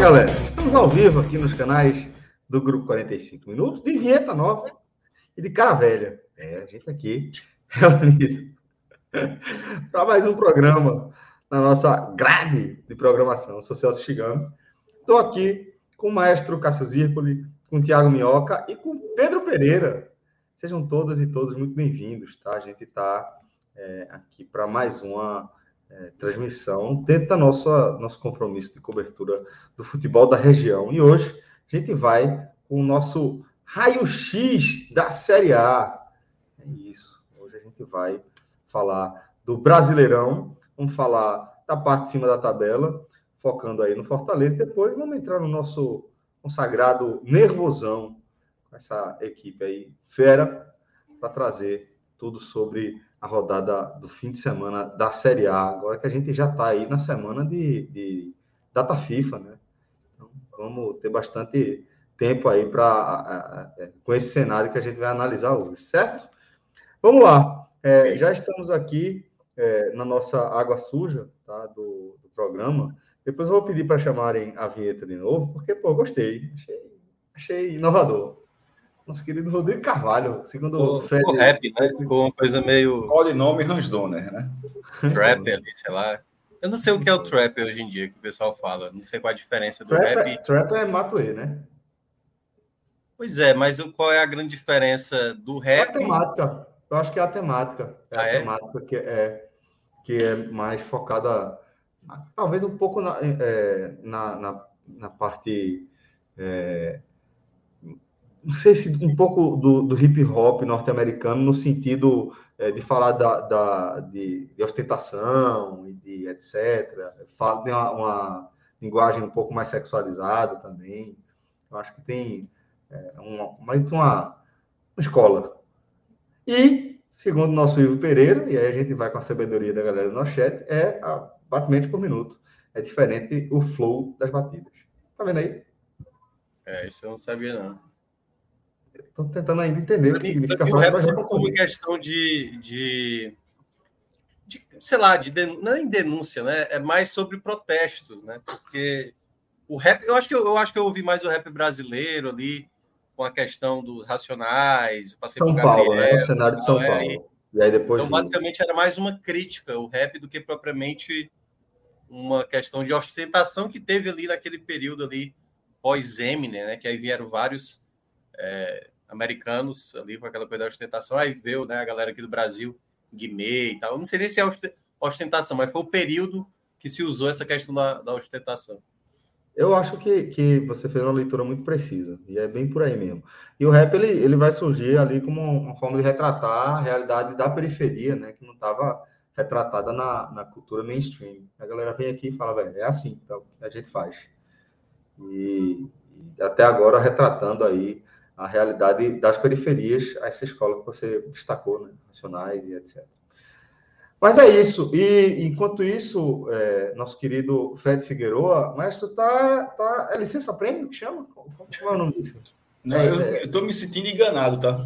Galera, estamos ao vivo aqui nos canais do Grupo 45 Minutos, de Vinheta Nova e de Cara Velha. É, a gente aqui reunido para mais um programa na nossa grade de programação. Sou Celso Chigami. Estou aqui com o maestro Cássio Zirpoli, com o Tiago Minhoca e com Pedro Pereira. Sejam todas e todos muito bem-vindos, tá? A gente está é, aqui para mais uma é, transmissão dentro da nossa nosso compromisso de cobertura do futebol da região. E hoje a gente vai com o nosso raio-x da Série A. É isso. Hoje a gente vai falar do Brasileirão, vamos falar da parte de cima da tabela, focando aí no Fortaleza. Depois vamos entrar no nosso consagrado nervosão com essa equipe aí fera para trazer tudo sobre a rodada do fim de semana da Série A, agora que a gente já está aí na semana de, de, data FIFA, né? Então, vamos ter bastante tempo aí para com esse cenário que a gente vai analisar hoje, certo? Vamos lá, é, já estamos aqui é, na nossa água suja tá, do, do programa. Depois eu vou pedir para chamarem a vinheta de novo, porque, pô, gostei, achei, achei inovador nosso querido Rodrigo Carvalho, segundo o, Fred. O rap, né? Ficou uma coisa meio. Olha nome Hans Donner, né? Trap ali, sei lá. Eu não sei o que é o trap hoje em dia, que o pessoal fala. Não sei qual a diferença do trap rap. É, trap é Matuê, né? Pois é, mas qual é a grande diferença do rap? É a temática. Eu acho que é a temática. É ah, a é? temática que é, que é mais focada, talvez um pouco na, é, na, na, na parte. É, não sei se um pouco do, do hip hop norte-americano no sentido é, de falar da, da de, de, ostentação e de etc. Fala de uma, uma, linguagem um pouco mais sexualizada também. Eu acho que tem é, uma, uma, uma escola. E, segundo o nosso Ivo Pereira, e aí a gente vai com a sabedoria da galera do nosso chat, é a batimento por minuto. É diferente o flow das batidas. Tá vendo aí? É, isso eu não sabia, não. Estou tentando ainda entender o que significa falar. rap sempre como questão de, de, de, sei lá, de não é em denúncia, né? É mais sobre protestos, né? Porque o rap, eu acho que eu, eu acho que eu ouvi mais o rap brasileiro ali com a questão dos racionais, passei São Paulo, né? O cenário de São é, Paulo. E aí depois então, basicamente, era mais uma crítica, o rap, do que propriamente uma questão de ostentação que teve ali naquele período ali pós-Eminem, né? Que aí vieram vários é, americanos ali com aquela coisa da ostentação. Aí veio né, a galera aqui do Brasil, Guimê e tal. Eu não sei nem se é ostentação, mas foi o período que se usou essa questão da, da ostentação. Eu acho que, que você fez uma leitura muito precisa, e é bem por aí mesmo. E o rap, ele, ele vai surgir ali como uma forma de retratar a realidade da periferia, né, que não estava retratada na, na cultura mainstream. A galera vem aqui e fala, velho, é assim então, a gente faz. E, e até agora retratando aí a realidade das periferias a essa escola que você destacou, né? nacionais e etc. Mas é isso. E enquanto isso, é, nosso querido Fred Figueroa, maestro, tá, tá é licença prêmio que chama? Como, é o nome disso? Não, é, eu, é. estou me sentindo enganado, tá?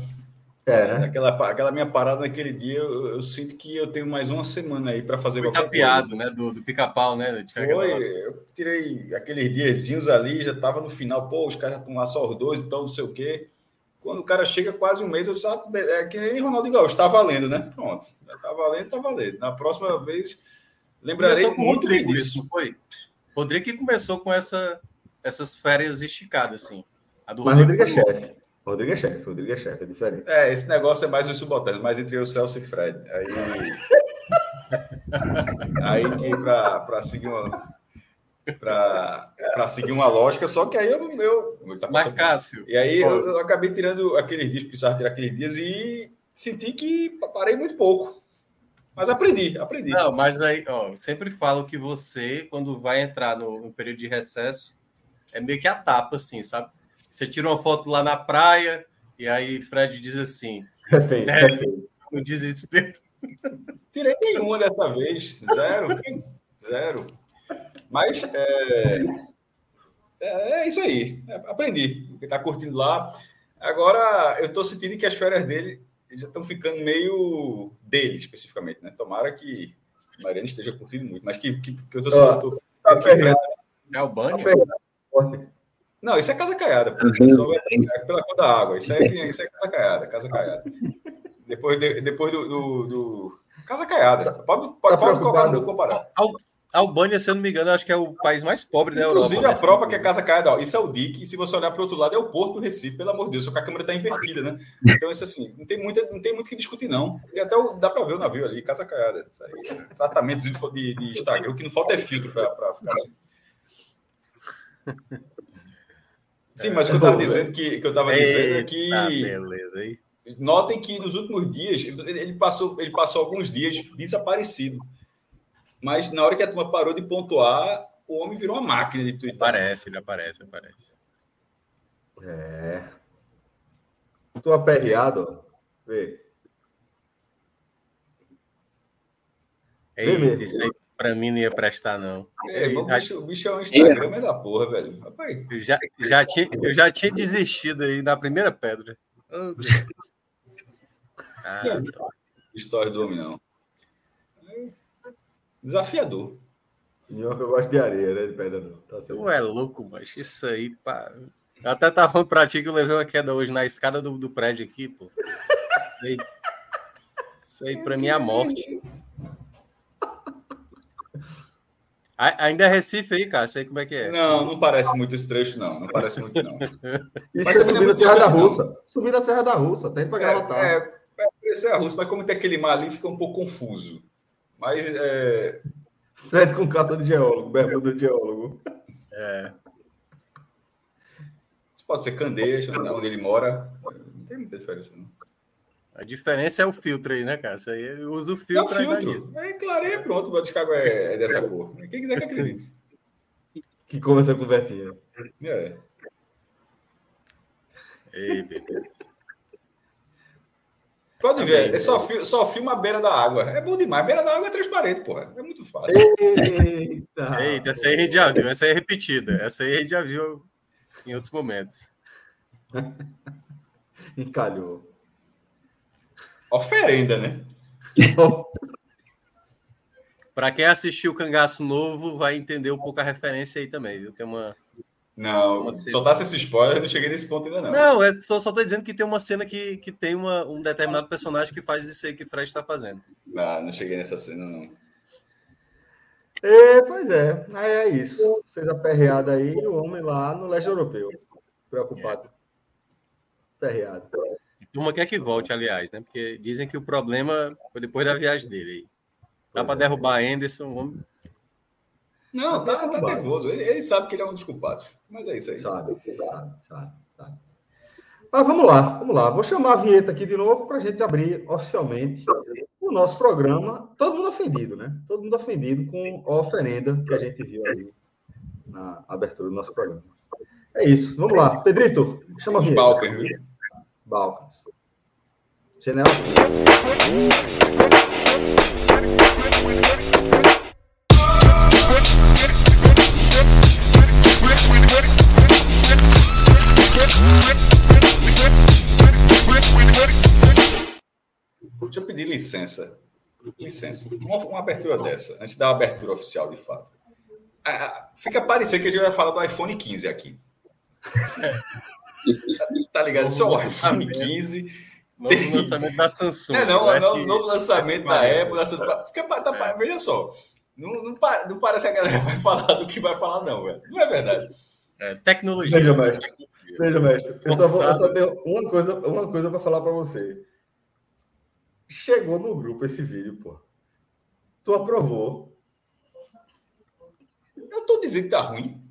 É, né? Aquela, aquela minha parada naquele dia, eu, eu, sinto que eu tenho mais uma semana aí para fazer Foi qualquer tapeado, coisa. né? Do, do pica-pau, né? Foi, eu tirei aqueles diazinhos ali, já tava no final, pô, os caras estão lá só os dois, então não sei o quê. Quando o cara chega quase um mês, eu só. É que nem Ronaldo Gaúcho, está valendo, né? Pronto. Está valendo, está valendo. Na próxima vez, lembrarei começou com muito Rodrigo, disso. Isso, foi? Rodrigo que começou com essa, essas férias esticadas, assim. A do Mas Rodrigo, Rodrigo é chefe. Rodrigo é chefe, Rodrigo é chefe, é diferente. É, esse negócio é mais um subalterno, mais entre o Celso e Fred. Aí. aí que para seguir uma. para seguir uma lógica, só que aí eu. eu tá Mas, Cássio. E aí eu, eu, acabei tirando aqueles dias, precisava tirar aqueles dias e senti que parei muito pouco. Mas aprendi, aprendi. Não, mas aí, ó, sempre falo que você, quando vai entrar no, no período de recesso, é meio que a tapa, assim, sabe? Você tira uma foto lá na praia, e aí Fred diz assim. Perfeito, é, perfeito. No desespero. Tirei nenhuma dessa vez. Zero. Zero. Mas é, é, é isso aí. É, aprendi. Ele está curtindo lá. Agora, eu estou sentindo que as férias dele já estão ficando meio dele, especificamente. Né? Tomara que a Mariana esteja curtindo muito. Mas que, que, que eu estou sentindo. Tá que é Albânia? Não, isso é casa caiada. Uhum. É pela cor da água. Isso é, isso é casa caiada. Casa caiada. Depois, de, depois do, do, do, Casa caiada. Pode, pode, tá pode colocar no comparar. A Albânia, se eu não me engano, acho que é o país mais pobre da Europa. Inclusive, a né? prova que é casa caiada, ó, isso é o DIC, e se você olhar para o outro lado, é o Porto do Recife, pelo amor de Deus, só que a câmera está invertida, né? Então, isso assim, não tem, muita, não tem muito que discutir, não. E até o, dá para ver o navio ali, casa caiada. Isso aí, tratamentos de, de Instagram, o que não falta é filtro para ficar assim. Sim, mas o que eu estava dizendo, que, que eu estava dizendo é que. beleza aí. Notem que nos últimos dias, ele passou, ele passou alguns dias desaparecido. Mas na hora que a turma parou de pontuar, o homem virou uma máquina de Twitter. Aparece, ele aparece, aparece. É. Tô aperreado, Vê. Eita, isso aí pra mim não ia prestar, não. É, o, bicho, o bicho é um Instagram é da porra, velho. Rapaz. Eu já, já tinha, eu já tinha desistido aí na primeira pedra. Oh, ah, História do homem, não. Desafiador. Minhoca gosta de areia, né? De pedra, não. Tá tu é louco, mas isso aí, pá. Eu até tava falando pra ti que eu levei uma queda hoje na escada do, do prédio aqui, pô. Isso aí, isso aí pra mim é a morte. Ainda é Recife aí, cara? Sei como é que é. Não, não parece muito esse trecho, não. Não parece muito, não. Isso mas é subir a Serra da Russa. Subir a Serra da Russa, tá indo pra Gravatar. É, é, é, é Serra Russa, mas como tem aquele mar ali, fica um pouco confuso. Mas é. Fred com caça de geólogo, bermuda de geólogo. É. Isso pode ser Candeias, onde ele mora. Não tem muita diferença, não. A diferença é o filtro aí, né, cara? Isso aí eu uso o filtro. É o filtro. É, clareia, pronto, o Boticágua é, é dessa cor. Quem quiser que acredite. Que como essa conversinha. É. Ei, bebê. Pode ver, é só, só filma a beira da água. É bom demais. A beira da água é transparente, porra. É muito fácil. Eita, Eita essa aí a gente já viu. Essa aí é repetida. Essa aí a gente já viu em outros momentos. Encalhou. Oferenda, né? Para quem assistiu o Cangaço Novo, vai entender um pouco a referência aí também, viu? Tem uma não, uma só dá esse spoiler, não cheguei nesse ponto ainda não. Não, é, só, só tô dizendo que tem uma cena que, que tem uma, um determinado personagem que faz isso aí que o Fred está fazendo. Ah, não cheguei nessa cena, não. É, pois é, aí é isso. Vocês aperreados aí, o homem lá no leste europeu. Preocupado. É. Aperreado. Turma quer que volte, aliás, né? Porque dizem que o problema foi depois da viagem dele. Dá para é. derrubar Anderson, homem. Não, tá, tá nervoso. Ele, ele, sabe que ele é um dos culpados. Mas é isso aí. Sabe, sabe, sabe. sabe. Mas vamos lá, vamos lá. Vou chamar a vinheta aqui de novo para a gente abrir oficialmente o nosso programa. Todo mundo ofendido, né? Todo mundo ofendido com a oferenda que a gente viu ali na abertura do nosso programa. É isso. Vamos lá. Pedrito, chama a vinheta. Balcãs, Balcãs. General. Deixa eu pedir licença. Licença. Uma, uma abertura dessa, antes da abertura oficial de fato. Ah, fica parecendo que a gente vai falar do iPhone 15 aqui. Tá ligado? Só o iPhone 15. Novo tem... lançamento da Samsung. É, não, não novo lançamento da Apple. Da Samsung. Fica, tá, é. Veja só. Não, não, não, parece que a galera vai falar do que vai falar, não, velho. Não é verdade. É, tecnologia. Veja, mestre. Veja, mestre. Eu só, vou, eu só tenho uma coisa, uma coisa para falar para você. Chegou no grupo esse vídeo, pô. Tu aprovou. Eu tô dizendo que tá ruim.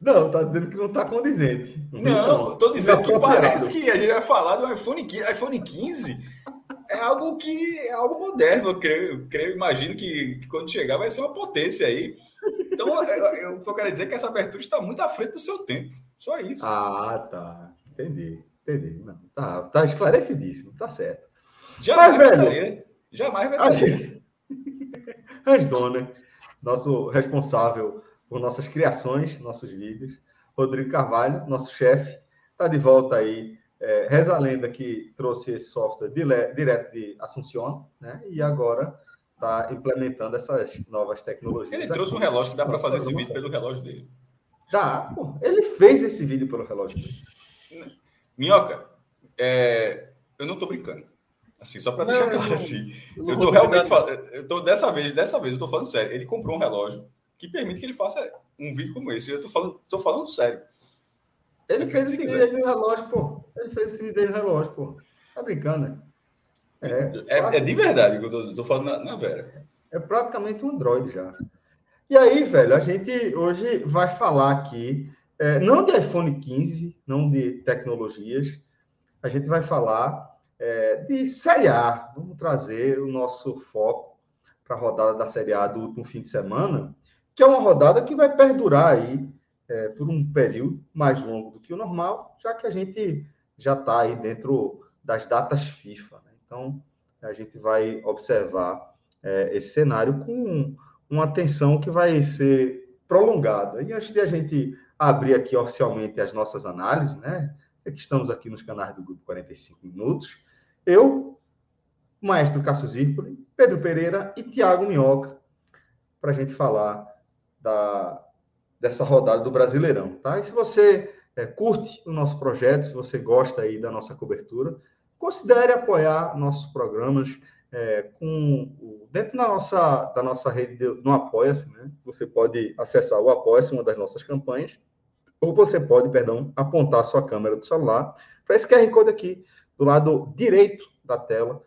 Não, tá dizendo que não tá condizente. Não, tô dizendo que parece que a gente vai falar do iPhone 15. iPhone 15 é algo que é algo moderno, eu creio, eu creio imagino que, que, quando chegar vai ser uma potência aí. Então, eu, eu tô querendo dizer que essa abertura está muito à frente do seu tempo. Só isso. Ah, tá. Entendi. Entendi. Não, tá, tá esclarecidíssimo, tá certo. Jamais Mas, velho, jamais vai ter. Hans Donner, nosso responsável por nossas criações, nossos vídeos. Rodrigo Carvalho, nosso chefe, está de volta aí. É, reza a lenda que trouxe esse software direto de Assunção, né? E agora está implementando essas novas tecnologias. Ele trouxe um relógio que dá para fazer esse vídeo pelo relógio dele. Dá, pô. Ele fez esse vídeo pelo relógio dele. Minhoca, é... eu não estou brincando. Assim, só para deixar não, claro assim. Eu estou realmente falando, eu tô dessa vez, dessa vez eu estou falando sério. Ele comprou um relógio que permite que ele faça um vídeo como esse. Eu estou falando, tô falando sério. Ele fez esse vídeo no relógio, pô. Ele fez esse vídeo no relógio, pô. Tá brincando, né? É, é, é de verdade que eu tô, falando na, na, Vera. É praticamente um Android já. E aí, velho, a gente hoje vai falar aqui, é, não de iPhone 15, não de tecnologias, a gente vai falar é, de Série A. Vamos trazer o nosso foco para a rodada da Série A do último fim de semana que é uma rodada que vai perdurar aí é, por um período mais longo do que o normal, já que a gente já está aí dentro das datas FIFA. Né? Então, a gente vai observar é, esse cenário com uma atenção que vai ser prolongada. E antes de a gente abrir aqui oficialmente as nossas análises, né? É que estamos aqui nos canais do Grupo 45 Minutos, eu, Maestro Cássio Zirpoli, Pedro Pereira e Tiago Minhoca, para a gente falar da, dessa rodada do Brasileirão, tá? E se você é, curte o nosso projeto, se você gosta aí da nossa cobertura, considere apoiar nossos programas é, com dentro da nossa, da nossa rede de, no Apoia-se, né? Você pode acessar o Apoia-se, uma das nossas campanhas, ou você pode, perdão, apontar a sua câmera do celular para esse QR Code aqui, do lado direito da tela,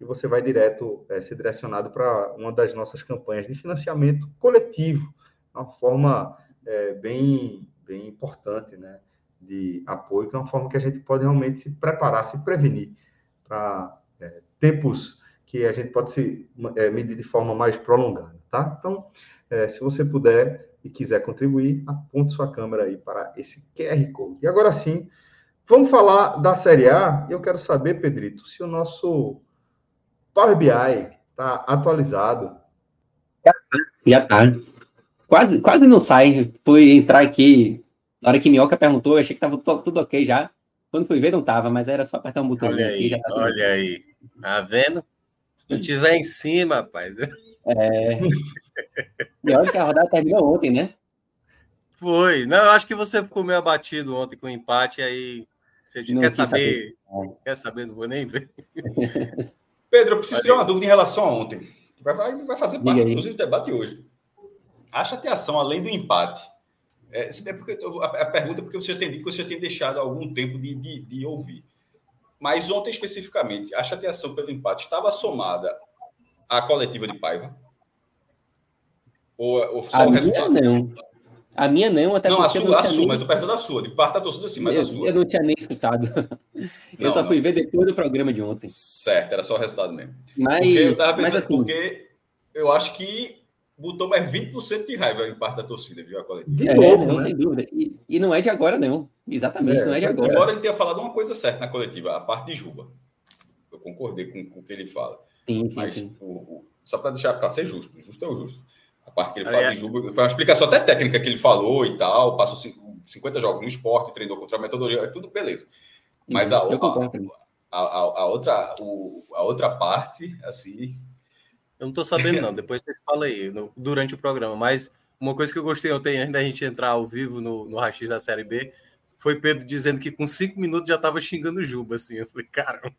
e você vai direto é, ser direcionado para uma das nossas campanhas de financiamento coletivo uma forma é, bem, bem importante né, de apoio, que é uma forma que a gente pode realmente se preparar, se prevenir para é, tempos que a gente pode se é, medir de forma mais prolongada, tá? Então, é, se você puder e quiser contribuir, aponte sua câmera aí para esse QR Code. E agora sim, vamos falar da Série A. Eu quero saber, Pedrito, se o nosso Power BI está atualizado. Já está. Quase, quase não sai. Fui entrar aqui, na hora que Minhoca perguntou, eu achei que tava tudo ok já. Quando fui ver, não tava, mas era só apertar um botão olha aí, aqui. Tá olha aí. Tá vendo? Se não tiver em cima, rapaz. É. E olha que a rodada terminou ontem, né? Foi. Não, eu acho que você ficou meio abatido ontem com o empate, aí você não quer saber, saber. Quer saber? Não vou nem ver. Pedro, eu preciso tirar uma dúvida em relação a ontem. Vai, vai fazer parte, inclusive, do debate hoje. A chateação, além do empate, é, é porque, a, pergunta é porque você tem dito que você tem deixado algum tempo de, de, de, ouvir. Mas ontem, especificamente, a chateação pelo empate estava somada à coletiva de Paiva? Ou, ou só a o resultado? Minha não. A minha não, até não, a sua, a sua, nem... mas eu perto da sua, de parte da torcida sim, mas eu, a sua. Eu não tinha nem escutado. eu não, só fui não. ver depois do programa de ontem. Certo, era só o resultado mesmo. Mas, porque eu tava pensando, assim, porque eu acho que botou mais 20% de raiva em parte da torcida, viu, a coletiva. De é, novo, não, né? sem dúvida. E, e, não é de agora, não. Exatamente, é, não é de agora. Embora ele tenha falado uma coisa certa na coletiva, a parte de Juba. Eu concordei com, com o que ele fala. Sim, sim, Mas sim. O, o, só para deixar para ser justo, justo é o justo. A parte que ele fala de Juba, foi uma explicação até técnica que ele falou e tal, passou 50 jogos no esporte, treinou contra a metodologia, é tudo beleza. Mas a, a, a, a, outra, o, a outra parte, assim, eu não tô sabendo, não. Depois vocês falam aí no, durante o programa. Mas uma coisa que eu gostei ontem, antes da gente entrar ao vivo no, no Rachis da Série B, foi Pedro dizendo que com cinco minutos já tava xingando o Juba, assim. Eu falei, caramba.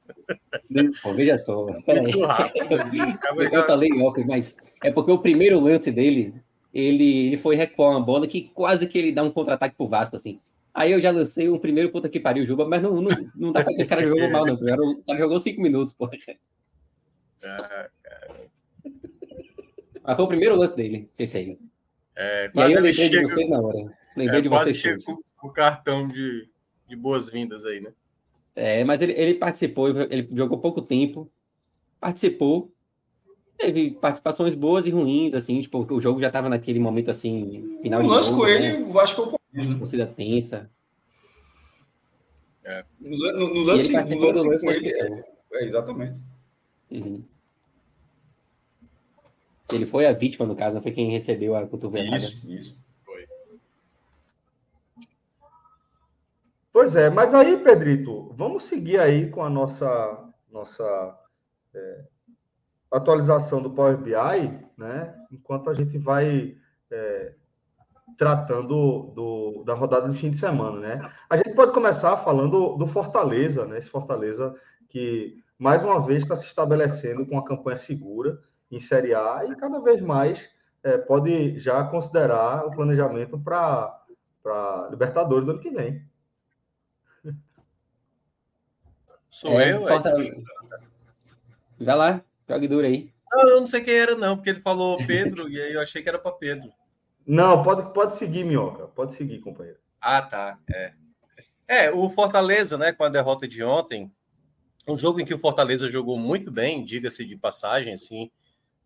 Pô, veja só. Peraí. eu, eu falei óbvio, mas é porque o primeiro lance dele, ele, ele foi recuar uma bola que quase que ele dá um contra-ataque pro Vasco, assim. Aí eu já lancei um primeiro puta que pariu, Juba, mas não, não, não dá pra dizer que o cara jogou mal, não. O cara jogou cinco minutos, pô. Cara. Mas foi o primeiro lance dele, esse aí. É, e aí eu lembrei chega, de vocês na hora. Lembrei é, de quase vocês. Chega com o cartão de, de boas-vindas aí, né? É, mas ele, ele participou, ele jogou pouco tempo, participou, teve participações boas e ruins, assim, tipo, o jogo já estava naquele momento, assim, final de lance jogo. com ele, né? o Vasco Torcida tensa. É. No, no, no lance, no lance, lance com ele, é, é, exatamente. Uhum. Ele foi a vítima, no caso, não foi quem recebeu a cotovelada. Isso, isso. Foi. Pois é, mas aí, Pedrito, vamos seguir aí com a nossa, nossa é, atualização do Power BI, né? Enquanto a gente vai é, tratando do, da rodada de fim de semana, né? A gente pode começar falando do Fortaleza, né? Esse Fortaleza que mais uma vez está se estabelecendo com uma campanha segura em Série A e cada vez mais é, pode já considerar o planejamento para Libertadores do ano que vem. Sou é, eu? É Vai lá, jogue duro aí. Não, eu não sei quem era, não, porque ele falou Pedro e aí eu achei que era para Pedro. Não, pode, pode seguir, Minhoca. Pode seguir, companheiro. Ah, tá. É. é, o Fortaleza, né, com a derrota de ontem, um jogo em que o Fortaleza jogou muito bem, diga-se de passagem, assim,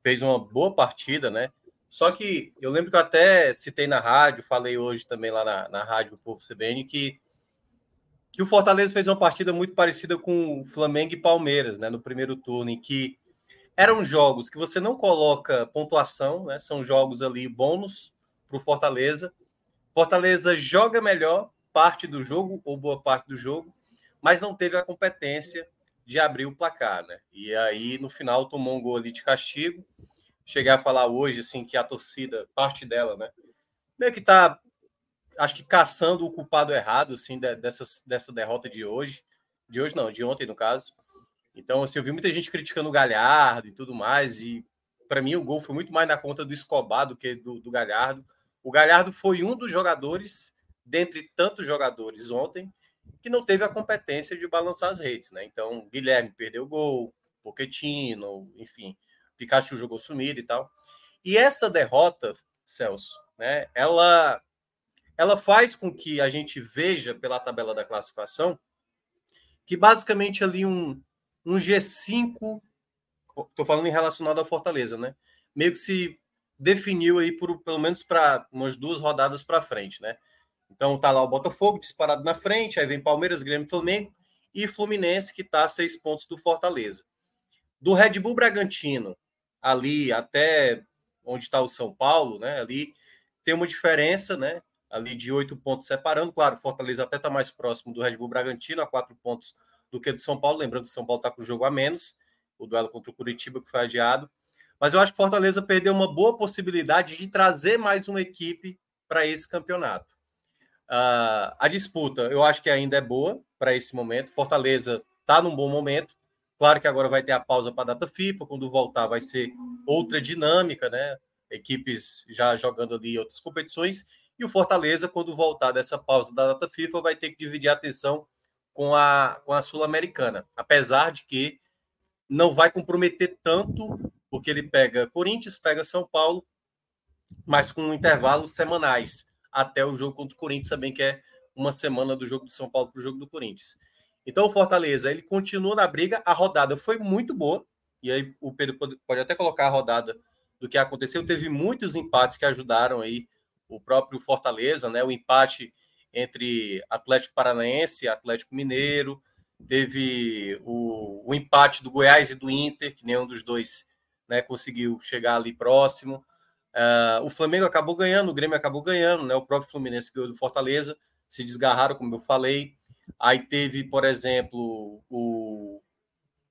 fez uma boa partida, né? Só que eu lembro que eu até citei na rádio, falei hoje também lá na, na rádio do Povo CBN, que, que o Fortaleza fez uma partida muito parecida com o Flamengo e Palmeiras, né? No primeiro turno, em que eram jogos que você não coloca pontuação, né? São jogos ali bônus para o Fortaleza. Fortaleza joga melhor parte do jogo, ou boa parte do jogo, mas não teve a competência de abrir o placar, né? E aí, no final, tomou um gol ali de castigo. Cheguei a falar hoje, assim, que a torcida, parte dela, né? Meio que tá, acho que caçando o culpado errado, assim, dessa, dessa derrota de hoje. De hoje não, de ontem, no caso. Então, assim, eu vi muita gente criticando o Galhardo e tudo mais, e para mim o gol foi muito mais na conta do Escobar do que do, do Galhardo. O Galhardo foi um dos jogadores, dentre tantos jogadores ontem, que não teve a competência de balançar as redes, né? Então, Guilherme perdeu o gol, Pochettino, enfim, Pikachu jogou sumido e tal. E essa derrota, Celso, né? Ela ela faz com que a gente veja pela tabela da classificação que basicamente ali um, um G5, estou falando em relacionado à Fortaleza, né? Meio que se definiu aí por pelo menos para umas duas rodadas para frente, né? Então tá lá o Botafogo disparado na frente, aí vem Palmeiras, Grêmio, Flamengo e Fluminense que está a seis pontos do Fortaleza. Do Red Bull Bragantino ali até onde está o São Paulo, né? Ali tem uma diferença, né? Ali de oito pontos separando. Claro, Fortaleza até está mais próximo do Red Bull Bragantino, a quatro pontos do que do São Paulo. Lembrando que o São Paulo está com o jogo a menos, o duelo contra o Curitiba que foi adiado. Mas eu acho que Fortaleza perdeu uma boa possibilidade de trazer mais uma equipe para esse campeonato. Uh, a disputa, eu acho que ainda é boa para esse momento. Fortaleza está num bom momento. Claro que agora vai ter a pausa para a data FIFA. Quando voltar, vai ser outra dinâmica, né? Equipes já jogando ali outras competições. E o Fortaleza, quando voltar dessa pausa da data FIFA, vai ter que dividir a atenção com a, com a Sul-Americana. Apesar de que não vai comprometer tanto, porque ele pega Corinthians, pega São Paulo, mas com intervalos semanais até o jogo contra o Corinthians, também que é uma semana do jogo do São Paulo para o jogo do Corinthians. Então o Fortaleza ele continua na briga, a rodada foi muito boa, e aí o Pedro pode até colocar a rodada do que aconteceu. Teve muitos empates que ajudaram aí o próprio Fortaleza, né? O empate entre Atlético Paranaense e Atlético Mineiro, teve o, o empate do Goiás e do Inter, que nenhum dos dois né, conseguiu chegar ali próximo. Uh, o Flamengo acabou ganhando, o Grêmio acabou ganhando, né? O próprio Fluminense ganhou do Fortaleza, se desgarraram, como eu falei. Aí teve, por exemplo, o,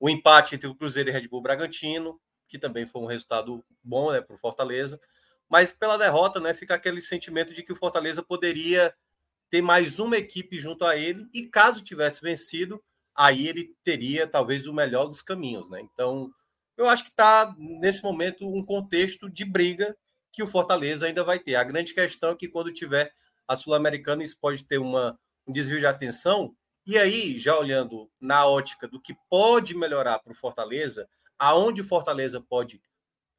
o empate entre o Cruzeiro e Red Bull Bragantino, que também foi um resultado bom né, para o Fortaleza. Mas pela derrota, né, fica aquele sentimento de que o Fortaleza poderia ter mais uma equipe junto a ele, e caso tivesse vencido, aí ele teria talvez o melhor dos caminhos. Né? Então, eu acho que está, nesse momento, um contexto de briga que o Fortaleza ainda vai ter. A grande questão é que quando tiver a Sul-Americana, isso pode ter uma, um desvio de atenção. E aí, já olhando na ótica do que pode melhorar para o Fortaleza, aonde o Fortaleza pode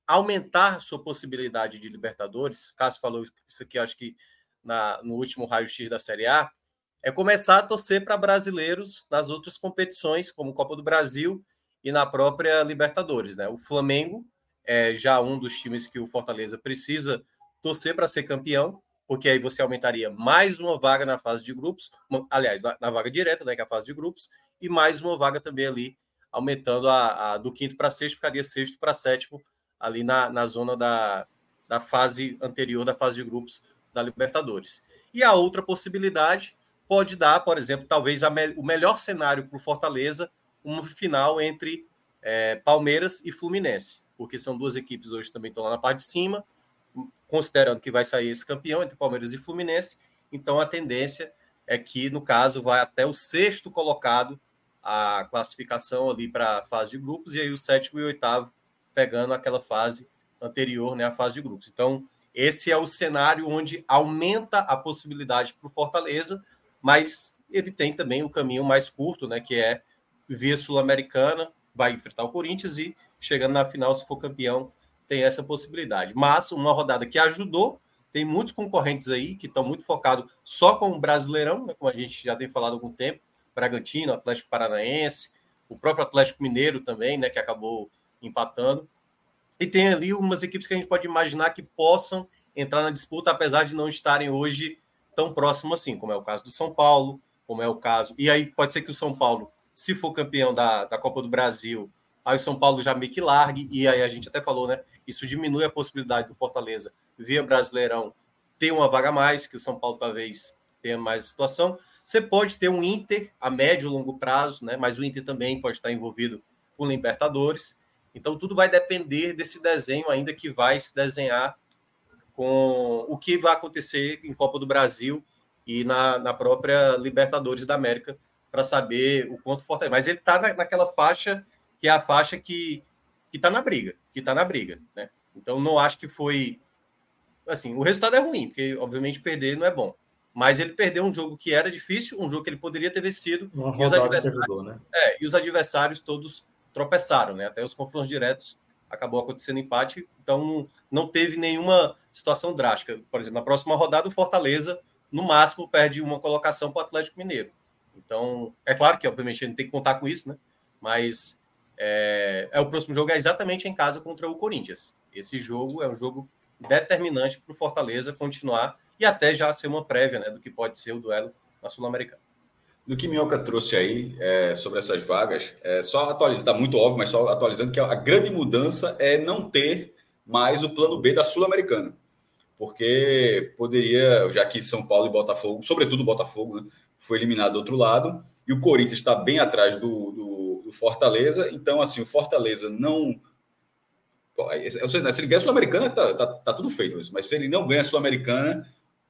aumentar sua possibilidade de Libertadores, o Cássio falou isso aqui, acho que na, no último raio-x da Série A, é começar a torcer para brasileiros nas outras competições, como Copa do Brasil e na própria Libertadores. Né? O Flamengo é já um dos times que o Fortaleza precisa torcer para ser campeão, porque aí você aumentaria mais uma vaga na fase de grupos, uma, aliás, na, na, vaga direta, né, que é a fase de grupos, e mais uma vaga também ali, aumentando a, a do quinto para sexto, ficaria sexto para sétimo ali na, na zona da, da fase anterior da fase de grupos da Libertadores. E a outra possibilidade pode dar, por exemplo, talvez me, o melhor cenário para o Fortaleza, uma final entre é, Palmeiras e Fluminense, porque são duas equipes hoje também estão lá na parte de cima, considerando que vai sair esse campeão entre Palmeiras e Fluminense, então a tendência é que, no caso, vai até o sexto colocado a classificação ali para a fase de grupos, e aí o sétimo e o oitavo pegando aquela fase anterior, né, a fase de grupos. Então, esse é o cenário onde aumenta a possibilidade para o Fortaleza, mas ele tem também o caminho mais curto, né, que é via sul-americana, vai enfrentar o Corinthians e chegando na final, se for campeão, tem essa possibilidade. Mas uma rodada que ajudou, tem muitos concorrentes aí que estão muito focados só com o Brasileirão, né, como a gente já tem falado há algum tempo, Bragantino, Atlético Paranaense, o próprio Atlético Mineiro também, né, que acabou empatando. E tem ali umas equipes que a gente pode imaginar que possam entrar na disputa, apesar de não estarem hoje tão próximo assim, como é o caso do São Paulo, como é o caso. E aí pode ser que o São Paulo, se for campeão da, da Copa do Brasil, aí o São Paulo já meio que largue, e aí a gente até falou, né? Isso diminui a possibilidade do Fortaleza, via Brasileirão, ter uma vaga a mais, que o São Paulo talvez tenha mais situação. Você pode ter um Inter a médio e longo prazo, né? Mas o Inter também pode estar envolvido com Libertadores. Então, tudo vai depender desse desenho ainda que vai se desenhar com o que vai acontecer em Copa do Brasil e na, na própria Libertadores da América, para saber o quanto forte Mas ele está na, naquela faixa que é a faixa que está na briga, que está na briga, né? Então, não acho que foi... Assim, o resultado é ruim, porque, obviamente, perder não é bom. Mas ele perdeu um jogo que era difícil, um jogo que ele poderia ter vencido. E os, adversários, ajudou, né? é, e os adversários todos tropeçaram, né? Até os confrontos diretos acabou acontecendo empate, então não teve nenhuma situação drástica. Por exemplo, na próxima rodada, o Fortaleza, no máximo, perde uma colocação para o Atlético Mineiro. Então, é claro que, obviamente, a gente tem que contar com isso, né? Mas é, é o próximo jogo é exatamente em casa contra o Corinthians. Esse jogo é um jogo determinante para o Fortaleza continuar e até já ser uma prévia né, do que pode ser o duelo na Sul-Americana do que Minhoca trouxe aí é, sobre essas vagas, é, só atualizando, está muito óbvio, mas só atualizando que a, grande mudança é não ter mais o plano B da Sul-Americana. Porque poderia, já que São Paulo e Botafogo, sobretudo o Botafogo, né, foi eliminado do outro lado, e o Corinthians está bem atrás do, do, do, Fortaleza, então, assim, o Fortaleza não. Se ele ganha a Sul-Americana, tá, tá, tá, tudo feito, mas se ele não ganha a Sul-Americana,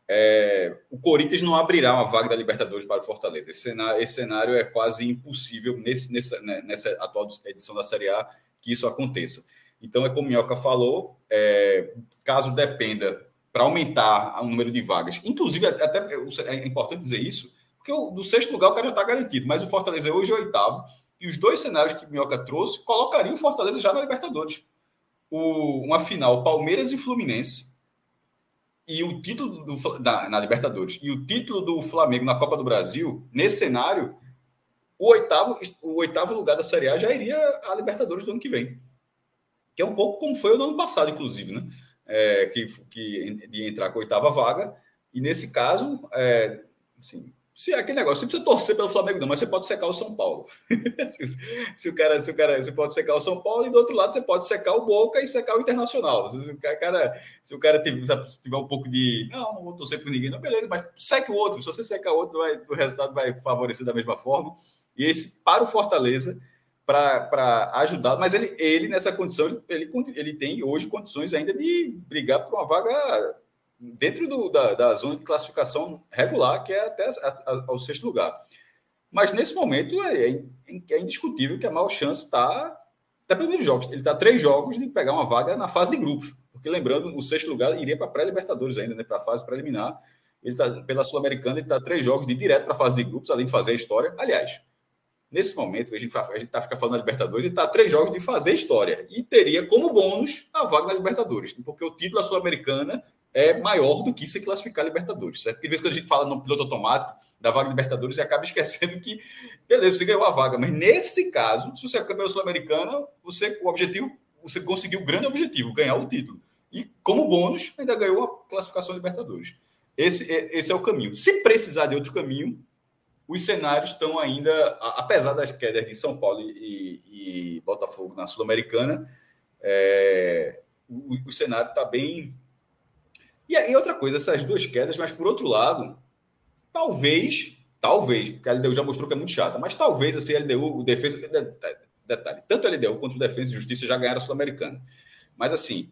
é, o Corinthians não abrirá uma vaga da Libertadores para o Fortaleza. Esse cenário, esse cenário é quase impossível nesse, nessa, né, nessa atual edição da Série A que isso aconteça. Então, é como o Minhoca falou, é, caso dependa para aumentar o número de vagas, inclusive, até é importante dizer isso, porque do sexto lugar o cara já está garantido, mas o Fortaleza hoje é oitavo, e os dois cenários que Minhoca trouxe colocariam o Fortaleza já na Libertadores. O, uma final Palmeiras e Fluminense, e o título do, da, na Libertadores e o título do Flamengo na Copa do Brasil, nesse cenário, o oitavo, o oitavo lugar da Série A já iria à Libertadores do ano que vem. Que é um pouco como foi o ano passado, inclusive, né? É, que, que de entrar com a oitava vaga. E nesse caso, é, assim, se é aquele negócio, você precisa torcer pelo Flamengo, não, mas você pode secar o São Paulo. se, se, o cara, se o cara, você pode secar o São Paulo e do outro lado você pode secar o Boca e secar o Internacional. Se o cara, se o cara tiver, tiver um pouco de, não, não vou torcer por ninguém, não, beleza, mas seque o outro. Se você secar o outro, vai, o resultado vai favorecer da mesma forma. E esse para o Fortaleza para ajudar, mas ele, ele nessa condição ele, ele tem hoje condições ainda de brigar por uma vaga dentro do, da, da, zona de classificação regular, que é até a, a, ao sexto lugar. Mas nesse momento é, é, é indiscutível que a maior chance está até primeiros jogos. Ele está três jogos de pegar uma vaga na fase de grupos. Porque lembrando, o sexto lugar iria para pré-libertadores ainda, né, para a fase preliminar. Ele está pela Sul-Americana, ele está três jogos de direto para a fase de grupos, além de fazer a história. Aliás, nesse momento, a gente está tá ficando falando da Libertadores, ele está três jogos de fazer história. E teria como bônus a vaga na Libertadores, porque o título da Sul-Americana é maior do que se classificar a Libertadores. Certo? Porque às vezes quando a gente fala no piloto automático da vaga Libertadores, você acaba esquecendo que, beleza, você ganhou a vaga. Mas nesse caso, se você é campeão sul-americana, você, o objetivo, você conseguiu o grande objetivo, ganhar o título. E como bônus, ainda ganhou a classificação Libertadores. Esse, esse é o caminho. Se precisar de outro caminho, os cenários estão ainda, apesar das quedas de São Paulo e, e Botafogo na Sul-Americana, é, o, o cenário está bem e, e outra coisa, essas duas quedas, mas por outro lado, talvez, talvez, porque a LDU já mostrou que é muito chata, mas talvez assim, a LDU, o defesa. Detalhe, tanto a LDU quanto o Defesa e Justiça já ganharam a Sul-Americana. Mas assim,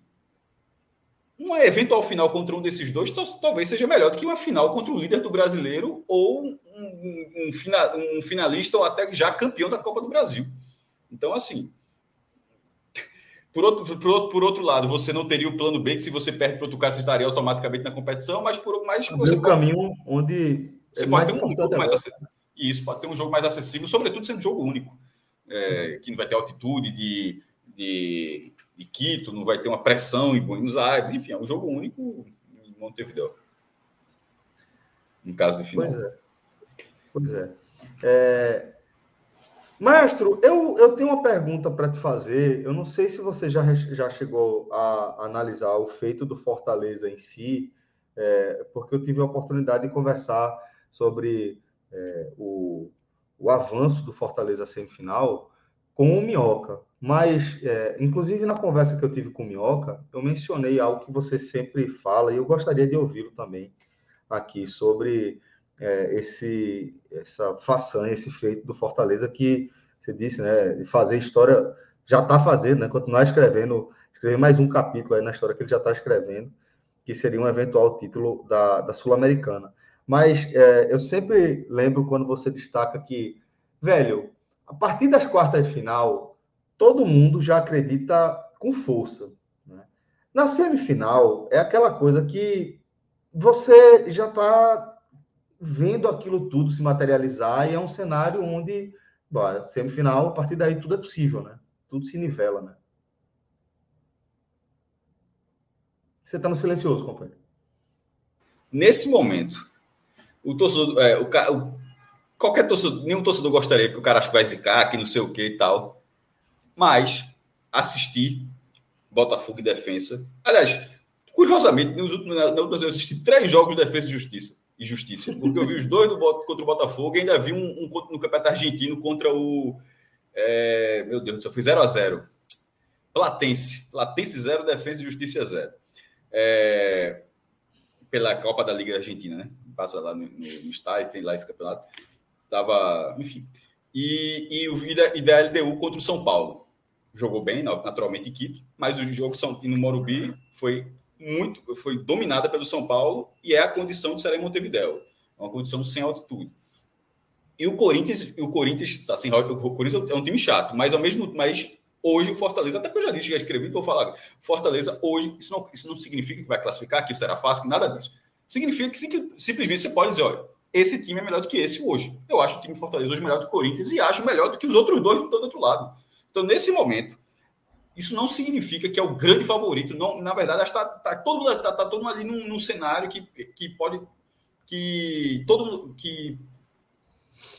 uma eventual final contra um desses dois talvez seja melhor do que uma final contra o líder do brasileiro ou um, um, um, finalista ou até já campeão da Copa do Brasil. Então, assim, por outro, por, outro, por outro lado, você não teria o plano B, que se você perde para outro caso, você estaria automaticamente na competição, mas por mais você um caminho onde você é pode ter um jogo mais acessível. Isso, pode ter um jogo mais acessível, sobretudo sendo um jogo único. É, que não vai ter altitude de, de, de, Quito, não vai ter uma pressão em Buenos Aires, enfim, é um jogo único em Montevideo. Em caso de final. Pois é. Pois é. é Maestro, eu, eu tenho uma pergunta para te fazer. Eu não sei se você já, já chegou a analisar o feito do Fortaleza em si, é, porque eu tive a oportunidade de conversar sobre é, o, o avanço do Fortaleza semifinal com o Minhoca. Mas, é, inclusive na conversa que eu tive com o Minhoca, eu mencionei algo que você sempre fala e eu gostaria de ouvi-lo também aqui sobre é, esse, essa façanha, esse feito do Fortaleza que você disse, né? De fazer história, já está fazendo, né? Continuar escrevendo, escrever mais um capítulo aí na história que ele já está escrevendo, que seria um eventual título da, da Sul-Americana. Mas é, eu sempre lembro quando você destaca que, velho, a partir das quartas de final, todo mundo já acredita com força. Né? Na semifinal, é aquela coisa que você já está vendo aquilo tudo se materializar e é um cenário onde, bom, semifinal, a partir daí tudo é possível, né? Tudo se nivela, né? Você está no silencioso, companheiro. Nesse momento, o torcedor, é, o, o, qualquer torcedor, nenhum torcedor gostaria que o cara acha que vai zicar, que não sei o que e tal. Mas assistir Botafogo e Defensa. Aliás, curiosamente, nos últimos, na, eu assisti três jogos de Defesa e Justiça e Justiça. Porque eu vi os dois do, contra o Botafogo e ainda vi um, um no Campeonato Argentino contra o. É, meu Deus, só foi 0 a 0 Platense. Platense 0, Defesa e Justiça 0. É, pela Copa da Liga Argentina, né? Passa lá no, no, no estádio, tem lá esse campeonato. Tava, enfim. E, e o e da LDU contra o São Paulo. Jogou bem, naturalmente, em Quito, mas o jogo São, no Morumbi foi muito, foi dominada pelo São Paulo e é a condição de ser em Montevideo, é uma condição sem altitude. E o Corinthians, o Corinthians, assim, o Corinthians é um time chato, mas ao mesmo, mas hoje o Fortaleza, até porque eu já disse, já escrevi, vou falar, Fortaleza hoje, isso não, isso não significa que vai classificar, que será fácil, que nada disso. Significa que simplesmente você pode dizer, olha, esse time é melhor do que esse hoje. Eu acho o time Fortaleza hoje melhor do que o Corinthians e acho melhor do que os outros dois do outro lado. Então, nesse momento, isso não significa que é o grande favorito. Não, na verdade, está tá, todo mundo tá, tá, todo mundo ali num, num, cenário que, que pode que todo que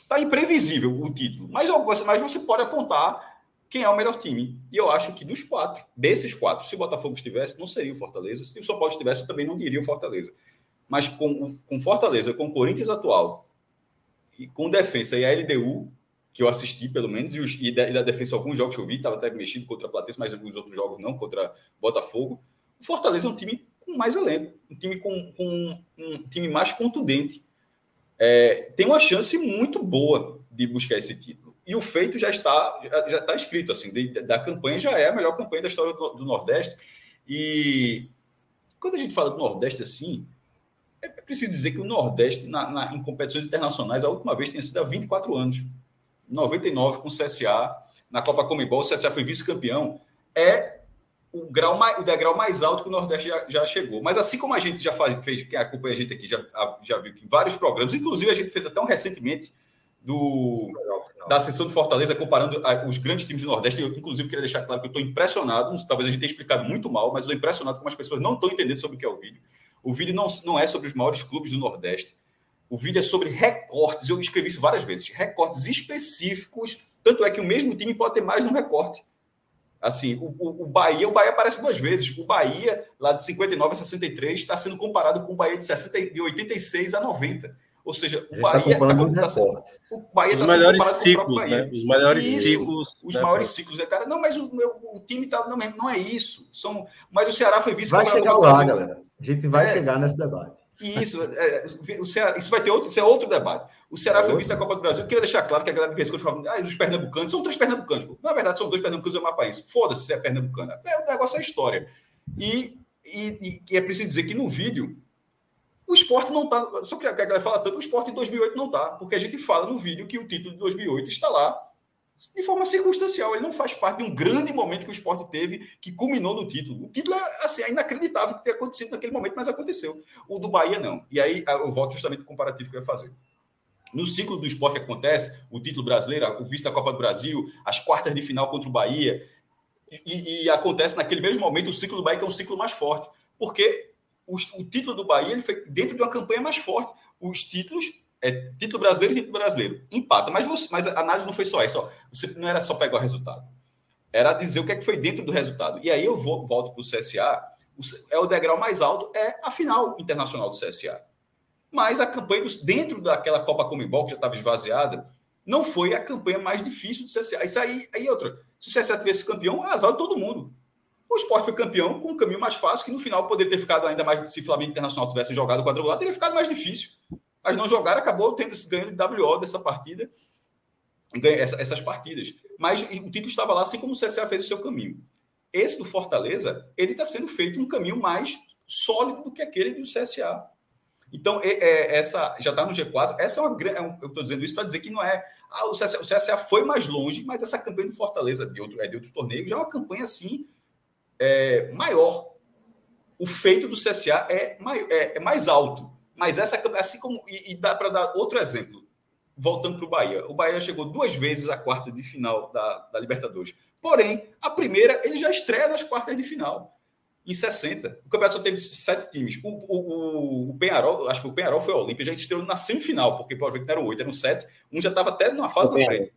tá imprevisível o título. Mas, mas você pode apontar quem é o melhor time. E eu acho que dos quatro, desses quatro, se o Botafogo estivesse, não seria o Fortaleza. Se o São Paulo estivesse, também não diria o Fortaleza. Mas com, com Fortaleza, com o Corinthians atual, e com defesa e a LDU, que eu assisti, pelo menos, e, os, e, da, e da, defesa, alguns jogos que eu vi, estava até mexido contra a Platense, mas alguns outros jogos não, contra Botafogo. O Fortaleza é um time com mais elenco, um time com, com um time mais contundente. É, tem uma chance muito boa de buscar esse título. E o feito já está já, está escrito, assim, de, da campanha já é a melhor campanha da história do, do Nordeste. E quando a gente fala do Nordeste assim, é preciso dizer que o Nordeste, na, na, em competições internacionais, a última vez tem sido há 24 anos. 99 com o CSA, na Copa Comebol, o CSA foi vice-campeão, é o, grau mais, o degrau mais alto que o Nordeste já, já chegou. Mas assim como a gente já faz, fez, quem acompanha a gente aqui já, já viu que em vários programas, inclusive a gente fez até um recentemente do, da sessão de Fortaleza, comparando os grandes times do Nordeste. Eu, inclusive, queria deixar claro que eu estou impressionado. Talvez a gente tenha explicado muito mal, mas estou impressionado como as pessoas não estão entendendo sobre o que é o vídeo. O vídeo não, não é sobre os maiores clubes do Nordeste. O vídeo é sobre recortes. Eu escrevi isso várias vezes. Recortes específicos. Tanto é que o mesmo time pode ter mais de um recorte. Assim, o, o, o, Bahia, o Bahia aparece duas vezes. O Bahia, lá de 59 a 63, está sendo comparado com o Bahia de, 60, de 86 a 90. Ou seja, o tá Bahia está tá, tá sendo, o Bahia os tá melhores ciclos, né? Os melhores isso, ciclos. Os né? maiores ciclos. Cara, não, mas o, o, time tá, não, não é isso. São, mas o Ceará foi vice Vai chegar lá, galera. A gente vai é, chegar nesse debate. Isso, é, o Ceará, isso vai ter outro, isso é outro debate. O Ceará é foi vice da Copa do Brasil. Eu queria deixar claro que a galera de vez em quando fala, ah, os pernambucanos, são três pernambucanos. Na verdade, são dois pernambucanos e um mapaís. Foda-se se é pernambucano. Até o negócio é história. E, e, e, é preciso dizer que no vídeo, o esporte não está. Só que a galera fala tanto, o esporte em 2008 não está. Porque a gente fala no vídeo que o título de 2008 está lá de forma circunstancial. Ele não faz parte de um grande momento que o esporte teve, que culminou no título. O título é, assim, é inacreditável que tenha acontecido naquele momento, mas aconteceu. O do Bahia, não. E aí eu volto justamente o comparativo que eu ia fazer. No ciclo do esporte que acontece, o título brasileiro, o vice da Copa do Brasil, as quartas de final contra o Bahia, e, e, acontece naquele mesmo momento o ciclo do Bahia, que é um ciclo mais forte. Porque o, o título do Bahia ele foi dentro de uma campanha mais forte. Os títulos é título brasileiro título brasileiro. Empata. Mas, você, mas a análise não foi só isso. Você não era só pegar o resultado. Era dizer o que é que foi dentro do resultado. E aí eu vou, volto para o CSA. é o degrau mais alto, é a final internacional do CSA. Mas a campanha dentro daquela Copa Comebol, que já estava esvaziada, não foi a campanha mais difícil do CSA. Isso aí, aí outra. Se o CSA tivesse campeão, é azar de todo mundo. O esporte foi campeão com um caminho mais fácil, que no final poderia ter ficado ainda mais. Se o Flamengo Internacional tivesse jogado o quadrangular, teria ficado mais difícil mas não jogaram, acabou tendo ganho de WO dessa partida, essas partidas. Mas o título estava lá, assim como o CSA fez o seu caminho. Esse do Fortaleza, ele está sendo feito um caminho mais sólido do que aquele do CSA. Então, é, é, essa já está no G4. Essa é uma grande. É eu estou dizendo isso para dizer que não é. Ah, o CSA, o CSA, foi mais longe, mas essa campanha do Fortaleza de outro, é de outro torneio já é uma campanha assim é, maior. O feito do CSA é, é, é mais alto. Mas essa, assim como. E, e dá para dar outro exemplo, voltando para o Bahia. O Bahia chegou duas vezes à quarta de final da, da Libertadores. Porém, a primeira, ele já estreia nas quartas de final, em 60. O campeonato só teve sete times. O, o, o, Penharol, acho que o Penharol foi o Olímpia, já estreou na semifinal, porque pode ver que não eram oito, eram sete. Um já estava até numa fase na frente.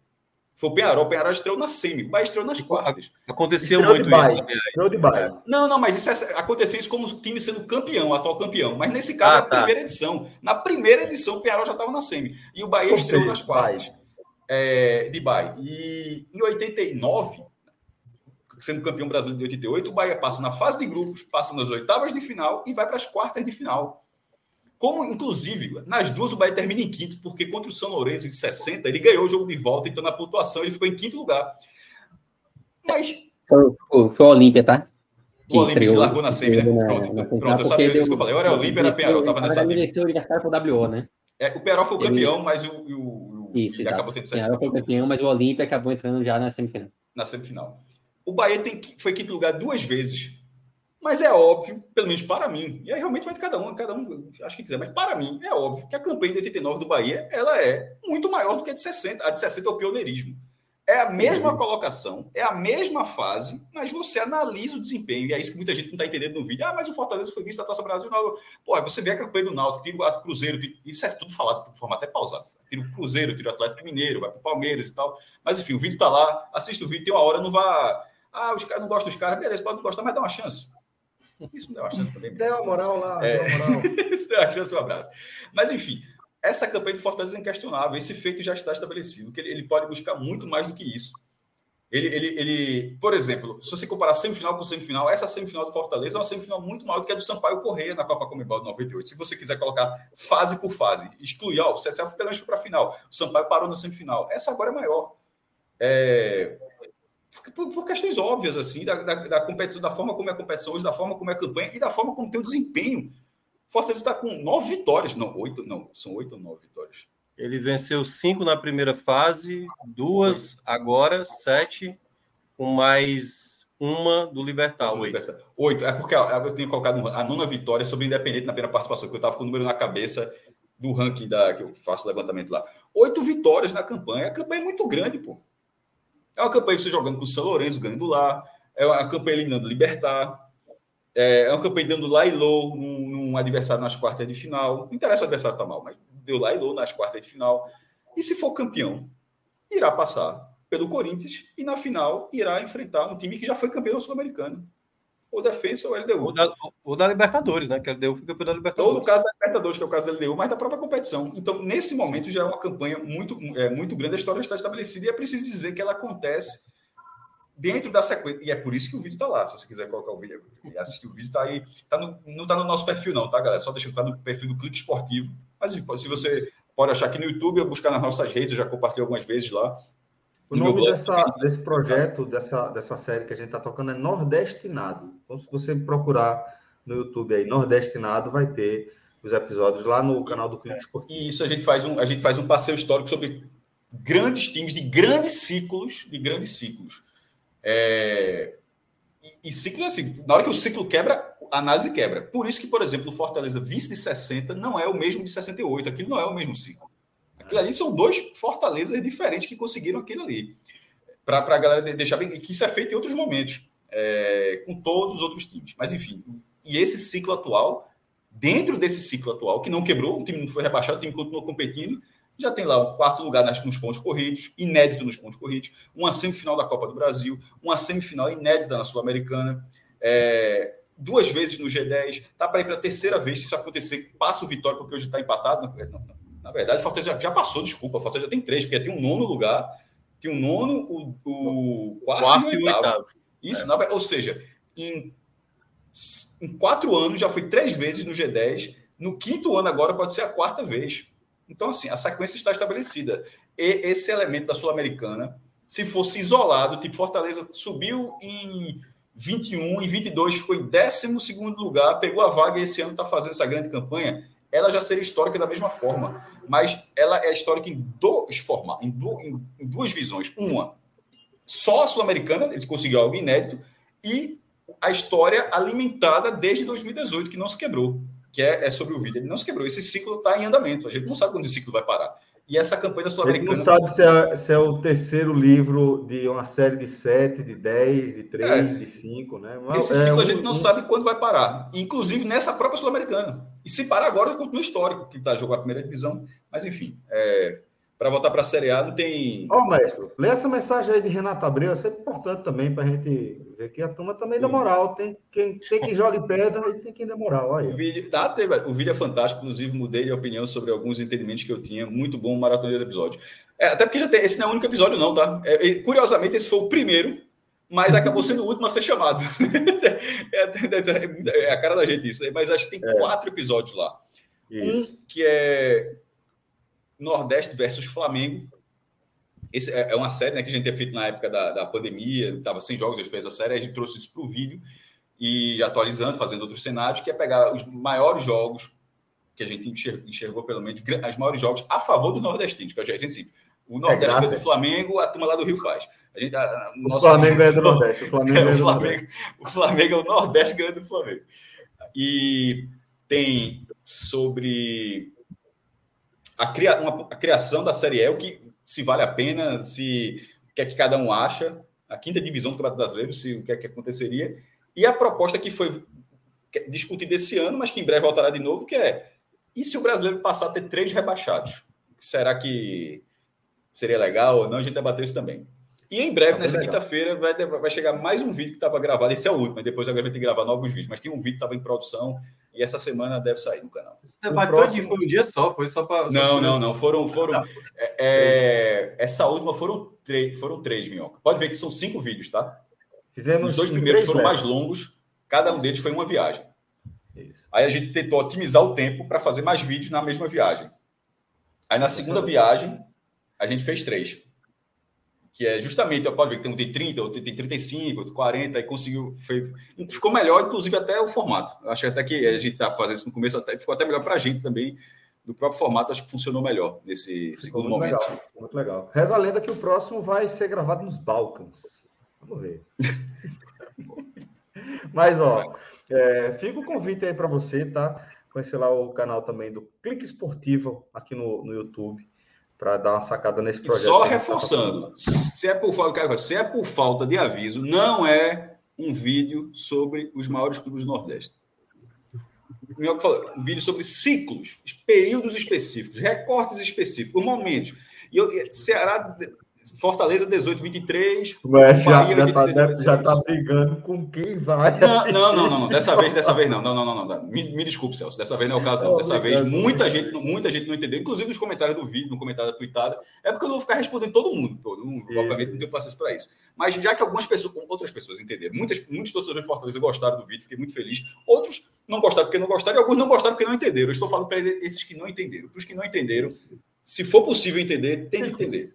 Foi o Penharol. O Penharol estreou na semi. O Bahia estreou nas quartas. Acontecia muito isso. Estreou de Bahia. Não, não, mas isso é, acontecia isso como o time sendo campeão, atual campeão. Mas nesse caso, ah, é a tá. primeira edição. Na primeira edição, o Penharol já estava na semi. E o Bahia estreou nas quartas. É, de Bahia. E em 89, sendo campeão brasileiro de 88, o Bahia passa na fase de grupos, passa nas oitavas de final e vai para as quartas de final. Como, inclusive, nas duas o Bahia termina em quinto, porque contra o São Lourenço em 60, ele ganhou o jogo de volta, então na pontuação ele ficou em quinto lugar. Mas. Foi, foi o Olímpia, tá? o Olímpia que largou na semi, né? Pronto, na, pronto, eu sabia isso que eu falei. Era Olímpia, era Penarol, estava nessa. Ele o Universitário pro WO, né? É, o Penarol foi o campeão, ele... mas o, o, o isso, acabou tendo certo. foi o campeão, mas o Olímpia acabou entrando já na semifinal. Na semifinal. O Bahia tem, foi quinto lugar duas vezes mas é óbvio, pelo menos para mim, e aí realmente vai de cada um, cada um acho que quiser, mas para mim é óbvio que a campanha de 89 do Bahia ela é muito maior do que a de 60. A de 60 é o pioneirismo. É a mesma uhum. colocação, é a mesma fase, mas você analisa o desempenho. E é isso que muita gente não está entendendo no vídeo. Ah, mas o Fortaleza foi visto da Taça Brasil. Não. Pô, você vê a campanha do Náutico, tira o Cruzeiro, tira, isso é tudo falado de forma até pausada. Tira o Cruzeiro, tira o Atlético Mineiro, vai para o Palmeiras e tal. Mas enfim, o vídeo está lá, assista o vídeo, tem uma hora, não vá. Ah, os caras não gostam dos caras, beleza, pode não gostar, mas dá uma chance. Isso me deu uma chance também. Deu uma moral lá, é... deu moral. Isso deu uma chance, um abraço. Mas, enfim, essa campanha de Fortaleza é inquestionável. Esse feito já está estabelecido, que ele, ele pode buscar muito mais do que isso. Ele, ele, ele, por exemplo, se você comparar semifinal com semifinal, essa semifinal do Fortaleza é uma semifinal muito maior do que a do Sampaio Correia na Copa Comebol de 98. Se você quiser colocar fase por fase, excluir, ó, o CSA foi para a final, o Sampaio parou na semifinal. Essa agora é maior. É, por, por, questões óbvias, assim, da, da, da, competição, da forma como é a competição hoje, da forma como é a campanha e da forma como tem o desempenho. Fortaleza está com nove vitórias, não, oito, não, são oito ou nove vitórias. Ele venceu cinco na primeira fase, duas agora, sete, com mais uma do Libertar, oito. Libertar. Oito, é porque eu tinha colocado a nona vitória sobre o Independente na primeira participação, que eu estava com o número na cabeça do ranking da, que eu faço levantamento lá. Oito vitórias na campanha. A campanha é muito grande, pô. É uma campanha você jogando com o São Lourenço, ganhando lá. É uma campanha eliminando Libertar. É, é uma campanha dando lá e low num, num, adversário nas quartas de final. Não interessa o adversário tá mal, mas deu lá e low nas quartas de final. E se for campeão, irá passar pelo Corinthians e na final irá enfrentar um time que já foi campeão sul-americano. Ou Defensa ou LDU. Ou da, ou da Libertadores, né? Que a LDU foi campeão da Libertadores. Ou no caso da Libertadores, que é o caso da LDU, mas da própria competição. Então, nesse momento, já é uma campanha muito, é, muito grande, a história está estabelecida e é preciso dizer que ela acontece dentro da sequência. E é por isso que o vídeo está lá. Se você quiser colocar o vídeo e assistir o vídeo, está aí. Tá no, não está no nosso perfil, não, tá, galera? Só deixa eu estar no perfil do Clique Esportivo. Mas se você pode achar aqui no YouTube ou buscar nas nossas redes, eu já compartilhei algumas vezes lá. O nome dessa, desse projeto, dessa, dessa série que a gente está tocando é Nordestinado. Então, se você procurar no YouTube aí, Nordestinado, vai ter os episódios lá no canal do Clique Esportivo. E isso a gente faz um, a gente faz um passeio histórico sobre grandes times de grandes ciclos, de grandes ciclos. É... E, e ciclo assim, na hora que o ciclo quebra, a análise quebra. Por isso que, por exemplo, o Fortaleza vice de 60 não é o mesmo de 68. Aquilo não é o mesmo ciclo. Aquilo ali são dois Fortalezas diferentes que conseguiram aquilo ali. Para a galera deixar bem que isso é feito em outros momentos, é, com todos os outros times. Mas, enfim, e esse ciclo atual, dentro desse ciclo atual, que não quebrou, o time não foi rebaixado, o time continuou competindo, já tem lá o quarto lugar nos pontos corridos, inédito nos pontos corridos, uma semifinal da Copa do Brasil, uma semifinal inédita na Sul-Americana, é, duas vezes no G10, tá para ir para a terceira vez, se isso acontecer, passa o Vitória, porque hoje está empatado. Não, não, na verdade, Fortaleza já, passou, desculpa, Fortaleza já tem três, porque tem um nono lugar, tem um nono, o, o quarto, quarto, e o oitavo. oitavo. Isso, é. na, ou seja, em, em quatro anos já foi três vezes no G10, no quinto ano agora pode ser a quarta vez. Então, assim, a sequência está estabelecida. E esse elemento da Sul-Americana, se fosse isolado, tipo Fortaleza subiu em 21 e 22, ficou em 12 lugar, pegou a vaga e esse ano está fazendo essa grande campanha, ela já seria histórica da mesma forma. Mas ela é histórica em dois formatos, em, em, duas visões. Uma, só a Sul-Americana, ele conseguiu algo inédito, e a história alimentada desde 2018, que não se quebrou que é, é sobre o vídeo. Ele não se quebrou. Esse ciclo está em andamento. A gente não sabe quando esse ciclo vai parar. E essa campanha da Sul-Americana. não sabe se é, se é, o terceiro livro de uma série de sete, de dez, de três, é. de cinco, né? Mas Esse é ciclo um, a gente não sabe quando vai parar. Inclusive nessa própria Sul-Americana. E se parar agora, continua histórico, que está jogando a primeira divisão. Mas enfim, é, para voltar para a Série A, não tem. Ó, oh, mestre, lê essa mensagem aí de Renato Abreu, é sempre importante também para a gente ver que a turma também dá moral. Tem quem, tem quem joga em pedra e tem quem dá moral. Olha. O, vídeo, tá, teve, o vídeo é fantástico, inclusive mudei de opinião sobre alguns entendimentos que eu tinha. Muito bom o maratona do episódio. É, até porque já tem, esse não é o único episódio, não, tá? É, curiosamente, esse foi o primeiro, mas acabou sendo o último a ser chamado. É, é, é, a cara da gente isso, mas acho que tem é. quatro episódios lá. Isso. Um que é Nordeste versus Flamengo. Esse é, é uma série né, que a gente tinha feito na época da, da pandemia, estava sem jogos, a gente fez a série, a gente trouxe isso para o vídeo e atualizando, fazendo outros cenários, que é pegar os maiores jogos que a gente enxergou, pelo menos, os maiores jogos a favor do nordestino, que a gente sempre. O Nordeste é do Flamengo, a turma lá do Rio faz. A gente, a, o, nosso Flamengo é do Nordeste. O Flamengo é, o, Flamengo, o Flamengo é o Nordeste ganhando do Flamengo. E tem sobre a, cria, uma, a criação da Série E, o que se vale a pena, se o que é que cada um acha, a quinta divisão do Campeonato Brasileiro, se o que é que aconteceria, e a proposta que foi discutida esse ano, mas que em breve voltará de novo, que é e se o brasileiro passar a ter três rebaixados? Será que seria legal ou não? A gente debateu isso também. E em breve, nessa quinta-feira, vai, vai chegar mais um vídeo que estava gravado. Esse é o último, depois agora vai ter que gravar novos vídeos. Mas tem um vídeo que estava em produção e essa semana deve sair no canal. Esse debate próximo... foi um dia só, foi só para. Não, não, não. Foram. foram é, é, essa última foram três, foram três, Minhoca. Pode ver que são cinco vídeos, tá? Fizemos Os dois primeiros foram mais longos, cada um deles foi uma viagem. Isso. Aí a gente tentou otimizar o tempo para fazer mais vídeos na mesma viagem. Aí na segunda viagem, a gente fez três que é justamente, pode ver que tem um tem 30, outro tem 35, outro 40, e conseguiu, fez, ficou melhor, inclusive até o formato. Acho até que a gente está fazendo isso no começo, até, ficou até melhor para a gente também, do próprio formato, acho que funcionou melhor nesse ficou segundo muito momento. Legal, muito legal. Reza a lenda que o próximo vai ser gravado nos Balcãs. Vamos ver. Mas, ó, é, fica o convite aí para você, tá? conhecer lá o canal também do Clique Esportivo aqui no, no YouTube para dar uma sacada nesse projeto. E só reforçando, se é por falta, se é por falta de aviso, não é um vídeo sobre os maiores clubes do Nordeste. Um vídeo sobre ciclos, períodos específicos, recortes específicos, momentos. E eu, Ceará Fortaleza 18, 23. Mas já, já, 26, tá, já tá brigando com quem vai. Não, não, não, não, Dessa vez, dessa vez não. Não, não, não, não. Me, me desculpe, Celso. Dessa vez não é o caso, não. Dessa vez, muita gente, muita gente não entendeu, inclusive nos comentários do vídeo, no comentário da tweetada. É porque eu não vou ficar respondendo todo mundo. Todo mundo obviamente, não tenho paciência para isso. Mas já que algumas pessoas, outras pessoas entenderam, muitas, muitos torcedores de Fortaleza gostaram do vídeo, fiquei muito feliz. Outros não gostaram porque não gostaram, e alguns não gostaram porque não entenderam. Eu estou falando para esses que não entenderam. Para os que não entenderam, se for possível entender, tem que entender.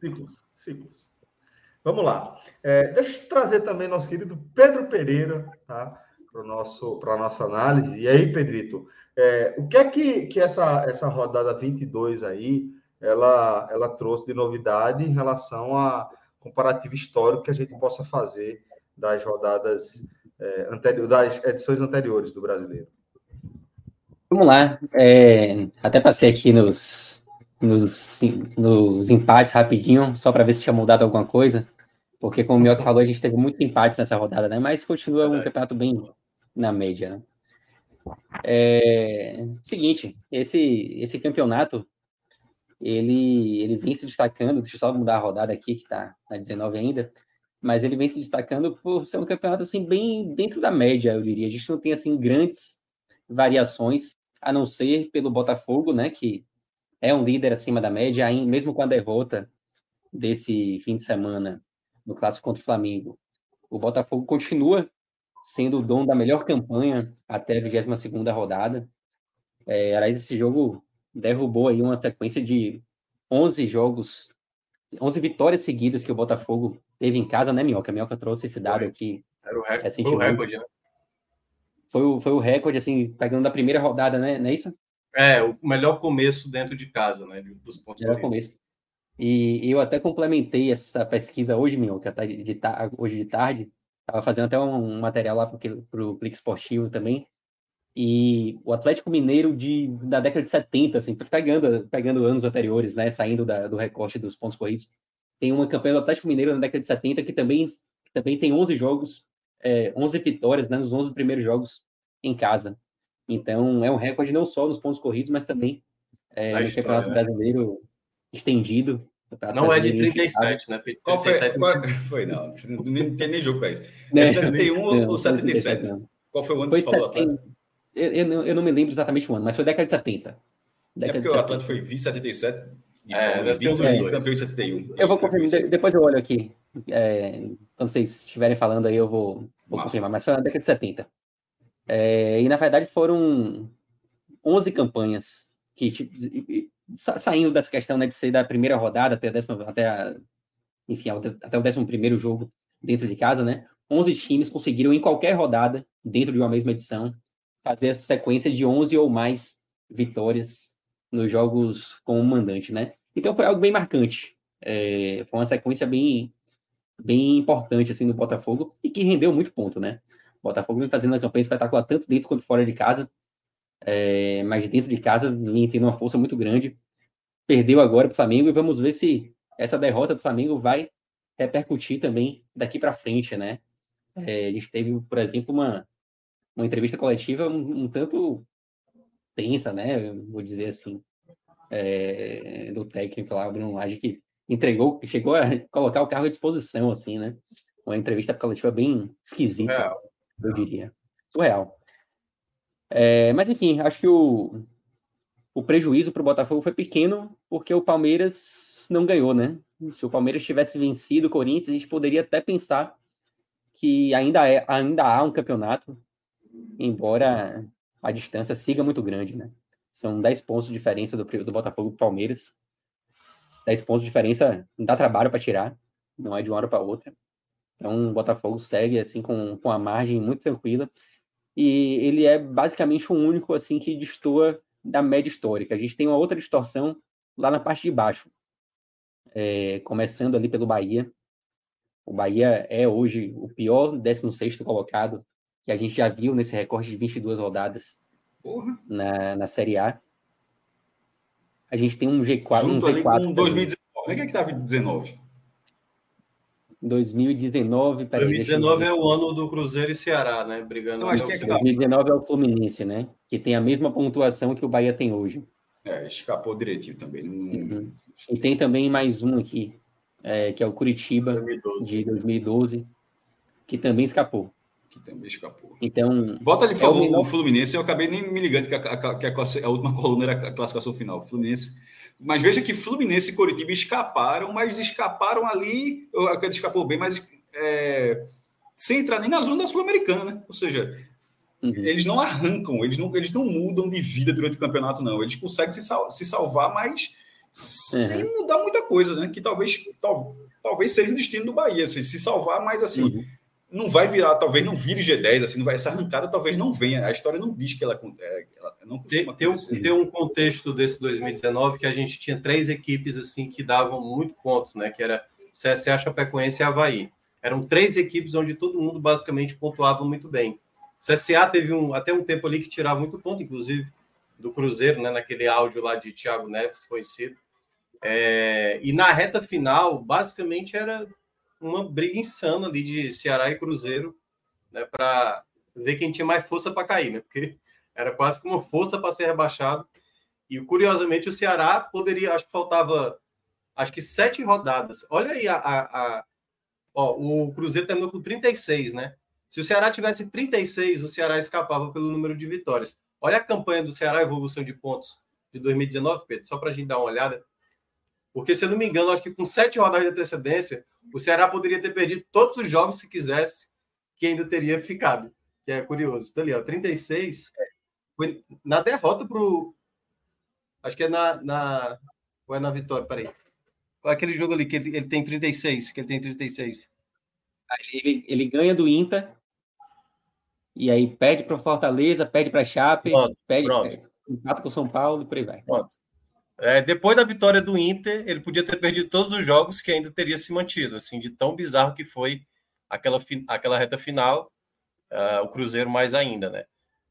Vamos lá. É, deixa eu trazer também nosso querido Pedro Pereira, tá? Para a nossa análise. E aí, Pedrito, é, o que é que, que essa, essa rodada 22 aí ela, ela trouxe de novidade em relação a comparativo histórico que a gente possa fazer das rodadas é, anteriores, das edições anteriores do brasileiro? Vamos lá. É, até passei aqui nos, nos, nos empates rapidinho, só para ver se tinha mudado alguma coisa. Porque, como o Mioca falou, a gente teve muitos empates nessa rodada, né? Mas continua um campeonato bem na média, né? É... Seguinte, esse, esse campeonato, ele, ele vem se destacando, deixa eu só mudar a rodada aqui, que tá na 19 ainda, mas ele vem se destacando por ser um campeonato, assim, bem dentro da média, eu diria. A gente não tem, assim, grandes variações, a não ser pelo Botafogo, né, que é um líder acima da média, mesmo com a derrota desse fim de semana no clássico contra o Flamengo. O Botafogo continua sendo o dono da melhor campanha até a 22 rodada. É, aliás, esse jogo derrubou aí uma sequência de 11 jogos, 11 vitórias seguidas que o Botafogo teve em casa, né, Minhoca? A Minhoca trouxe esse dado aqui. Era o recorde, foi o recorde, né? Foi o, foi o recorde, assim, pegando da primeira rodada, né? Não é isso? É, o melhor começo dentro de casa, né? Dos pontos. Melhor começo. E eu até complementei essa pesquisa hoje, meu, que é de, de, hoje de tarde. Estava fazendo até um, material lá para o Clique Esportivo também. E o Atlético Mineiro de, da década de 70, assim, pegando, pegando anos anteriores, né, saindo da, do recorte dos pontos corridos, tem uma campanha do Atlético Mineiro na década de 70 que também, que também tem 11 jogos, é, 11 vitórias né, nos 11 primeiros jogos em casa. Então, é um recorde não só nos pontos corridos, mas também é, no história, Campeonato né? Brasileiro estendido. Não é de 37, né? Qual foi? Qual, foi não, não tem nem jogo para isso. É 71 não, ou 77? Não. Qual foi o ano foi que falou, 70, eu, eu, não, eu não me lembro exatamente o ano, mas foi década de 70. Década é porque o Atlético foi vice-77 e é, campeão em 71. Eu vou confirmar, depois eu olho aqui. É, quando vocês estiverem falando aí, eu vou, vou confirmar, mas foi na década de 70. É, e na verdade foram 11 campanhas que tipo, saindo dessa questão né, de ser da primeira rodada até a décima, até a, enfim, até o décimo primeiro jogo dentro de casa, né? 11 times conseguiram em qualquer rodada, dentro de uma mesma edição, fazer essa sequência de 11 ou mais vitórias nos jogos com o mandante, né? Então foi algo bem marcante. É, foi uma sequência bem, bem importante assim no Botafogo e que rendeu muito ponto, né? O Botafogo vem fazendo uma campanha espetacular tanto dentro quanto fora de casa é, mas dentro de casa vinha tendo uma força muito grande. Perdeu agora para o Flamengo e vamos ver se essa derrota do Flamengo vai repercutir também daqui para frente, né? É, a gente teve, por exemplo, uma, uma entrevista coletiva um, um tanto tensa, né? Vou dizer assim, é, do técnico lá, Bruno Lage, que entregou, chegou a colocar o carro à disposição, assim, né? Uma entrevista coletiva bem esquisita, Surreal. Eu diria. Surreal. É, mas enfim, acho que o, o prejuízo para o Botafogo foi pequeno porque o Palmeiras não ganhou, né? Se o Palmeiras tivesse vencido o Corinthians, a gente poderia até pensar que ainda, é, ainda há um campeonato, embora a distância siga muito grande, né? São 10 pontos de diferença do, do Botafogo para o Palmeiras. 10 pontos de diferença dá trabalho para tirar, não é de uma hora para outra. Então o Botafogo segue assim com, com a margem muito tranquila e ele é basicamente o único assim que destoa da média histórica. A gente tem uma outra distorção lá na parte de baixo, é, começando ali pelo Bahia. O Bahia é hoje o pior 16º colocado que a gente já viu nesse recorte de 22 rodadas na, na Série A. A gente tem um G4, Junto um Z4. Com 2019. Quem é que estava em 19? 2019, peraí, 2019 é o ano do Cruzeiro e Ceará, né? Brigando. Então, acho que é que 2019 é o Fluminense, né? Que tem a mesma pontuação que o Bahia tem hoje. É, escapou direitinho também. Uhum. E tem também mais um aqui, é, que é o Curitiba 2012. de 2012, que também escapou. Que também escapou. Então. Bota ali, por é favor, o, o Fluminense. Eu acabei nem me ligando que a, a, que a, a última coluna era a classificação final. Fluminense mas veja que Fluminense e Coritiba escaparam, mas escaparam ali, ele escapou bem, mas é, sem entrar nem na zona da Sul-Americana, né? Ou seja, uhum. eles não arrancam, eles não, eles não mudam de vida durante o campeonato, não. Eles conseguem se, sal, se salvar, mas sem uhum. mudar muita coisa, né? Que talvez, tal, talvez seja o destino do Bahia, assim, se salvar, mas assim. Uhum não vai virar, talvez não vire G10, assim, não vai, essa arrancada talvez não venha. A história não diz que ela, é, ela não tem, tem, um, tem um contexto desse 2019 que a gente tinha três equipes assim que davam muito pontos, né? Que era CSA, Chapecoense e Havaí. Eram três equipes onde todo mundo basicamente pontuava muito bem. CSA teve um, até um tempo ali que tirava muito ponto, inclusive do Cruzeiro, né? Naquele áudio lá de Thiago Neves, conhecido. É, e na reta final, basicamente era uma briga insana ali de Ceará e Cruzeiro, né, para ver quem tinha mais força para cair, né? Porque era quase que uma força para ser rebaixado. E curiosamente o Ceará poderia, acho que faltava, acho que sete rodadas. Olha aí a, a, a ó, o Cruzeiro terminou com 36, né? Se o Ceará tivesse 36, o Ceará escapava pelo número de vitórias. Olha a campanha do Ceará, evolução de pontos de 2019, Pedro, só para a gente dar uma olhada. Porque, se eu não me engano, acho que com sete rodadas de antecedência, o Ceará poderia ter perdido todos os jogos se quisesse, que ainda teria ficado. Que é curioso. Está ali, ó, 36. Foi na derrota para o. Acho que é na, na. Ou é na vitória? Peraí. Qual é aquele jogo ali que ele, ele tem 36? Que ele tem 36. Ele, ele ganha do Inter. E aí pede para Fortaleza, pede para Chape, pronto, pede pronto. empata com o São Paulo e por aí vai. Pronto. É, depois da vitória do Inter, ele podia ter perdido todos os jogos que ainda teria se mantido, assim, de tão bizarro que foi aquela, aquela reta final, uh, o Cruzeiro mais ainda, né?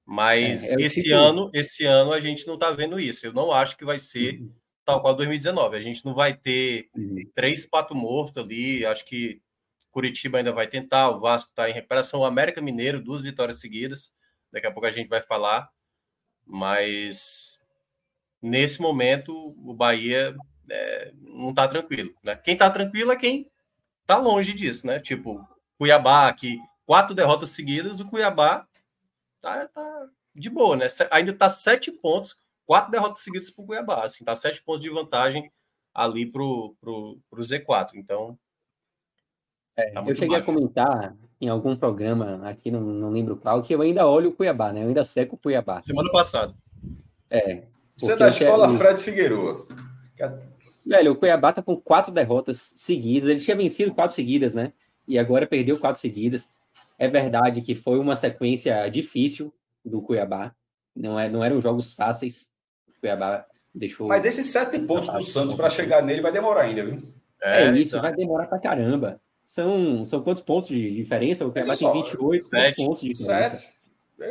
Mas é, é esse tipo... ano, esse ano a gente não tá vendo isso. Eu não acho que vai ser uhum. tal qual 2019. A gente não vai ter uhum. três pato morto ali. Acho que Curitiba ainda vai tentar, o Vasco está em recuperação, o América Mineiro, duas vitórias seguidas. Daqui a pouco a gente vai falar. Mas nesse momento o Bahia é, não está tranquilo. Né? Quem está tranquilo é quem está longe disso, né? Tipo, Cuiabá, que quatro derrotas seguidas, o Cuiabá tá, tá de boa, né? Ainda está sete pontos, quatro derrotas seguidas para o Cuiabá, assim, tá sete pontos de vantagem ali pro, pro, pro Z4. Então. É, tá eu cheguei baixo. a comentar em algum programa aqui, não, não lembro qual, que eu ainda olho o Cuiabá, né? Eu ainda seco o Cuiabá. Semana passada. É, você é da escola quero... Fred Figueroa. Velho, o Cuiabá tá com quatro derrotas seguidas. Ele tinha vencido quatro seguidas, né? E agora perdeu quatro seguidas. É verdade que foi uma sequência difícil do Cuiabá. Não, é, não eram jogos fáceis. O Cuiabá deixou. Mas esses sete pontos do Santos para chegar nele vai demorar ainda, viu? É, é isso, então. vai demorar pra caramba. São, são quantos pontos de diferença? O Cuiabá tem 28 sete, pontos de diferença. Sete.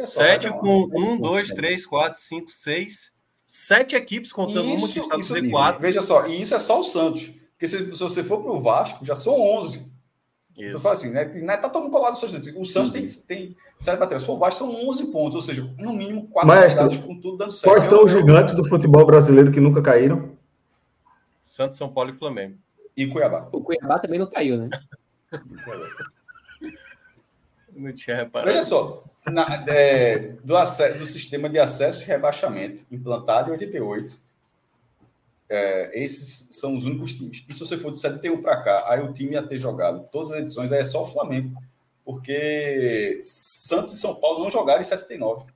Sete com um, dois, três, quatro, cinco, seis, sete equipes contando isso, uma que está no isso, Z4. Veja só, e isso é só o Santos. Porque se, se você for para o Vasco, já são 11. Isso. Então, fala assim, né? né tá todo mundo colado no Santos. O Santos uhum. tem, tem sete baterias. Se for o Vasco, são 11 pontos. Ou seja, no mínimo, quatro Mestre, com tudo dando certo. Quais são os gigantes do futebol brasileiro que nunca caíram? Santos, São Paulo e Flamengo. E Cuiabá. O Cuiabá também não caiu, né? Não tinha reparado. Olha só, na, é, do, acesso, do sistema de acesso e rebaixamento implantado em 88, é, esses são os únicos times. E se você for de 71 para cá, aí o time ia ter jogado todas as edições, aí é só o Flamengo. Porque Santos e São Paulo não jogaram em 79.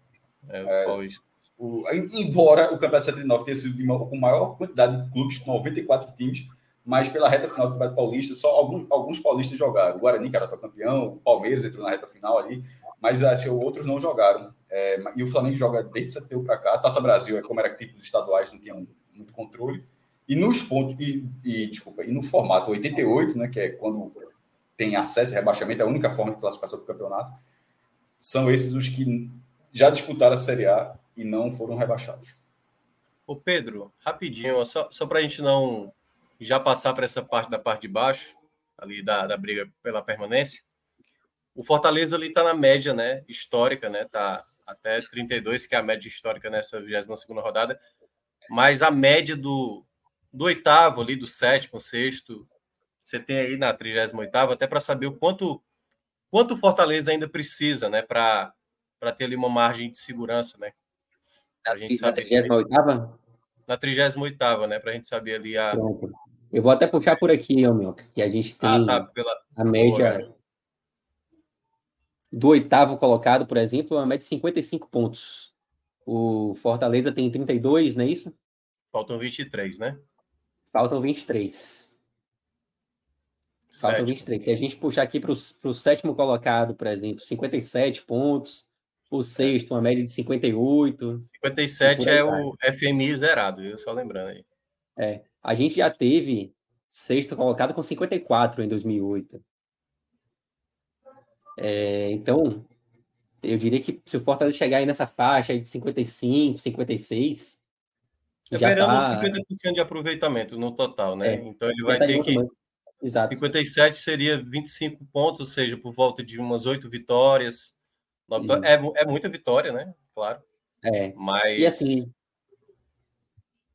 É, os é, paulistas. O, embora o campeonato de 79 tenha sido com maior quantidade de clubes, 94 times, mas pela reta final do Campeonato Paulista, só alguns, alguns paulistas jogaram. O Guarani, que era campeão, o Palmeiras entrou na reta final ali, mas assim, outros não jogaram. É, e o Flamengo joga desde 71 para cá. A Taça Brasil, é como era tipo dos estaduais, não tinha muito controle. E nos pontos, e, e, desculpa, e no formato 88, né, que é quando tem acesso e rebaixamento, é a única forma de classificação do campeonato, são esses os que já disputaram a Série A e não foram rebaixados. Ô Pedro, rapidinho, só, só para a gente não já passar para essa parte da parte de baixo, ali da, da briga pela permanência. O Fortaleza ali está na média, né, histórica, né, tá até 32, que é a média histórica nessa 22 segunda rodada, mas a média do, do oitavo ali, do sétimo, sexto, você tem aí na 38 até para saber o quanto quanto o Fortaleza ainda precisa, né, para ter ali uma margem de segurança, né? A gente. Na 38 Na 38 né, para a gente saber ali a Pronto. Eu vou até puxar por aqui, meu, que a gente ah, tem ah, tá, pela... a média Boa, do oitavo colocado, por exemplo, uma média de 55 pontos. O Fortaleza tem 32, não é isso? Faltam 23, né? Faltam 23. Faltam 23. Se a gente puxar aqui para o sétimo colocado, por exemplo, 57 pontos. O sexto, uma média de 58. 57 é o FMI zerado, eu só lembrando aí. É. A gente já teve sexto colocado com 54 em 2008. É, então, eu diria que se o Fortaleza chegar aí nessa faixa aí de 55, 56. É já tá... 50% de aproveitamento no total, né? É, então ele vai ter que. Exato. 57 seria 25 pontos, ou seja, por volta de umas oito vitórias. É, é muita vitória, né? Claro. É. Mas. E assim,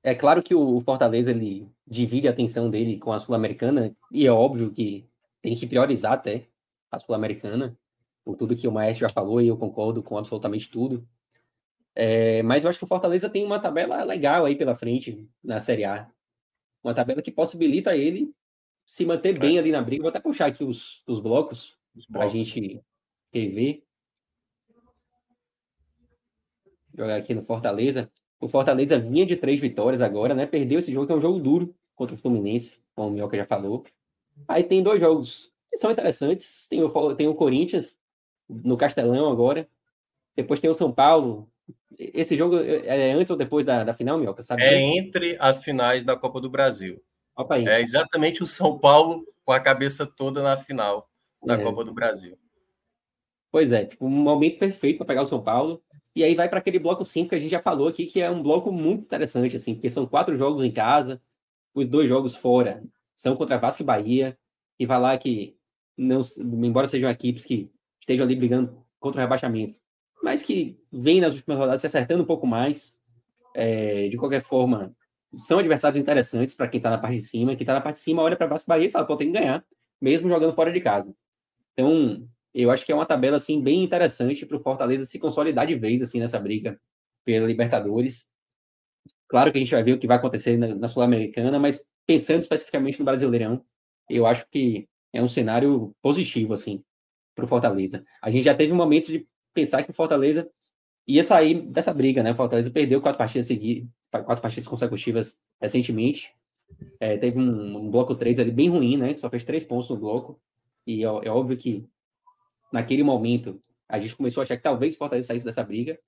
é claro que o Fortaleza ele divide a atenção dele com a Sul-Americana, e é óbvio que tem que priorizar até a Sul-Americana, por tudo que o Maestro já falou, e eu concordo com absolutamente tudo. É, mas eu acho que o Fortaleza tem uma tabela legal aí pela frente na Série A. Uma tabela que possibilita ele se manter bem ali na briga. Vou até puxar aqui os, os blocos para a gente rever. Jogar aqui no Fortaleza. O Fortaleza vinha de três vitórias agora, né? Perdeu esse jogo, que é um jogo duro contra o Fluminense, como o Mioca já falou. Aí tem dois jogos que são interessantes. Tem o, tem o Corinthians no Castelão agora. Depois tem o São Paulo. Esse jogo é, é antes ou depois da, da final, Mioca? Sabe é entre as finais da Copa do Brasil. Opa. É exatamente o São Paulo com a cabeça toda na final da é. Copa do Brasil. Pois é, tipo, um momento perfeito para pegar o São Paulo. E aí vai para aquele bloco 5 que a gente já falou aqui, que é um bloco muito interessante, assim, porque são quatro jogos em casa, os dois jogos fora são contra Vasco e Bahia, e vai lá que, não, embora sejam equipes que estejam ali brigando contra o rebaixamento, mas que vêm nas últimas rodadas se acertando um pouco mais, é, de qualquer forma, são adversários interessantes para quem está na parte de cima, quem está na parte de cima olha para Vasco e Bahia e fala, pô, tem que ganhar, mesmo jogando fora de casa. Então, eu acho que é uma tabela assim bem interessante para o Fortaleza se consolidar de vez assim nessa briga pela Libertadores. Claro que a gente vai ver o que vai acontecer na, na Sul-Americana, mas pensando especificamente no Brasileirão, eu acho que é um cenário positivo assim para o Fortaleza. A gente já teve momentos de pensar que o Fortaleza ia sair dessa briga, né? O Fortaleza perdeu quatro partidas seguidas, quatro partidas consecutivas recentemente. É, teve um, um, bloco 3 ali bem ruim, né? Só fez três pontos no bloco. E é, é óbvio que naquele momento, a gente começou a achar que talvez o Fortaleza saísse dessa briga,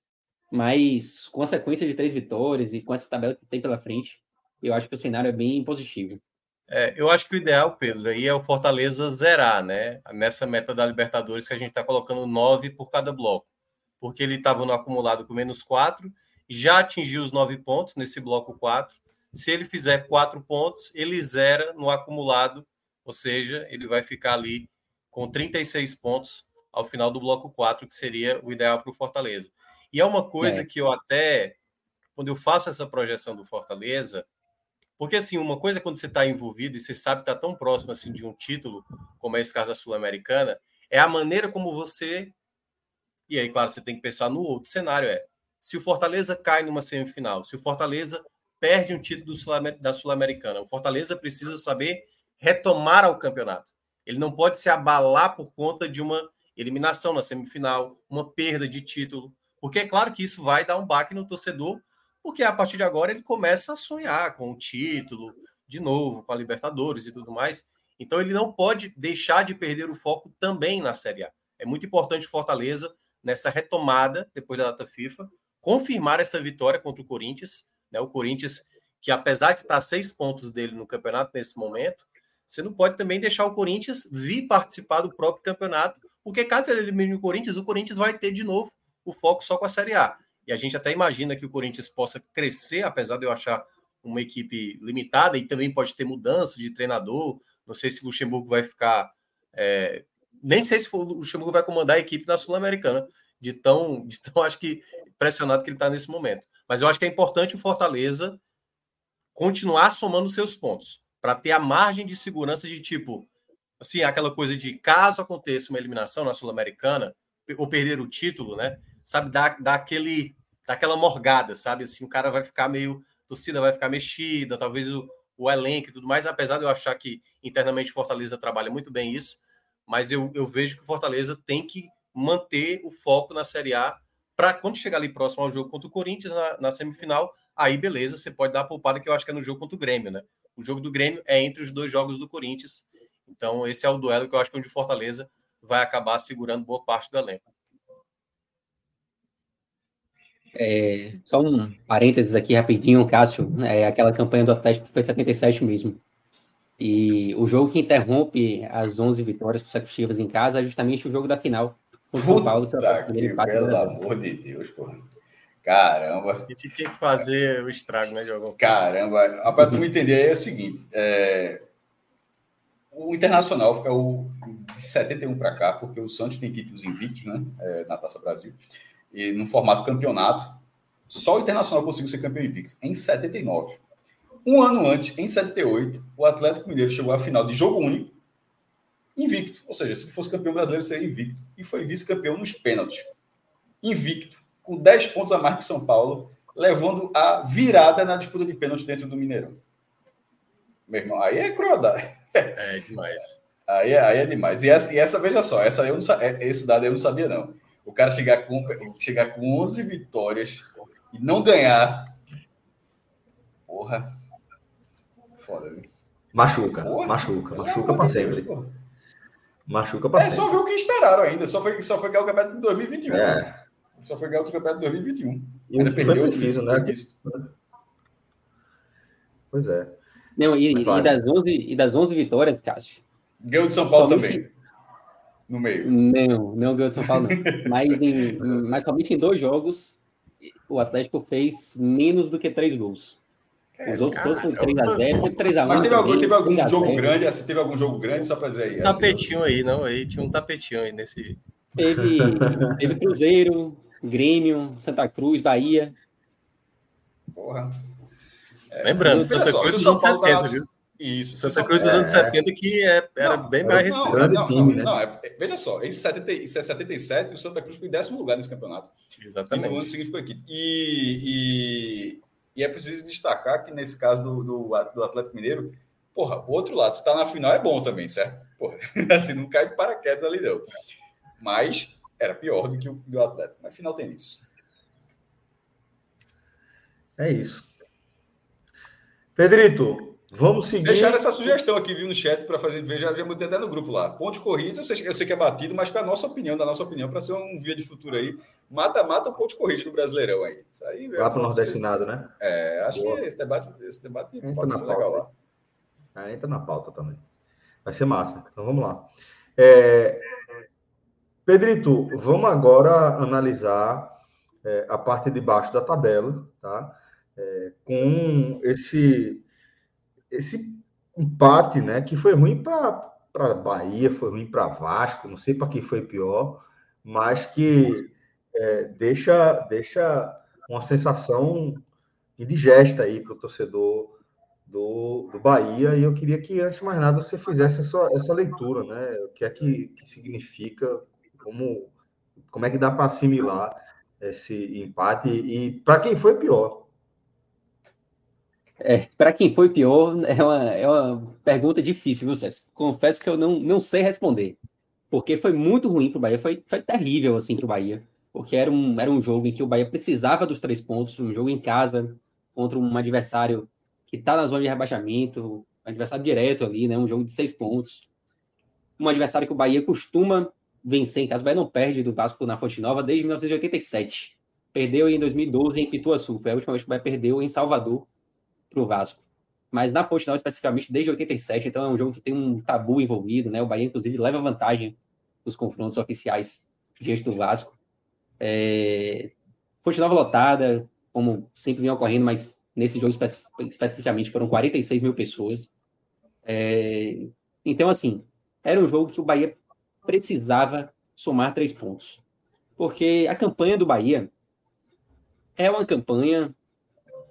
mas com a sequência de três vitórias e com essa tabela que tem pela frente, eu acho que o cenário é bem positivo. É, eu acho que o ideal, Pedro, aí é o Fortaleza zerar, né? Nessa meta da Libertadores que a gente está colocando nove por cada bloco. Porque ele estava no acumulado com menos quatro, já atingiu os nove pontos nesse bloco quatro. Se ele fizer quatro pontos, ele zera no acumulado, ou seja, ele vai ficar ali com 36 pontos ao final do bloco 4, que seria o ideal para o Fortaleza. E é uma coisa é. que eu até, quando eu faço essa projeção do Fortaleza, porque assim, uma coisa é quando você está envolvido e você sabe que está tão próximo assim de um título, como é esse caso da Sul-Americana, é a maneira como você. E aí, claro, você tem que pensar no outro cenário: é se o Fortaleza cai numa semifinal, se o Fortaleza perde um título da Sul-Americana, o Fortaleza precisa saber retomar ao campeonato. Ele não pode se abalar por conta de uma eliminação na semifinal, uma perda de título, porque é claro que isso vai dar um baque no torcedor, porque a partir de agora ele começa a sonhar com o título de novo, com a Libertadores e tudo mais. Então ele não pode deixar de perder o foco também na Série A. É muito importante Fortaleza nessa retomada depois da data FIFA, confirmar essa vitória contra o Corinthians, né? O Corinthians que apesar de estar a seis pontos dele no campeonato nesse momento, você não pode também deixar o Corinthians vir participar do próprio campeonato, porque caso ele elimine o Corinthians, o Corinthians vai ter de novo o foco só com a Série A. e a gente até imagina que o Corinthians possa crescer, apesar de eu achar uma equipe limitada, e também pode ter mudança de treinador. Não sei se o Luxemburgo vai ficar. É, nem sei se o Luxemburgo vai comandar a equipe na Sul-Americana, de tão, de tão, acho que, pressionado que ele está nesse momento. Mas eu acho que é importante o Fortaleza continuar somando seus pontos, para ter a margem de segurança de tipo, assim, aquela coisa de caso aconteça uma eliminação na Sul-Americana, ou perder o título, né? Sabe, dar, aquele, daquela morgada, sabe? Assim, o cara vai ficar meio. A torcida vai ficar mexida, talvez o, o elenco e tudo mais, apesar de eu achar que internamente Fortaleza trabalha muito bem isso, mas eu, eu vejo que o Fortaleza tem que manter o foco na Série A para quando chegar ali próximo ao jogo contra o Corinthians na, na, semifinal, aí beleza, você pode dar a poupada que eu acho que é no jogo contra o Grêmio, né? O jogo do Grêmio é entre os dois jogos do Corinthians, então esse é o duelo que eu acho que é onde o Fortaleza vai acabar segurando boa parte do elenco. É, só um parênteses aqui rapidinho, Cássio. É, aquela campanha do Atlético foi 77 mesmo. E o jogo que interrompe as 11 vitórias consecutivas em casa é justamente o jogo da final com o São Paulo. Que, é que pelo amor de Deus, porra. Caramba. A gente tinha que fazer o estrago, né, Diogo? Caramba. Para tu me entender, é o seguinte: é... o Internacional fica o de 71 para cá, porque o Santos tem títulos invictos, né, é, na Taça Brasil e no formato campeonato. Só o Internacional conseguiu ser campeão invicto em 79. Um ano antes, em 78, o Atlético Mineiro chegou à final de jogo único, invicto. Ou seja, se fosse campeão brasileiro, seria invicto. E foi vice-campeão nos pênaltis. Invicto, com 10 pontos a mais que São Paulo, levando a virada na disputa de pênaltis dentro do Mineirão. Meu irmão, aí é crueldade. É demais. Aí, é, aí é demais. E essa, e essa, veja só, essa eu não, é, esse dado eu não sabia, não. O cara chegar com, chegar com 11 vitórias e não ganhar. Porra. Foda, viu? Machuca, porra, machuca, machuca pra sempre. Deus, machuca pra é, sempre. É só ver o que esperaram ainda. Só foi, só foi ganhar o campeonato de 2021. É. Só foi ganhar o campeonato de 2021. E ainda perdeu foi preciso, né? Pois é. Não, e, e, das 11, e das 11 vitórias, Cássio. Ganhou de São Paulo também no meio. Não, não ganhou de São Paulo, não. mas, em, mas somente em dois jogos o Atlético fez menos do que três gols. É, Os outros todos foram 3x0, 3x1. Mas teve algum, teve algum jogo grande, assim, teve algum jogo grande, só para dizer aí. Assim, tapetinho aí, não, aí tinha um tapetinho aí nesse. Teve, teve Cruzeiro, Grêmio, Santa Cruz, Bahia. Porra. É, Lembrando, Santa Cruz dos anos 70, viu? Isso. Santa Cruz dos é, anos 70, que é, era não, bem mais respeitado. Não, não, né? não, é, veja só, esse 70, isso é 77 o Santa Cruz foi em décimo lugar nesse campeonato. Exatamente. E no ano seguinte foi aqui. E, e, e, é preciso destacar que nesse caso do, do, do Atlético Mineiro, porra, o outro lado, se está na final é bom também, certo? Porra, assim, não cai de paraquedas ali, não. Mas era pior do que o do Atlético. Mas final tem isso. É isso. Pedrito, Vamos seguir. Deixar essa sugestão aqui, viu, no chat, para fazer ver, já, já mudei até no grupo lá. Ponte corrida, eu sei, eu sei que é batido, mas com a nossa opinião, da nossa opinião, para ser um via de futuro aí. Mata-mata o ponte corrida no Brasileirão aí. Isso aí lá para o Nordestinado, né? É, acho Boa. que esse debate, esse debate entra pode ser pauta. legal lá. Ah, entra na pauta também. Vai ser massa. Então vamos lá. É... Pedrito, vamos agora analisar é, a parte de baixo da tabela, tá? É, com esse esse empate, né, que foi ruim para Bahia, foi ruim para Vasco, não sei para quem foi pior, mas que é, deixa, deixa uma sensação indigesta aí para o torcedor do, do Bahia. E eu queria que, antes de mais nada, você fizesse essa, essa leitura, né? O que é que, que significa, como, como é que dá para assimilar esse empate e para quem foi pior. É, para quem foi pior, é uma, é uma pergunta difícil, viu, César? Confesso que eu não, não sei responder. Porque foi muito ruim para o Bahia, foi, foi terrível assim para o Bahia. Porque era um, era um jogo em que o Bahia precisava dos três pontos, um jogo em casa, contra um adversário que está na zona de rebaixamento, um adversário direto ali, né? Um jogo de seis pontos. Um adversário que o Bahia costuma vencer em casa. O Bahia não perde do Vasco na Fonte Nova desde 1987. Perdeu em 2012 em Pituaçu. Foi a última vez que o Bahia perdeu em Salvador para o Vasco. Mas na Ponte especificamente, desde 87, então é um jogo que tem um tabu envolvido, né? O Bahia, inclusive, leva vantagem nos confrontos oficiais diante do Vasco. É... Fonte Nova lotada, como sempre vinha ocorrendo, mas nesse jogo especi especificamente foram 46 mil pessoas. É, então, assim, era um jogo que o Bahia precisava somar três pontos. Porque a campanha do Bahia é uma campanha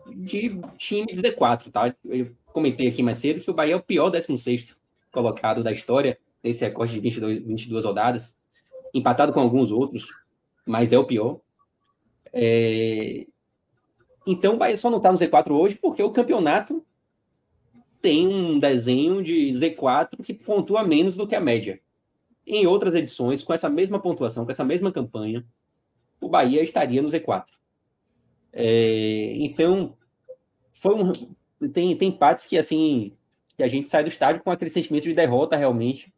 de time de Z4, tá? Eu comentei aqui mais cedo que o Bahia é o pior 16 colocado da história, nesse recorde de 22, 22 rodadas, empatado com alguns outros, mas é o pior. É... Então o Bahia só não está no Z4 hoje porque o campeonato tem um desenho de Z4 que pontua menos do que a média. Em outras edições, com essa mesma pontuação, com essa mesma campanha, o Bahia estaria no Z4. É, então, foi um, tem, tem partes que assim que a gente sai do estádio com aquele sentimento de derrota realmente.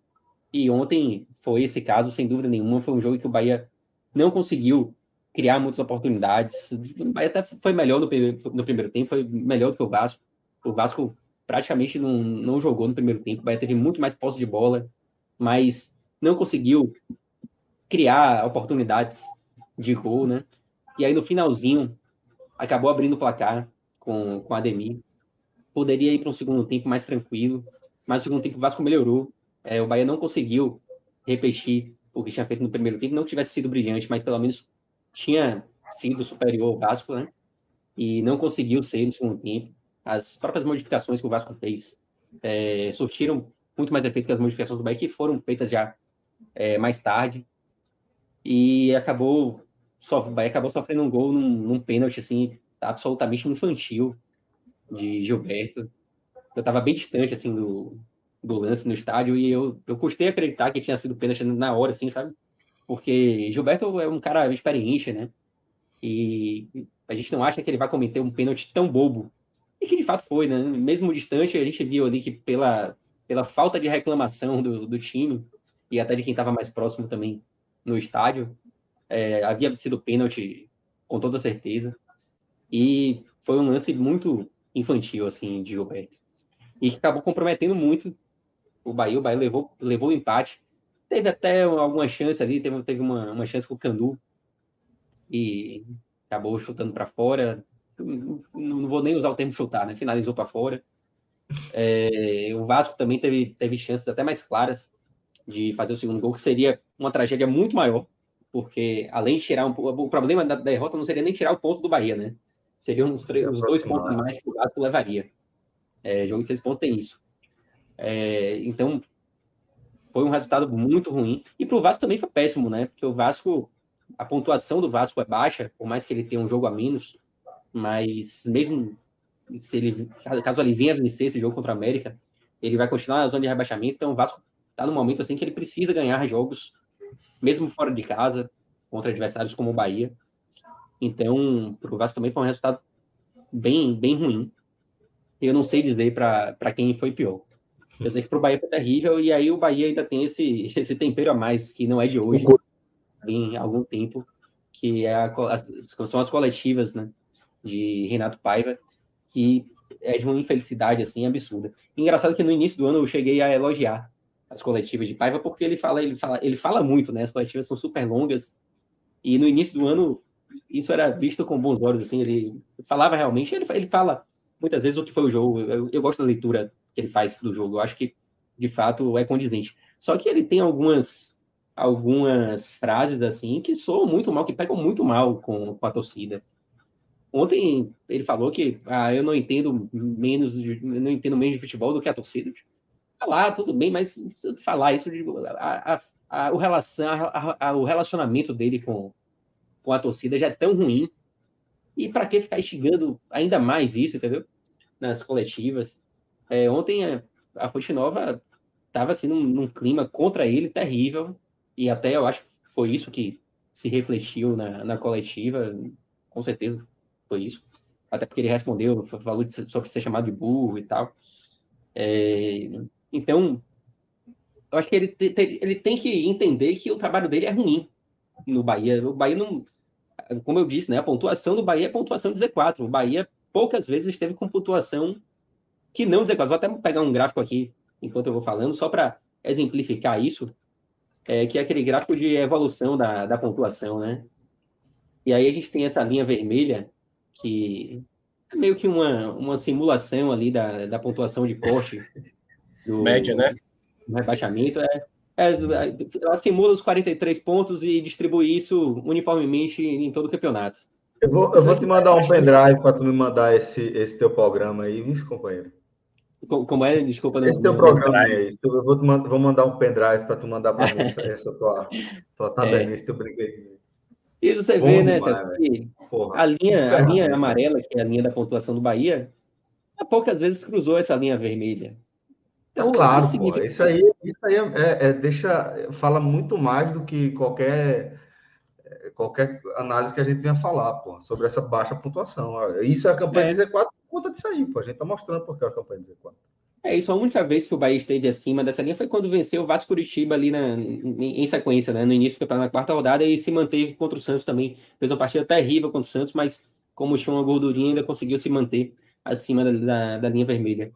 E ontem foi esse caso, sem dúvida nenhuma. Foi um jogo que o Bahia não conseguiu criar muitas oportunidades. O Bahia até foi melhor no, no primeiro tempo, foi melhor do que o Vasco. O Vasco praticamente não, não jogou no primeiro tempo. O Bahia teve muito mais posse de bola, mas não conseguiu criar oportunidades de gol, né? E aí no finalzinho acabou abrindo o placar com, com a Ademir. Poderia ir para um segundo tempo mais tranquilo, mas o segundo tempo o Vasco melhorou. É, o Bahia não conseguiu repetir o que tinha feito no primeiro tempo, não tivesse sido brilhante, mas pelo menos tinha sido superior ao Vasco, né? E não conseguiu ser no segundo tempo as próprias modificações que o Vasco fez é, surtiram muito mais efeito que as modificações do Bahia, que foram feitas já é, mais tarde. E acabou, só, o Bahia acabou sofrendo um gol num, num pênalti assim, absolutamente infantil de Gilberto. Eu estava bem distante assim do, do lance no estádio e eu, eu custei acreditar que tinha sido pênalti na hora, assim, sabe? Porque Gilberto é um cara experiente, né? E a gente não acha que ele vai cometer um pênalti tão bobo e que de fato foi, né? Mesmo distante, a gente viu ali que pela, pela falta de reclamação do, do time e até de quem estava mais próximo também no estádio, é, havia sido pênalti com toda certeza. E foi um lance muito infantil, assim, de Gilberto. E que acabou comprometendo muito o Bahia. O Bahia levou, levou o empate. Teve até alguma chance ali, teve, teve uma, uma chance com o Candu. E acabou chutando para fora não vou nem usar o termo chutar, né? Finalizou para fora. É, o Vasco também teve, teve chances até mais claras de fazer o segundo gol, que seria uma tragédia muito maior, porque além de tirar um o problema da derrota não seria nem tirar o ponto do Bahia, né? Seriam os, três, dois pontos mais que o Vasco levaria. É, jogo de seis pontos tem isso. É, então, foi um resultado muito ruim. E para o Vasco também foi péssimo, né? Porque o Vasco, a pontuação do Vasco é baixa, por mais que ele tenha um jogo a menos mas mesmo se ele, caso ele venha vencer esse jogo contra a América, ele vai continuar na zona de rebaixamento, então o Vasco está no momento assim que ele precisa ganhar jogos, mesmo fora de casa, contra adversários como o Bahia. Então, para o Vasco também foi um resultado bem, bem ruim. Eu não sei dizer para quem foi pior. Eu sei que para o Bahia foi terrível, e aí o Bahia ainda tem esse, esse tempero a mais, que não é de hoje, em algum tempo, que é a, são as coletivas, né? de Renato Paiva, que é de uma infelicidade assim absurda. Engraçado que no início do ano eu cheguei a elogiar as coletivas de Paiva porque ele fala, ele fala, ele fala muito, né? As coletivas são super longas e no início do ano isso era visto com bons olhos assim, ele falava realmente, ele, ele fala muitas vezes o que foi o jogo. Eu, eu gosto da leitura que ele faz do jogo. Eu acho que de fato é condizente. Só que ele tem algumas algumas frases assim que soam muito mal, que pegam muito mal com, com a torcida. Ontem ele falou que ah, eu não entendo menos, não entendo menos de futebol do que a torcida. Ah lá, tudo bem, mas falar isso de, a, a, a, o, relação, o relacionamento dele com, com a torcida já é tão ruim. E para que ficar instigando ainda mais isso, entendeu? Nas coletivas. É, ontem a, a Fonte Nova estava assim num, num, clima contra ele terrível. E até eu acho que foi isso que se refletiu na, na coletiva, com certeza foi isso. Até porque ele respondeu, falou de, sobre ser chamado de burro e tal. É, então, eu acho que ele, te, ele tem que entender que o trabalho dele é ruim no Bahia. O Bahia não. Como eu disse, né, a pontuação do Bahia é pontuação de Z4. O Bahia poucas vezes esteve com pontuação que não Z4. Vou até pegar um gráfico aqui enquanto eu vou falando, só para exemplificar isso, é, que é aquele gráfico de evolução da, da pontuação, né? E aí a gente tem essa linha vermelha, que é meio que uma, uma simulação ali da, da pontuação de corte. Do, Média, né? Do rebaixamento. É, é, ela simula os 43 pontos e distribui isso uniformemente em todo o campeonato. Eu vou, eu vou te mandar um pendrive para tu me mandar esse, esse teu programa aí, viu, companheiro? Como é? Desculpa. Não, esse teu programa aí. Eu vou, mandar, vou mandar um pendrive para tu mandar para mim essa, essa tua, tua tabelinha, é. esse teu brinquedinho. E você vê, né, César, que a linha, a linha amarela, que é a linha da pontuação do Bahia, há poucas vezes cruzou essa linha vermelha. Então, claro, isso, significa... isso aí, isso aí é, é, deixa, fala muito mais do que qualquer qualquer análise que a gente venha falar, pô, sobre essa baixa pontuação. Isso é a campanha é. de Z4 conta disso aí, pô. A gente tá mostrando porque é a campanha de Z4. É isso, a única vez que o Bahia esteve acima dessa linha foi quando venceu o Vasco Curitiba ali na, em, em sequência, né? No início do campeonato, na quarta rodada, e se manteve contra o Santos também. Fez uma partida terrível contra o Santos, mas como tinha uma gordurinha, ainda conseguiu se manter acima da, da, da linha vermelha.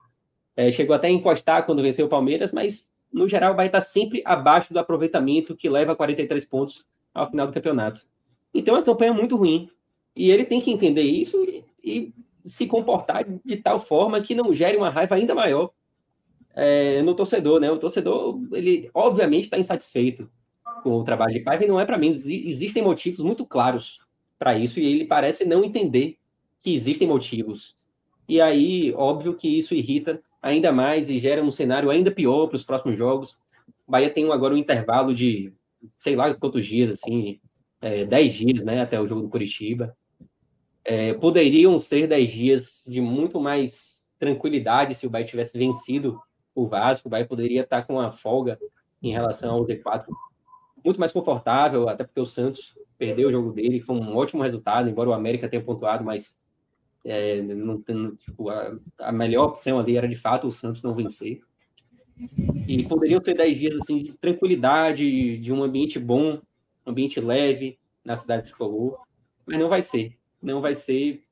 É, chegou até a encostar quando venceu o Palmeiras, mas no geral Bahia está sempre abaixo do aproveitamento que leva a 43 pontos ao final do campeonato. Então é uma campanha muito ruim. E ele tem que entender isso e, e se comportar de tal forma que não gere uma raiva ainda maior é, no torcedor, né? O torcedor, ele obviamente está insatisfeito com o trabalho de Paiva e não é para mim. Existem motivos muito claros para isso e ele parece não entender que existem motivos. E aí, óbvio que isso irrita ainda mais e gera um cenário ainda pior para os próximos jogos. O Bahia tem agora um intervalo de sei lá quantos dias, assim, é, 10 dias, né, até o jogo do Curitiba. É, poderiam ser 10 dias de muito mais tranquilidade se o Bahia tivesse vencido o Vasco, o Bahia poderia estar com uma folga em relação ao Z4 muito mais confortável, até porque o Santos perdeu o jogo dele, foi um ótimo resultado, embora o América tenha pontuado, mas é, não, tipo, a, a, melhor opção ali era de fato o Santos não vencer. E poderiam ser 10 dias assim, de tranquilidade, de um ambiente bom, ambiente leve na cidade de Tricolor, mas não vai ser. Não vai ser,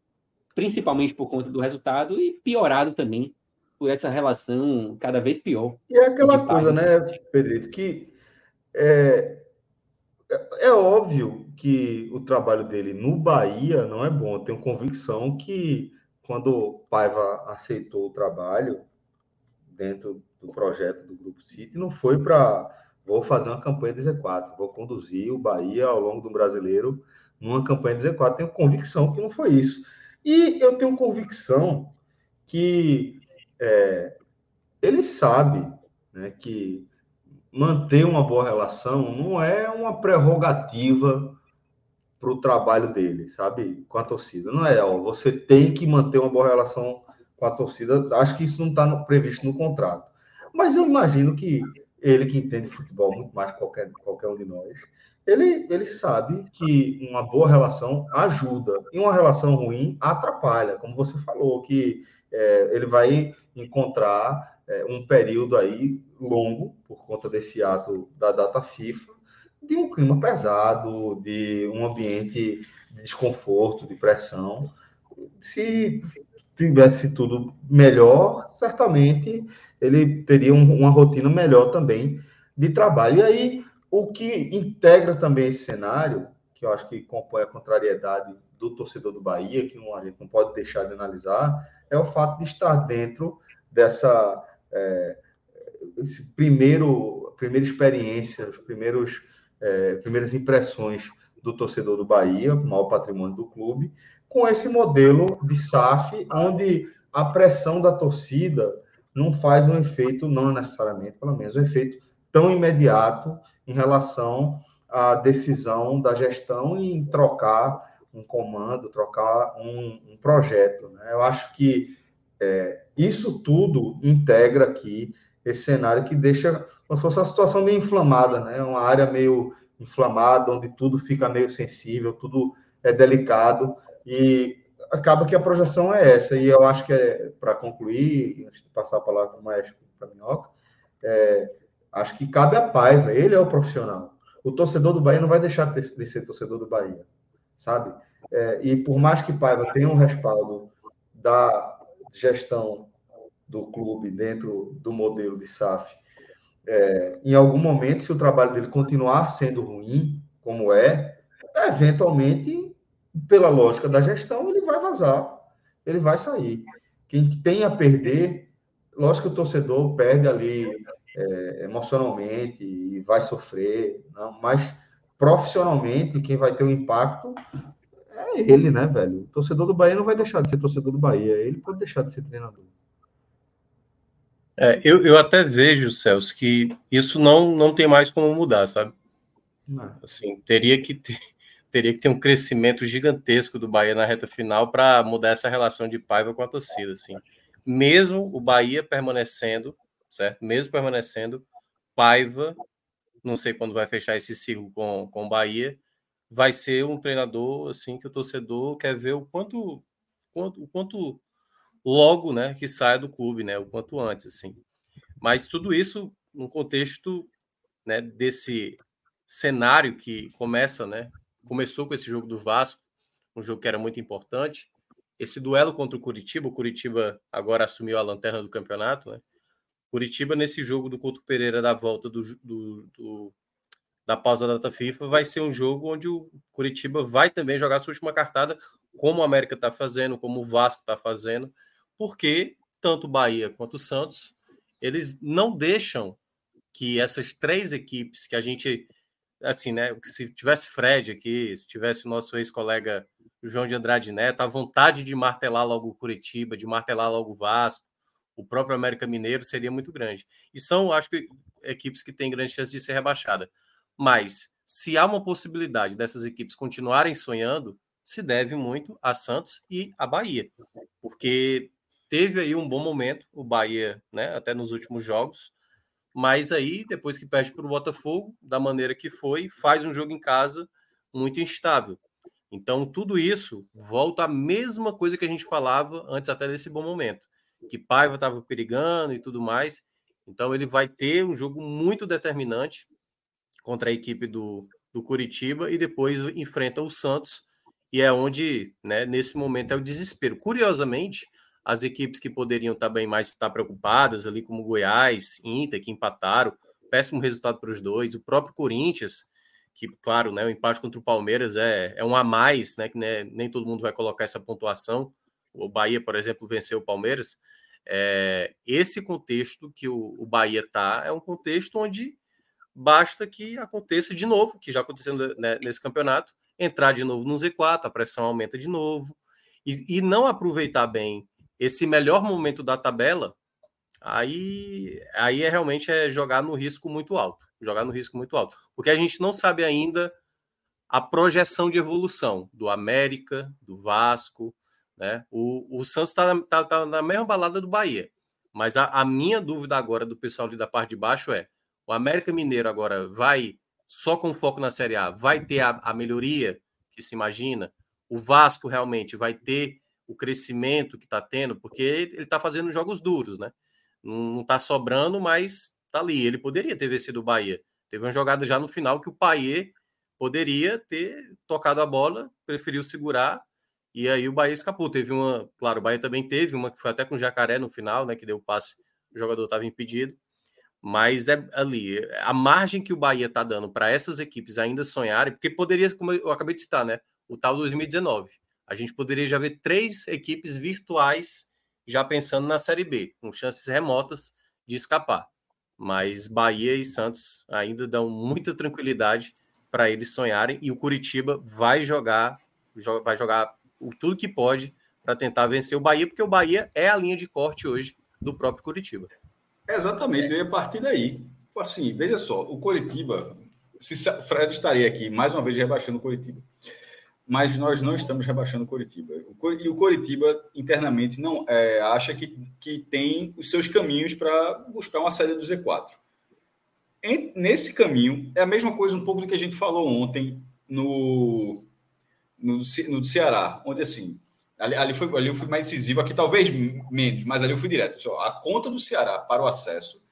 principalmente por conta do resultado e piorado também por essa relação cada vez pior. E é aquela coisa, né, Pedrito, que é, é, é óbvio que o trabalho dele no Bahia não é bom. Eu tenho convicção que quando o Paiva aceitou o trabalho dentro do projeto do Grupo City, não foi para vou fazer uma campanha de Z4, vou conduzir o Bahia ao longo do brasileiro numa campanha de Z4. Tenho convicção que não foi isso. E eu tenho convicção que é, ele sabe né, que manter uma boa relação não é uma prerrogativa para o trabalho dele, sabe, com a torcida. Não é, ó, você tem que manter uma boa relação com a torcida. Acho que isso não está previsto no contrato. Mas eu imagino que ele que entende futebol muito mais que qualquer, qualquer um de nós, ele, ele sabe que uma boa relação ajuda e uma relação ruim atrapalha, como você falou, que é, ele vai encontrar é, um período aí longo, por conta desse ato da data FIFA, de um clima pesado, de um ambiente de desconforto, de pressão. Se tivesse tudo melhor, certamente ele teria um, uma rotina melhor também de trabalho. E aí, o que integra também esse cenário, que eu acho que compõe a contrariedade do torcedor do Bahia, que não, a gente não pode deixar de analisar, é o fato de estar dentro dessa é, primeiro primeira experiência, os primeiros é, primeiras impressões do torcedor do Bahia, o maior patrimônio do clube, com esse modelo de SAF, onde a pressão da torcida não faz um efeito, não necessariamente, pelo menos, um efeito tão imediato em relação à decisão da gestão em trocar um comando, trocar um, um projeto. Né? Eu acho que é, isso tudo integra aqui esse cenário que deixa como se fosse uma situação meio inflamada, né? Uma área meio inflamada, onde tudo fica meio sensível, tudo é delicado e acaba que a projeção é essa. E eu acho que é para concluir, antes de passar a palavra para o Maestro para Minhoca, é, acho que cabe a Paiva, ele é o profissional. O torcedor do Bahia não vai deixar de ser torcedor do Bahia, sabe? É, e por mais que Paiva tenha um respaldo da gestão do clube dentro do modelo de SAF, é, em algum momento, se o trabalho dele continuar sendo ruim, como é, eventualmente pela lógica da gestão, ele vai vazar, ele vai sair. Quem tem a perder, lógico que o torcedor perde ali é, emocionalmente e vai sofrer, não, mas profissionalmente, quem vai ter o um impacto é ele, né, velho? O torcedor do Bahia não vai deixar de ser torcedor do Bahia, ele pode deixar de ser treinador. É, eu, eu até vejo, Celso, que isso não, não tem mais como mudar, sabe? Não. Assim, teria que ter, teria que ter um crescimento gigantesco do Bahia na reta final para mudar essa relação de Paiva com a torcida, assim. Mesmo o Bahia permanecendo, certo? Mesmo permanecendo, Paiva, não sei quando vai fechar esse ciclo com, com o Bahia, vai ser um treinador assim que o torcedor quer ver o quanto, quanto, o quanto logo, né, que saia do clube, né, o quanto antes, assim. Mas tudo isso no contexto, né, desse cenário que começa, né, começou com esse jogo do Vasco, um jogo que era muito importante. Esse duelo contra o Curitiba, o Curitiba agora assumiu a lanterna do campeonato, né? Curitiba nesse jogo do Couto Pereira da volta do, do, do da pausa da data FIFA vai ser um jogo onde o Curitiba vai também jogar sua última cartada, como o América está fazendo, como o Vasco está fazendo, porque tanto Bahia quanto o Santos eles não deixam que essas três equipes que a gente assim, né, se tivesse Fred aqui, se tivesse o nosso ex-colega João de Andrade Neto, a vontade de martelar logo o Curitiba, de martelar logo o Vasco, o próprio América Mineiro seria muito grande. E são, acho que, equipes que têm grande chance de ser rebaixada. Mas se há uma possibilidade dessas equipes continuarem sonhando, se deve muito a Santos e a Bahia, porque teve aí um bom momento o Bahia, né, até nos últimos jogos, mas aí depois que perde para o Botafogo, da maneira que foi, faz um jogo em casa muito instável. Então tudo isso volta à mesma coisa que a gente falava antes até desse bom momento, que Paiva estava perigando e tudo mais. Então ele vai ter um jogo muito determinante contra a equipe do, do Curitiba e depois enfrenta o Santos, e é onde, né, nesse momento, é o desespero. Curiosamente, as equipes que poderiam também mais estar preocupadas, ali como Goiás, Inter, que empataram, péssimo resultado para os dois, o próprio Corinthians, que, claro, né, o empate contra o Palmeiras é, é um a mais, né, que né, nem todo mundo vai colocar essa pontuação. O Bahia, por exemplo, venceu o Palmeiras. É, esse contexto que o, o Bahia está é um contexto onde basta que aconteça de novo, que já aconteceu né, nesse campeonato, entrar de novo no Z4, a pressão aumenta de novo, e, e não aproveitar bem esse melhor momento da tabela, aí, aí é realmente é jogar no risco muito alto, jogar no risco muito alto, porque a gente não sabe ainda a projeção de evolução do América, do Vasco, né? O, o Santos está tá, tá na mesma balada do Bahia, mas a, a minha dúvida agora do pessoal ali da parte de baixo é o América Mineiro agora vai, só com foco na Série A, vai ter a, a melhoria que se imagina? O Vasco realmente vai ter o crescimento que está tendo, porque ele está fazendo jogos duros, né? Não está sobrando, mas está ali. Ele poderia ter vencido o Bahia. Teve uma jogada já no final que o Paier poderia ter tocado a bola, preferiu segurar, e aí o Bahia escapou. Teve uma, claro, o Bahia também teve uma que foi até com o Jacaré no final, né? Que deu o passe, o jogador estava impedido. Mas é ali, a margem que o Bahia está dando para essas equipes ainda sonharem, porque poderia, como eu acabei de citar, né? O tal 2019. A gente poderia já ver três equipes virtuais já pensando na Série B, com chances remotas de escapar. Mas Bahia e Santos ainda dão muita tranquilidade para eles sonharem e o Curitiba vai jogar, vai jogar tudo que pode para tentar vencer o Bahia, porque o Bahia é a linha de corte hoje do próprio Curitiba. Exatamente, é. eu ia partir daí. Assim, veja só, o Coritiba, se Fred estaria aqui mais uma vez rebaixando o Coritiba, mas nós não estamos rebaixando o Coritiba. E o Coritiba internamente não é, acha que, que tem os seus caminhos para buscar uma saída do Z4. Em, nesse caminho, é a mesma coisa um pouco do que a gente falou ontem no, no, no Ceará, onde assim, Ali, ali, foi, ali eu fui mais incisivo, aqui talvez menos, mas ali eu fui direto. A conta do Ceará para o acesso,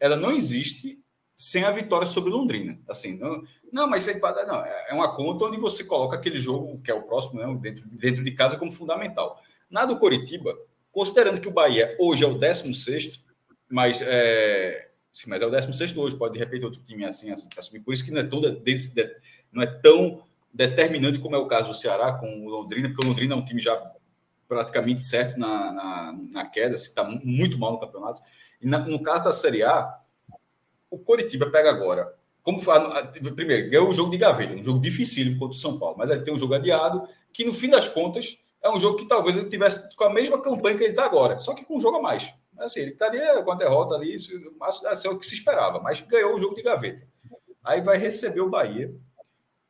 ela não existe sem a vitória sobre Londrina. Assim, não, não mas sem não, é, é uma conta onde você coloca aquele jogo, que é o próximo, né, dentro, dentro de casa, como fundamental. Na do Coritiba, considerando que o Bahia hoje é o 16, mas é, sim, mas é o 16 hoje, pode de repente outro time assim, assim para subir. Por isso que não é toda não é tão determinante, como é o caso do Ceará com o Londrina, porque o Londrina é um time já praticamente certo na, na, na queda, se está muito mal no campeonato. E na, no caso da Série A, o Coritiba pega agora. Como primeiro, ganhou um jogo de gaveta, um jogo dificílimo contra o São Paulo, mas ele tem um jogo adiado que, no fim das contas, é um jogo que talvez ele tivesse com a mesma campanha que ele está agora, só que com um jogo a mais. Assim, ele estaria com a derrota ali, isso, assim, é o que se esperava, mas ganhou o jogo de gaveta. Aí vai receber o Bahia,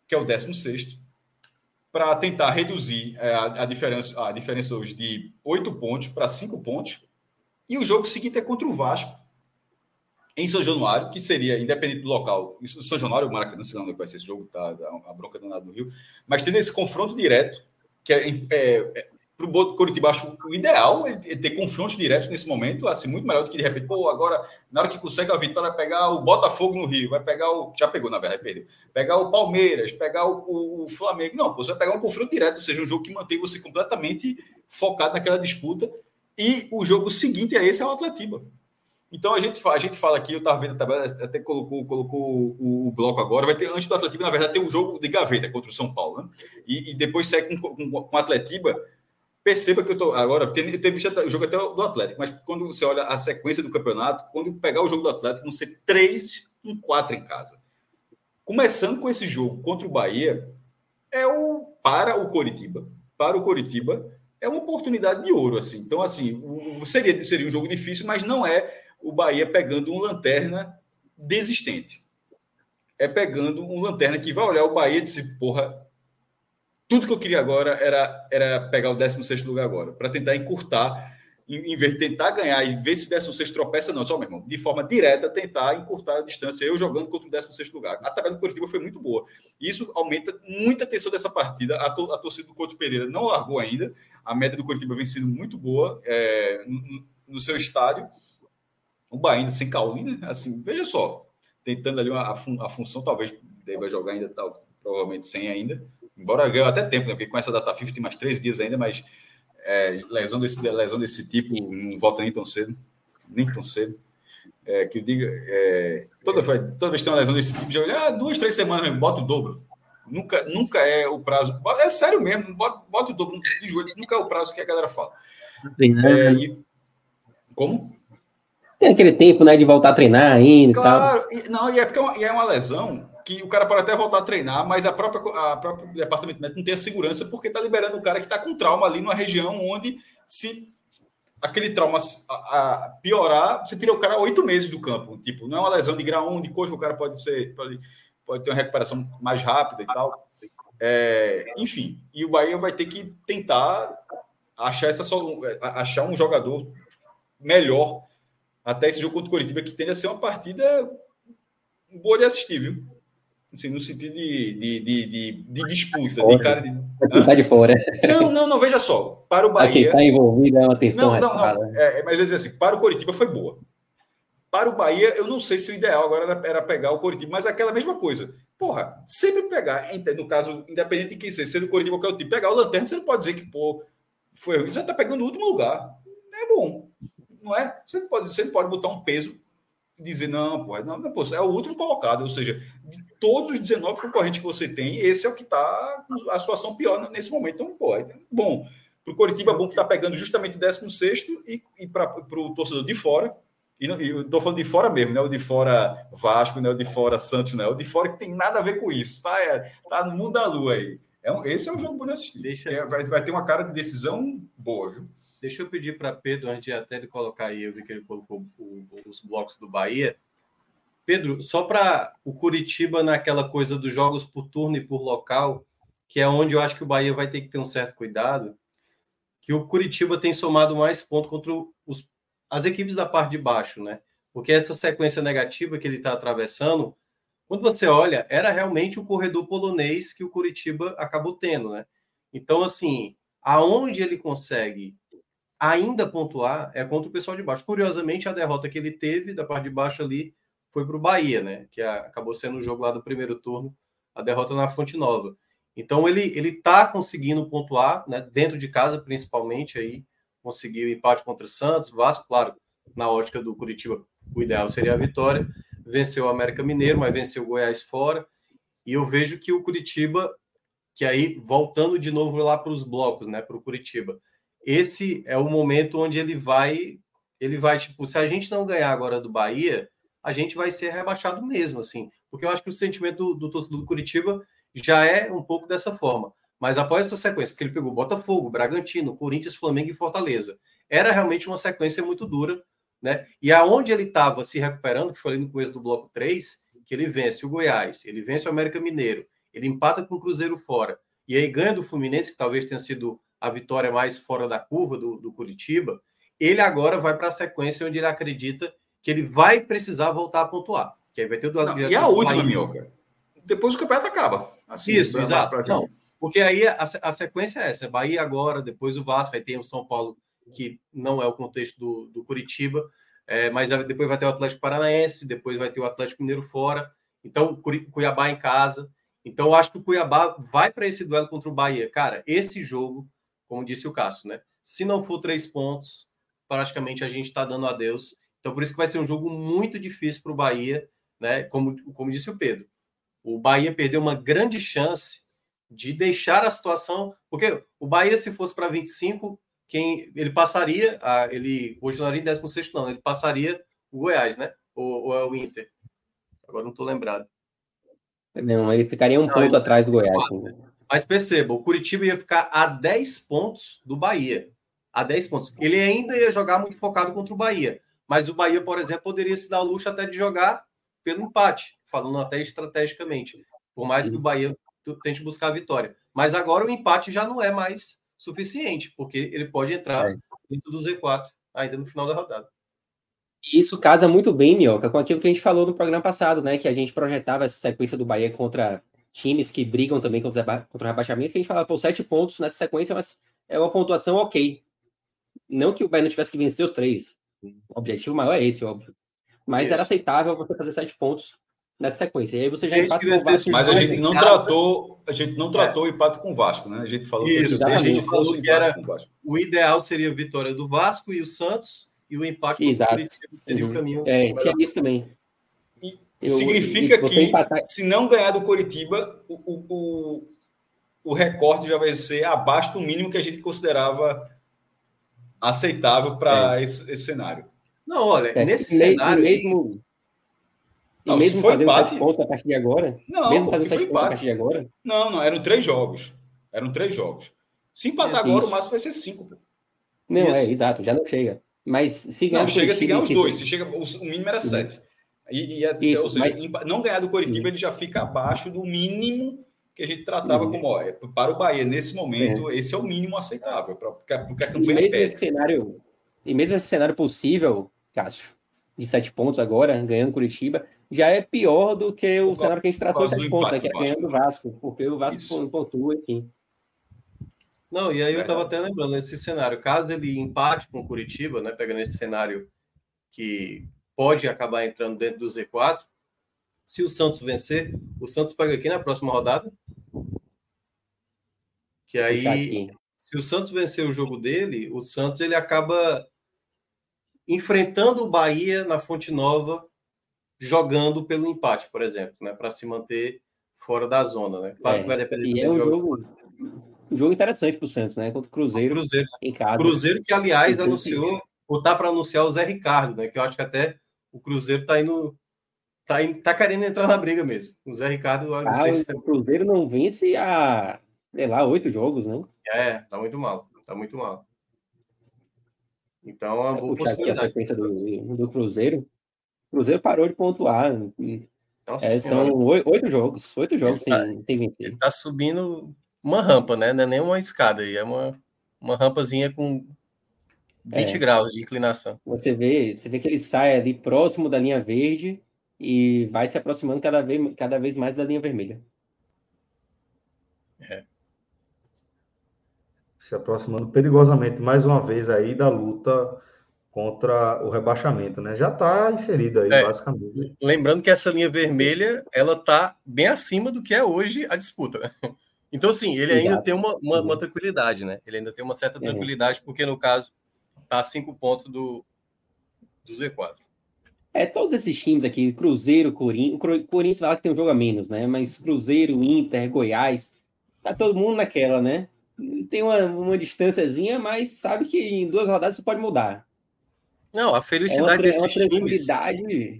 que é o 16, para tentar reduzir é, a, a, diferença, a diferença hoje de oito pontos para cinco pontos. E o jogo seguinte é contra o Vasco, em São Januário, que seria, independente do local, São Januário ou Maracanã, lá onde vai ser esse jogo, tá, a bronca do do Rio, mas tendo esse confronto direto, que é, é, é para o Curitiba, acho o ideal é ter confrontos diretos nesse momento, assim, muito melhor do que de repente, pô, agora, na hora que consegue a vitória, pegar o Botafogo no Rio, vai pegar o. Já pegou, na verdade, perdeu. Pegar o Palmeiras, pegar o, o Flamengo. Não, pô, você vai pegar um confronto direto, ou seja, um jogo que mantém você completamente focado naquela disputa. E o jogo seguinte a esse é o Atletiba. Então a gente, a gente fala aqui, eu estava vendo a tabela, até colocou, colocou o, o, bloco agora. Vai ter, antes do Atletiba, na verdade, tem um jogo de gaveta contra o São Paulo, né? E, e depois segue com, com, com o Atletiba Perceba que eu estou. Agora, teve, visto o jogo até do Atlético, mas quando você olha a sequência do campeonato, quando pegar o jogo do Atlético, vão ser três em quatro em casa. Começando com esse jogo contra o Bahia, é o para o Coritiba. Para o Coritiba, é uma oportunidade de ouro. assim. Então, assim, seria, seria um jogo difícil, mas não é o Bahia pegando um lanterna desistente. É pegando um lanterna que vai olhar o Bahia e dizer, porra, tudo que eu queria agora era, era pegar o 16 lugar agora, para tentar encurtar, em, em, vez de tentar ganhar e ver se o 16 tropeça, não, só, meu irmão, de forma direta, tentar encurtar a distância, eu jogando contra o 16 lugar. A tabela do Curitiba foi muito boa. Isso aumenta muita tensão dessa partida. A, to, a torcida do Couto Pereira não largou ainda. A média do Curitiba vem sendo muito boa é, no, no, seu estádio. O Bahia ainda sem Caulina, né? assim, veja só, tentando ali uma, a, fun, a função, talvez deva jogar ainda, tal, provavelmente sem ainda embora ganhe até tempo, né? Porque com essa data FIFA tem mais três dias ainda, mas é, lesão, desse, lesão desse tipo não volta nem tão cedo. Nem tão cedo. É, que eu diga, é, toda, toda vez que tem uma lesão desse tipo, já olha, ah, duas, três semanas, bota o dobro. Nunca, nunca é o prazo. É sério mesmo, bota, bota o dobro de joelhos, nunca é o prazo que a galera fala. É, e, como? Tem aquele tempo, né, de voltar a treinar ainda. Claro, e, não, e é porque é uma, é uma lesão que o cara pode até voltar a treinar, mas a própria, a própria departamento médico não tem a segurança porque está liberando o cara que está com trauma ali numa região onde se aquele trauma a, a piorar, você tira o cara oito meses do campo. Tipo, não é uma lesão de grau 1, de coxa, o cara pode ser pode, pode ter uma recuperação mais rápida e tal. É, enfim, e o Bahia vai ter que tentar achar essa achar um jogador melhor até esse jogo contra o Coritiba que tende a ser uma partida boa de assistir, viu? Assim, no sentido de, de, de, de, de disputa, de cara de. Tá de fora. Não, não, não, veja só. Para o Bahia. Quem está envolvido é uma tensão. Não, não, não. É, é, mas eu dizer assim, para o Coritiba foi boa. Para o Bahia, eu não sei se o ideal agora era, era pegar o Coritiba, mas é aquela mesma coisa. Porra, sempre pegar, no caso, independente de quem seja, sendo o Coritiba qualquer tipo, pegar o Lanterna, você não pode dizer que, pô, foi. Você está pegando o último lugar. É bom. Não é? Você não pode, você não pode botar um peso dizer, não, pô, não, não pô, é o último colocado, ou seja, de todos os 19 concorrentes que você tem, esse é o que está a situação pior nesse momento. Então, pô, é bom. Para o Coritiba, é bom que está pegando justamente o 16 e, e para o torcedor de fora, e, eu estou falando de fora mesmo, né? O de fora Vasco, né? O de fora Santos, né? O de fora que tem nada a ver com isso, tá? É, tá no mundo da lua aí. É um, esse é um jogo bom de assistir. Deixa... É, vai, vai ter uma cara de decisão boa, viu? Deixa eu pedir para Pedro, antes até ele colocar aí, eu vi que ele colocou o, os blocos do Bahia. Pedro, só para o Curitiba naquela coisa dos jogos por turno e por local, que é onde eu acho que o Bahia vai ter que ter um certo cuidado, que o Curitiba tem somado mais pontos contra os, as equipes da parte de baixo, né? Porque essa sequência negativa que ele está atravessando, quando você olha, era realmente o corredor polonês que o Curitiba acabou tendo, né? Então, assim, aonde ele consegue ainda pontuar é contra o pessoal de baixo. Curiosamente, a derrota que ele teve da parte de baixo ali foi para o Bahia, né? Que acabou sendo o jogo lá do primeiro turno, a derrota na Fonte Nova. Então ele ele está conseguindo pontuar, né? Dentro de casa, principalmente aí conseguiu empate contra o Santos, Vasco, claro, na ótica do Curitiba, o ideal seria a vitória. Venceu o América Mineiro, mas venceu o Goiás fora. E eu vejo que o Curitiba que aí, voltando de novo lá para os blocos, né, para o Curitiba, esse é o momento onde ele vai, ele vai, tipo, se a gente não ganhar agora do Bahia, a gente vai ser rebaixado mesmo, assim, porque eu acho que o sentimento do torcedor do Curitiba já é um pouco dessa forma. Mas após essa sequência, porque ele pegou Botafogo, Bragantino, Corinthians, Flamengo e Fortaleza, era realmente uma sequência muito dura, né? E aonde ele estava se recuperando, que foi ali no começo do bloco 3, que ele vence o Goiás, ele vence o América Mineiro, ele empata com o Cruzeiro fora, e aí ganha do Fluminense, que talvez tenha sido a vitória mais fora da curva do, do Curitiba, ele agora vai para a sequência onde ele acredita que ele vai precisar voltar a pontuar. Que aí vai ter o Não, E a última, Minhoca. Depois o campeonato acaba. Assim, Isso, exato. Não, porque aí a, a, sequência é essa: Bahia agora, depois o Vasco, aí tem o São Paulo, que não é o contexto do, do Curitiba, é, mas depois vai ter o Atlético Paranaense, depois vai ter o Atlético Mineiro fora, então Cuiabá em casa. Então, eu acho que o Cuiabá vai para esse duelo contra o Bahia. Cara, esse jogo, como disse o Cássio, né? Se não for três pontos, praticamente a gente está dando adeus. Então, por isso que vai ser um jogo muito difícil para o Bahia, né? Como, como disse o Pedro. O Bahia perdeu uma grande chance de deixar a situação. Porque o Bahia, se fosse para 25, quem ele passaria, a, ele hoje não era em 16, não, ele passaria o Goiás, né? Ou, ou é o Inter? Agora não estou lembrado. Não, ele ficaria um não, ponto ele... atrás do Goiás. Mas perceba, o Curitiba ia ficar a 10 pontos do Bahia. A 10 pontos. Ele ainda ia jogar muito focado contra o Bahia. Mas o Bahia, por exemplo, poderia se dar o luxo até de jogar pelo empate, falando até estrategicamente. Por mais que o Bahia tente buscar a vitória. Mas agora o empate já não é mais suficiente, porque ele pode entrar é. dentro do Z4 ainda no final da rodada. E isso casa muito bem, Mioca, com aquilo que a gente falou no programa passado, né? Que a gente projetava essa sequência do Bahia contra times que brigam também contra, contra o rebaixamento, que a gente falava, pô, sete pontos nessa sequência, mas é uma pontuação ok. Não que o Bahia não tivesse que vencer os três. O objetivo maior é esse, óbvio. Mas isso. era aceitável você fazer sete pontos nessa sequência. E aí você já empata com o Vasco. Mas a gente não tratou, a gente não tratou é. o empate com o Vasco, né? A gente falou isso, que, a gente falou que era o, o ideal seria a vitória do Vasco e o Santos e o empate Exato. com o Curitiba seria uhum. o caminho. É, tinha isso também. Eu, Significa que, empatar... se não ganhar do Curitiba, o, o, o, o recorte já vai ser abaixo do mínimo que a gente considerava aceitável para é. esse, esse, cenário. Não, olha, é, nesse cenário. Mesmo, não, mesmo fazendo empate... sete pontos a partir de agora? Não, mesmo fazendo sete pontos a partir de agora? Não, não, eram três jogos. Eram três jogos. Se empatar é, agora, isso. o máximo vai ser cinco. Pô. Não, isso. é, exato, já não chega. Mas se ganhar. Não, chega se ganhar os dois. Se chega, o mínimo era sete. E, e até, Isso, seja, mas... não ganhar do Coritiba, ele já fica abaixo do mínimo que a gente tratava uhum. como ó, é, para o Bahia nesse momento é. esse é o mínimo aceitável para porque a campanha e mesmo esse cenário e mesmo esse cenário possível Cássio de sete pontos agora ganhando Curitiba já é pior do que o, cenário que a gente traçou de sete pontos né, que é ganhando o Vasco porque o Vasco Isso. pontua enfim não, e aí eu estava até lembrando, esse cenário, caso ele empate com o Curitiba, né, pegando esse cenário que pode acabar entrando dentro do Z4, se o Santos vencer, o Santos pega aqui na próxima rodada. Que aí, se o Santos vencer o jogo dele, o Santos ele acaba enfrentando o Bahia na Fonte Nova, jogando pelo empate, por exemplo, né, para se manter fora da zona, né? Claro é, que vai depender e é um jogo um jogo interessante para o Santos, né? Contra o Cruzeiro, Cruzeiro em casa. Cruzeiro que, aliás, anunciou, ou tá para anunciar o Zé Ricardo, né? Que eu acho que até o Cruzeiro está indo. Tá, tá querendo entrar na briga mesmo. O Zé Ricardo. Ah, se... O Cruzeiro não vence há, sei lá, oito jogos, né? É, tá muito mal. Tá muito mal. Então, é uma boa possibilidade. a sequência do, do Cruzeiro. O Cruzeiro parou de pontuar. Nossa é, são oito jogos. Oito jogos ele sem, tá, sem vencer. Ele tá subindo uma rampa, né? Não é nem uma escada aí, é uma, uma rampazinha com 20 é. graus de inclinação. Você vê, você vê que ele sai ali próximo da linha verde e vai se aproximando cada vez, cada vez mais da linha vermelha. É. Se aproximando perigosamente mais uma vez aí da luta contra o rebaixamento, né? Já está inserida aí, é. basicamente. Lembrando que essa linha vermelha, ela está bem acima do que é hoje a disputa? Então, assim, ele Exato. ainda tem uma, uma, uma, uhum. tranquilidade, né? Ele ainda tem uma certa é. tranquilidade, porque no caso tá a cinco pontos do, do Z4. É, todos esses times aqui, Cruzeiro, Corinthians, Corinthians fala que tem um jogo a menos, né? Mas Cruzeiro, Inter, Goiás, tá todo mundo naquela, né? Tem uma, uma distânciazinha, mas sabe que em duas rodadas isso pode mudar. Não, a felicidade é uma, desses é times.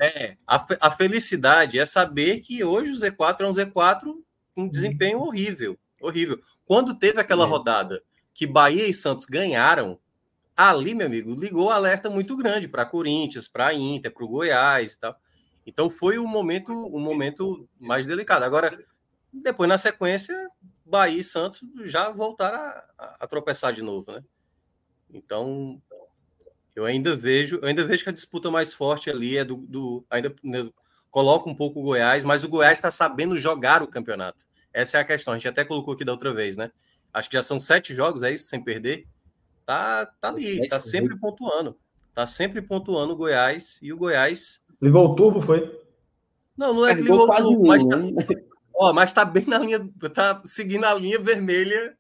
É, a, a felicidade é saber que hoje o Z4 é um Z4 com desempenho horrível. Horrível. Quando teve aquela é. rodada que Bahia e Santos ganharam, ali, meu amigo, ligou alerta muito grande para Corinthians, para Inter, para o Goiás e tal. Então foi um momento, um momento mais delicado. Agora, depois na sequência, Bahia e Santos já voltaram a, a, a tropeçar de novo, né? Então, eu ainda vejo, eu ainda vejo que a disputa mais forte ali é do, do ainda né, coloca um pouco o Goiás, mas o Goiás está sabendo jogar o campeonato. Essa é a questão. A gente até colocou aqui da outra vez, né? Acho que já são sete jogos, é isso, sem perder. Tá, tá ali, tá sempre pontuando. Tá sempre pontuando o Goiás e o Goiás. Ligou o turbo, foi? Não, não é que ligou o turbo, mas tá, né? ó, mas tá bem na linha, tá seguindo a linha vermelha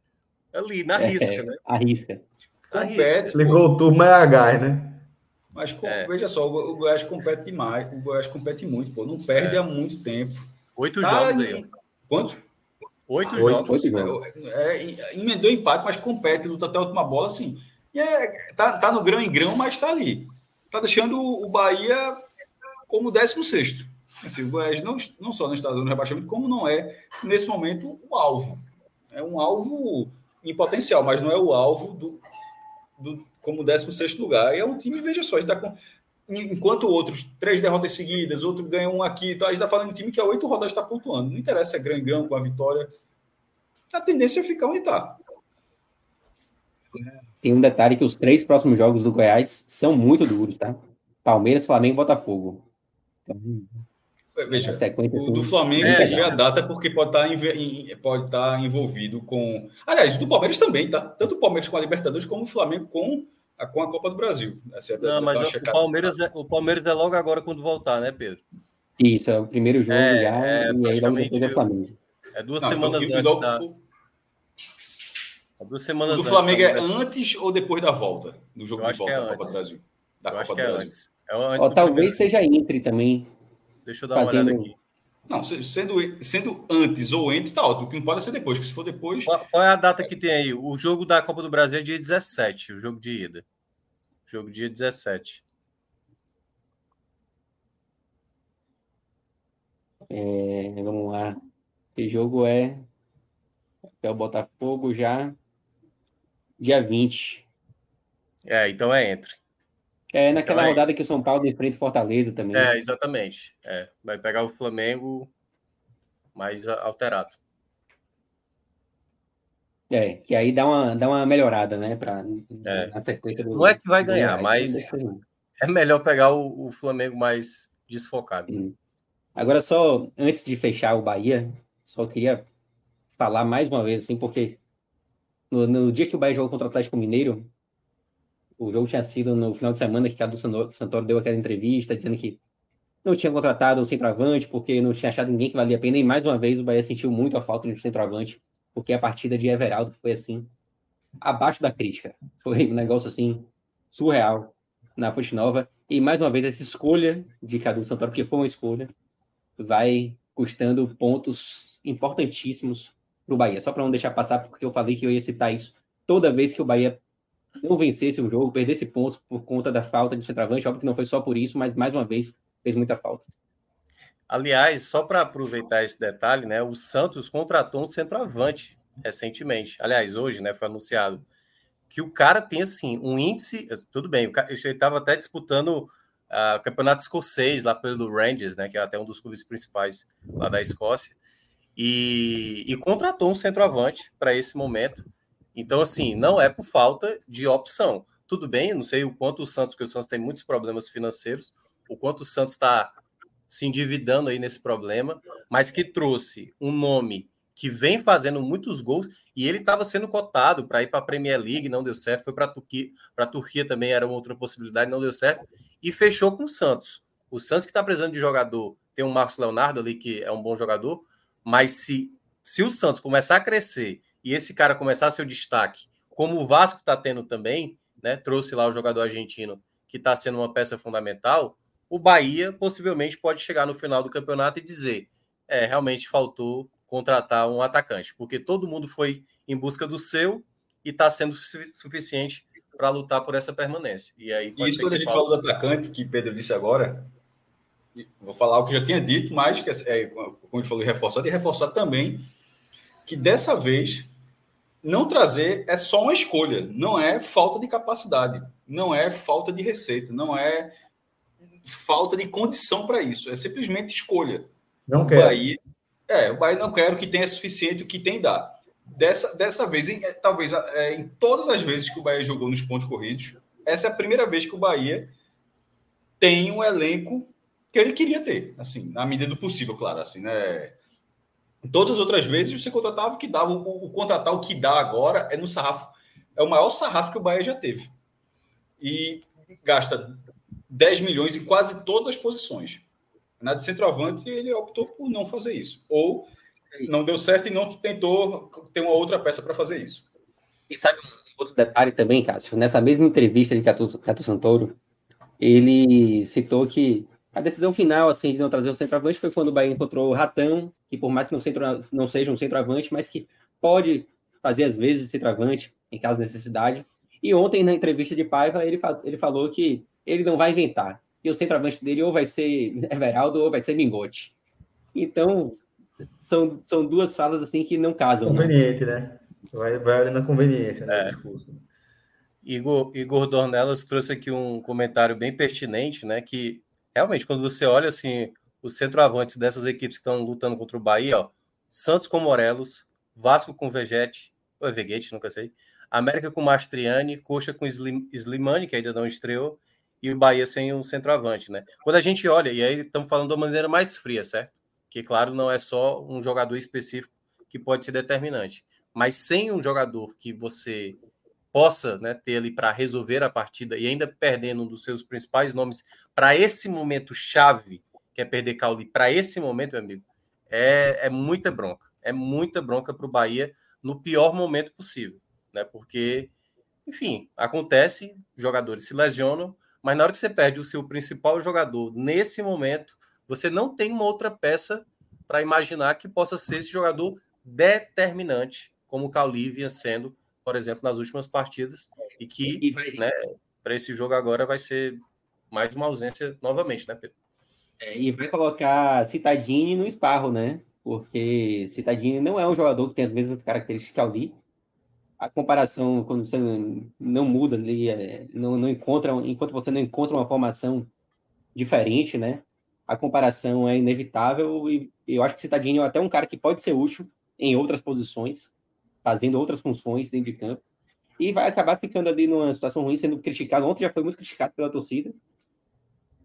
ali, na é, risca, né? A risca. Compete, Ligou o turbo, mas é H, né? Mas é. veja só, o Goiás compete demais, o Goiás compete muito, pô. Não perde é. há muito tempo. Oito tá jogos aí. Quantos? Oito, jogos. Oito jogos. É, é, emendou empate, mas compete, luta até a última bola, assim. E é, tá, tá no grão em grão, mas tá ali. Tá deixando o Bahia como 16. Assim, o Goiás não, não só não está dando rebaixamento, como não é, nesse momento, o alvo. É um alvo em potencial, mas não é o alvo do, do como 16 lugar. E é um time, veja só, está com. Enquanto outros, três derrotas seguidas, outro ganha um aqui, então a gente está falando de time que a oito rodadas está pontuando. Não interessa se é grande grão com a vitória. A tendência é ficar onde está. Tem um detalhe que os três próximos jogos do Goiás são muito duros, tá? Palmeiras, Flamengo e Botafogo. Então, Veja, o do Flamengo é, a data porque pode estar, tá pode estar tá envolvido com. Aliás, do Palmeiras também, tá? Tanto o Palmeiras com a Libertadores como o Flamengo com com a Copa do Brasil. Essa é Não, mas o Palmeiras, é, o Palmeiras é logo agora quando voltar, né, Pedro? Isso, é o primeiro jogo é, já, é, e aí depois é Flamengo. É duas Não, então, semanas então, antes da. É duas semanas o do Flamengo antes, é antes ou depois da volta? Do jogo de volta é da Copa do Brasil? Da Eu Copa acho que é Brasil. antes. É antes Ó, talvez seja entre também. Deixa eu dar fazendo... uma olhada aqui. Não, sendo, sendo antes ou entre, tá ótimo. O que não pode ser depois, porque se for depois. Qual, qual, é a data que tem aí? O jogo da Copa do Brasil é dia 17, o jogo de ida. Jogo dia 17. É, vamos lá. Esse jogo é. É o Botafogo já. Dia 20. É, então é entre. É naquela então, rodada que o São Paulo enfrenta Fortaleza também. É, exatamente. É, vai pegar o Flamengo mais alterado. É, que aí dá uma, dá uma melhorada, né? Pra, é. Na sequência do, Não é que vai ganhar, mas é melhor pegar o, o Flamengo mais desfocado. Hum. Agora, só antes de fechar o Bahia, só queria falar mais uma vez, assim, porque no, no dia que o Bahia jogou contra o Atlético Mineiro, o jogo tinha sido no final de semana que Cadu Santoro deu aquela entrevista dizendo que não tinha contratado o centroavante porque não tinha achado ninguém que valia a pena. E mais uma vez o Bahia sentiu muito a falta de um centroavante, porque a partida de Everaldo foi assim, abaixo da crítica. Foi um negócio assim, surreal na Fonte Nova. E mais uma vez, essa escolha de Cadu Santoro, porque foi uma escolha, vai custando pontos importantíssimos para o Bahia. Só para não deixar passar, porque eu falei que eu ia citar isso toda vez que o Bahia não vencesse o jogo, perdesse pontos por conta da falta de centroavante. Óbvio que não foi só por isso, mas mais uma vez fez muita falta. Aliás, só para aproveitar esse detalhe, né, o Santos contratou um centroavante recentemente. Aliás, hoje, né, foi anunciado que o cara tem assim um índice, tudo bem, ele estava até disputando uh, o campeonato escocês lá pelo Rangers, né, que é até um dos clubes principais lá da Escócia, e, e contratou um centroavante para esse momento. Então, assim, não é por falta de opção. Tudo bem, não sei o quanto o Santos, porque o Santos tem muitos problemas financeiros, o quanto o Santos está se endividando aí nesse problema, mas que trouxe um nome que vem fazendo muitos gols e ele estava sendo cotado para ir para a Premier League, não deu certo, foi para a Turquia, para a Turquia também era uma outra possibilidade, não deu certo, e fechou com o Santos. O Santos que está precisando de jogador, tem um Marcos Leonardo ali que é um bom jogador, mas se, se o Santos começar a crescer e esse cara começar seu destaque, como o Vasco está tendo também, né? Trouxe lá o jogador argentino que está sendo uma peça fundamental. O Bahia possivelmente pode chegar no final do campeonato e dizer: é, realmente faltou contratar um atacante, porque todo mundo foi em busca do seu e está sendo suficiente para lutar por essa permanência. E aí e isso quando a gente falou do atacante, que Pedro disse agora, vou falar o que já tinha dito, mas que é, como a gente falou, reforçar, e reforçar também que dessa vez não trazer é só uma escolha, não é falta de capacidade, não é falta de receita, não é falta de condição para isso, é simplesmente escolha. Não quero. O Bahia, é, o Bahia não quer o que é suficiente, o que tem dá. Dessa, dessa vez, em, é, talvez é, em todas as vezes que o Bahia jogou nos pontos corridos, essa é a primeira vez que o Bahia tem um elenco que ele queria ter, assim, na medida do possível, claro, assim, né? Todas as outras vezes você contratava o que dava, o, o contratar o que dá agora é no sarrafo, é o maior sarrafo que o Bahia já teve. E gasta 10 milhões em quase todas as posições. Na de centroavante, ele optou por não fazer isso. Ou não deu certo e não tentou ter uma outra peça para fazer isso. E sabe um outro detalhe também, Cássio? Nessa mesma entrevista de Cato, Cato Santoro, ele citou que a decisão final assim, de não trazer o centroavante foi quando o Bahia encontrou o Ratão, que por mais que não, centro, não seja um centroavante, mas que pode fazer às vezes centroavante, em caso de necessidade. E ontem, na entrevista de Paiva, ele, ele falou que ele não vai inventar. E o centroavante dele ou vai ser Everaldo ou vai ser Mingote. Então, são, são duas falas assim que não casam. Conveniente, né? né? Vai, vai ali na conveniência, né? É. Discurso. Igor, Igor Dornelas trouxe aqui um comentário bem pertinente, né? Que realmente, quando você olha assim, os centroavantes dessas equipes que estão lutando contra o Bahia, ó, Santos com Morelos, Vasco com Vegete, ou é Veguete, nunca sei, América com Mastriani, Coxa com Slim, Slimani, que ainda não estreou, e o Bahia sem um centroavante, né? Quando a gente olha, e aí estamos falando de uma maneira mais fria, certo? Que, claro, não é só um jogador específico que pode ser determinante, mas sem um jogador que você possa né, ter ali para resolver a partida e ainda perdendo um dos seus principais nomes para esse momento chave, que é perder Cauli, para esse momento, meu amigo, é, é muita bronca. É muita bronca para o Bahia no pior momento possível, né? Porque, enfim, acontece, jogadores se lesionam, mas na hora que você perde o seu principal jogador nesse momento, você não tem uma outra peça para imaginar que possa ser esse jogador determinante, como o Cauli vinha sendo, por exemplo, nas últimas partidas, e que, e vai... né, para esse jogo agora vai ser mais uma ausência novamente, né, Pedro? É, e vai colocar Citadini no esparro, né? Porque Citadini não é um jogador que tem as mesmas características que Cauli a comparação, quando você não muda ali, é, não, não encontra, enquanto você não encontra uma formação diferente, né? A comparação é inevitável e eu acho que Citadinho é até um cara que pode ser útil em outras posições, fazendo outras funções dentro de campo, e vai acabar ficando ali numa situação ruim, sendo criticado. Ontem já foi muito criticado pela torcida,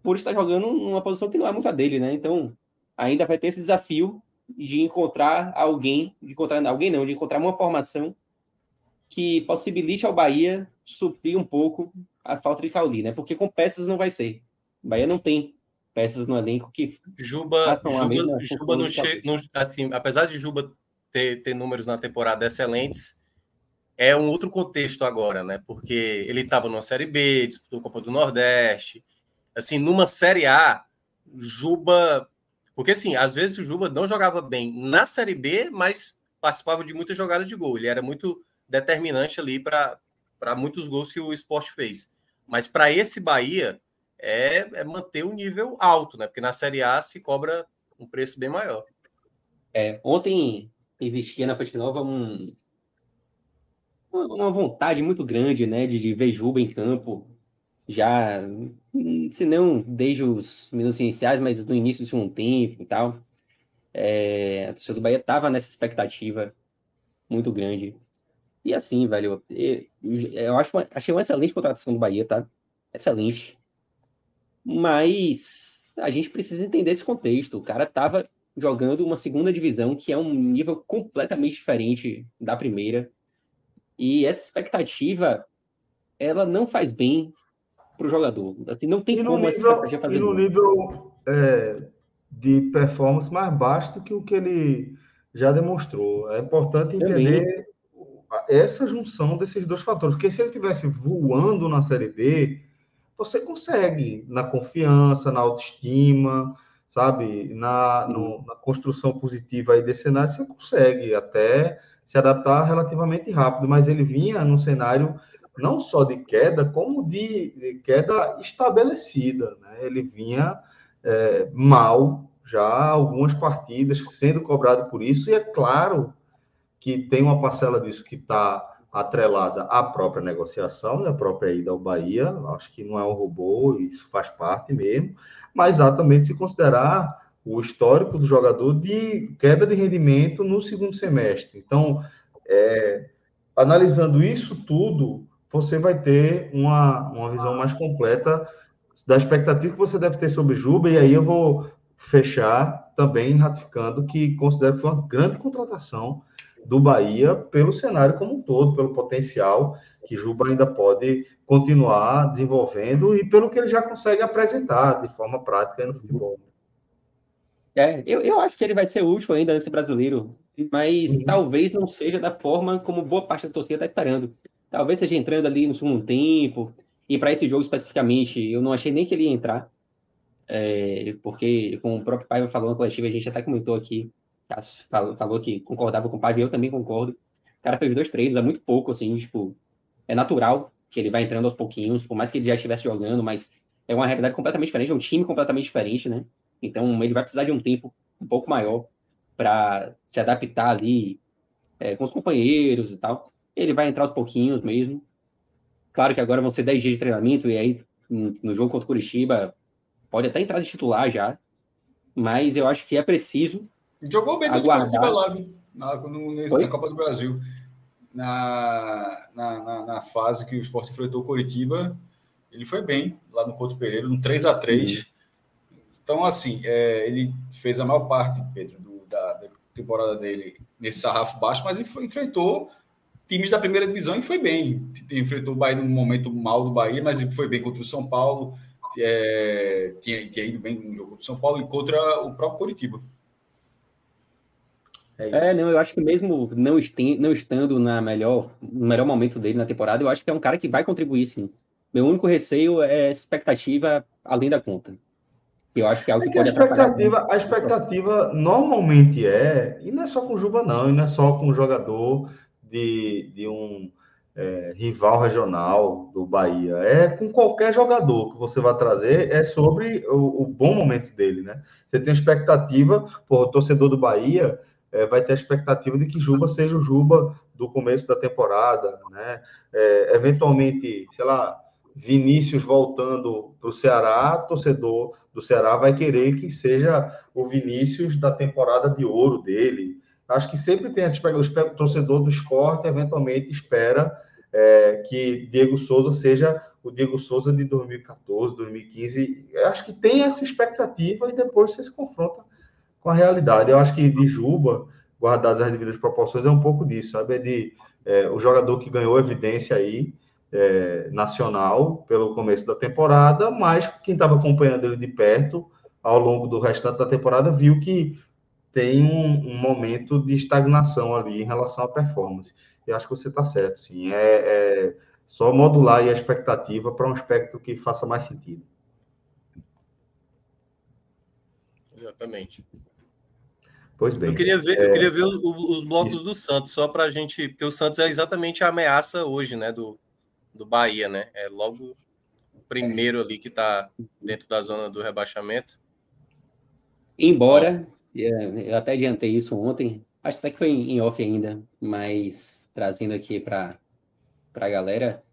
por estar jogando numa posição que não é muito a dele, né? Então, ainda vai ter esse desafio de encontrar alguém, de encontrar alguém não, de encontrar uma formação que possibilite ao Bahia suprir um pouco a falta de Cauli, né? Porque com peças não vai ser. O Bahia não tem peças no elenco que Juba, Juba, Juba não chega, assim, apesar de Juba ter, ter números na temporada excelentes, é um outro contexto agora, né? Porque ele estava numa Série B, disputou a Copa do Nordeste, assim, numa Série A, Juba, porque assim, às vezes o Juba não jogava bem na Série B, mas participava de muitas jogadas de gol. Ele era muito determinante ali para muitos gols que o esporte fez. Mas para esse Bahia é, é, manter o nível alto, né? Porque na Série A se cobra um preço bem maior. É, ontem existia na Fonte Nova um, uma vontade muito grande, né, de, de ver Juba em campo, já, se não desde os minutos iniciais, mas no início do segundo tempo e tal. É, a torcida do Bahia estava nessa expectativa muito grande. E assim, velho, eu acho, achei uma excelente contratação do Bahia, tá? Excelente. Mas a gente precisa entender esse contexto. O cara tava jogando uma segunda divisão que é um nível completamente diferente da primeira. E essa expectativa, ela não faz bem pro jogador. Assim, não tem como nível, essa fazer E no bem. nível é, de performance mais baixo do que o que ele já demonstrou. É importante entender Também essa junção desses dois fatores. Porque se ele tivesse voando na Série B, você consegue, na confiança, na autoestima, sabe, na, no, na construção positiva aí desse cenário, você consegue até se adaptar relativamente rápido, mas ele vinha num cenário não só de queda, como de, de queda estabelecida. Né? Ele vinha é, mal já algumas partidas, sendo cobrado por isso, e é claro que tem uma parcela disso que está atrelada à própria negociação, à própria ida ao Bahia, acho que não é um robô, isso faz parte mesmo, mas há também de se considerar o histórico do jogador de queda de rendimento no segundo semestre. Então, é, analisando isso tudo, você vai ter uma, uma visão mais completa da expectativa que você deve ter sobre Juba, e aí eu vou fechar também ratificando que considero que foi uma grande contratação do Bahia pelo cenário como um todo, pelo potencial que Juba ainda pode continuar desenvolvendo e pelo que ele já consegue apresentar de forma prática no futebol. É, eu, eu acho que ele vai ser útil ainda nesse brasileiro, mas uhum. talvez não seja da forma como boa parte da torcida está esperando. Talvez seja entrando ali no segundo tempo, e para esse jogo especificamente, eu não achei nem que ele ia entrar, é, porque com o próprio Paiva falou na coletiva, a gente até comentou aqui, falou, falou que concordava com o Paiva, e eu também concordo. O cara fez dois treinos, é muito pouco, assim, tipo, é natural que ele vai entrando aos pouquinhos, por mais que ele já estivesse jogando, mas é uma realidade completamente diferente, é um time completamente diferente, né? Então ele vai precisar de um tempo um pouco maior para se adaptar ali é, com os companheiros e tal. Ele vai entrar aos pouquinhos mesmo. Claro que agora vão ser 10 dias de treinamento, e aí no jogo contra o Curitiba pode até entrar de titular já, mas eu acho que é preciso. Jogou bem contra o Curitiba lá, na, no, na Copa do Brasil. Na, na, na, na, fase que o Sport enfrentou o Curitiba, ele foi bem lá no Porto Pereira, no 3 a 3 uhum. Então, assim, é, ele fez a maior parte, Pedro, do, da, da, temporada dele nesse sarrafo baixo, mas ele foi, enfrentou times da primeira divisão e foi bem. Enfrentou o Bahia num momento mal do Bahia, mas ele foi bem contra o São Paulo, é, tinha, tinha ido bem no jogo do São Paulo e contra o próprio Curitiba. É, é, não, eu acho que mesmo não, este, não estando na melhor, no melhor momento dele na temporada, eu acho que é um cara que vai contribuir sim. Meu único receio é expectativa além da conta. Eu acho que é algo que, é que pode a expectativa, a expectativa normalmente é, e não é só com o Juba, não, e não é só com o jogador de, de um é, rival regional do Bahia. É com qualquer jogador que você vai trazer, é sobre o, o bom momento dele, né? Você tem expectativa, pô, o torcedor do Bahia é, vai ter a expectativa de que Juba seja o Juba do começo da temporada, né? É, eventualmente, sei lá, Vinícius voltando para o Ceará, torcedor do Ceará vai querer que seja o Vinícius da temporada de ouro dele. Acho que sempre tem esse o torcedor do esporte eventualmente espera é, que Diego Souza seja o Diego Souza de 2014, 2015. Eu acho que tem essa expectativa e depois você se confronta com a realidade. Eu acho que de Juba, guardadas as devidas proporções, é um pouco disso, sabe? É de é, o jogador que ganhou evidência aí é, nacional pelo começo da temporada, mas quem estava acompanhando ele de perto ao longo do restante da temporada viu que tem um, um momento de estagnação ali em relação à performance. E acho que você está certo, sim. É, é, só modular a expectativa para um aspecto que faça mais sentido. Exatamente. Pois bem. Eu queria ver, é, eu queria ver os, os blocos isso. do Santos, só para a gente. Porque o Santos é exatamente a ameaça hoje, né? Do, do Bahia, né? É logo o primeiro ali que está dentro da zona do rebaixamento. Embora, eu até adiantei isso ontem, acho até que foi em off ainda, mas trazendo aqui para a galera,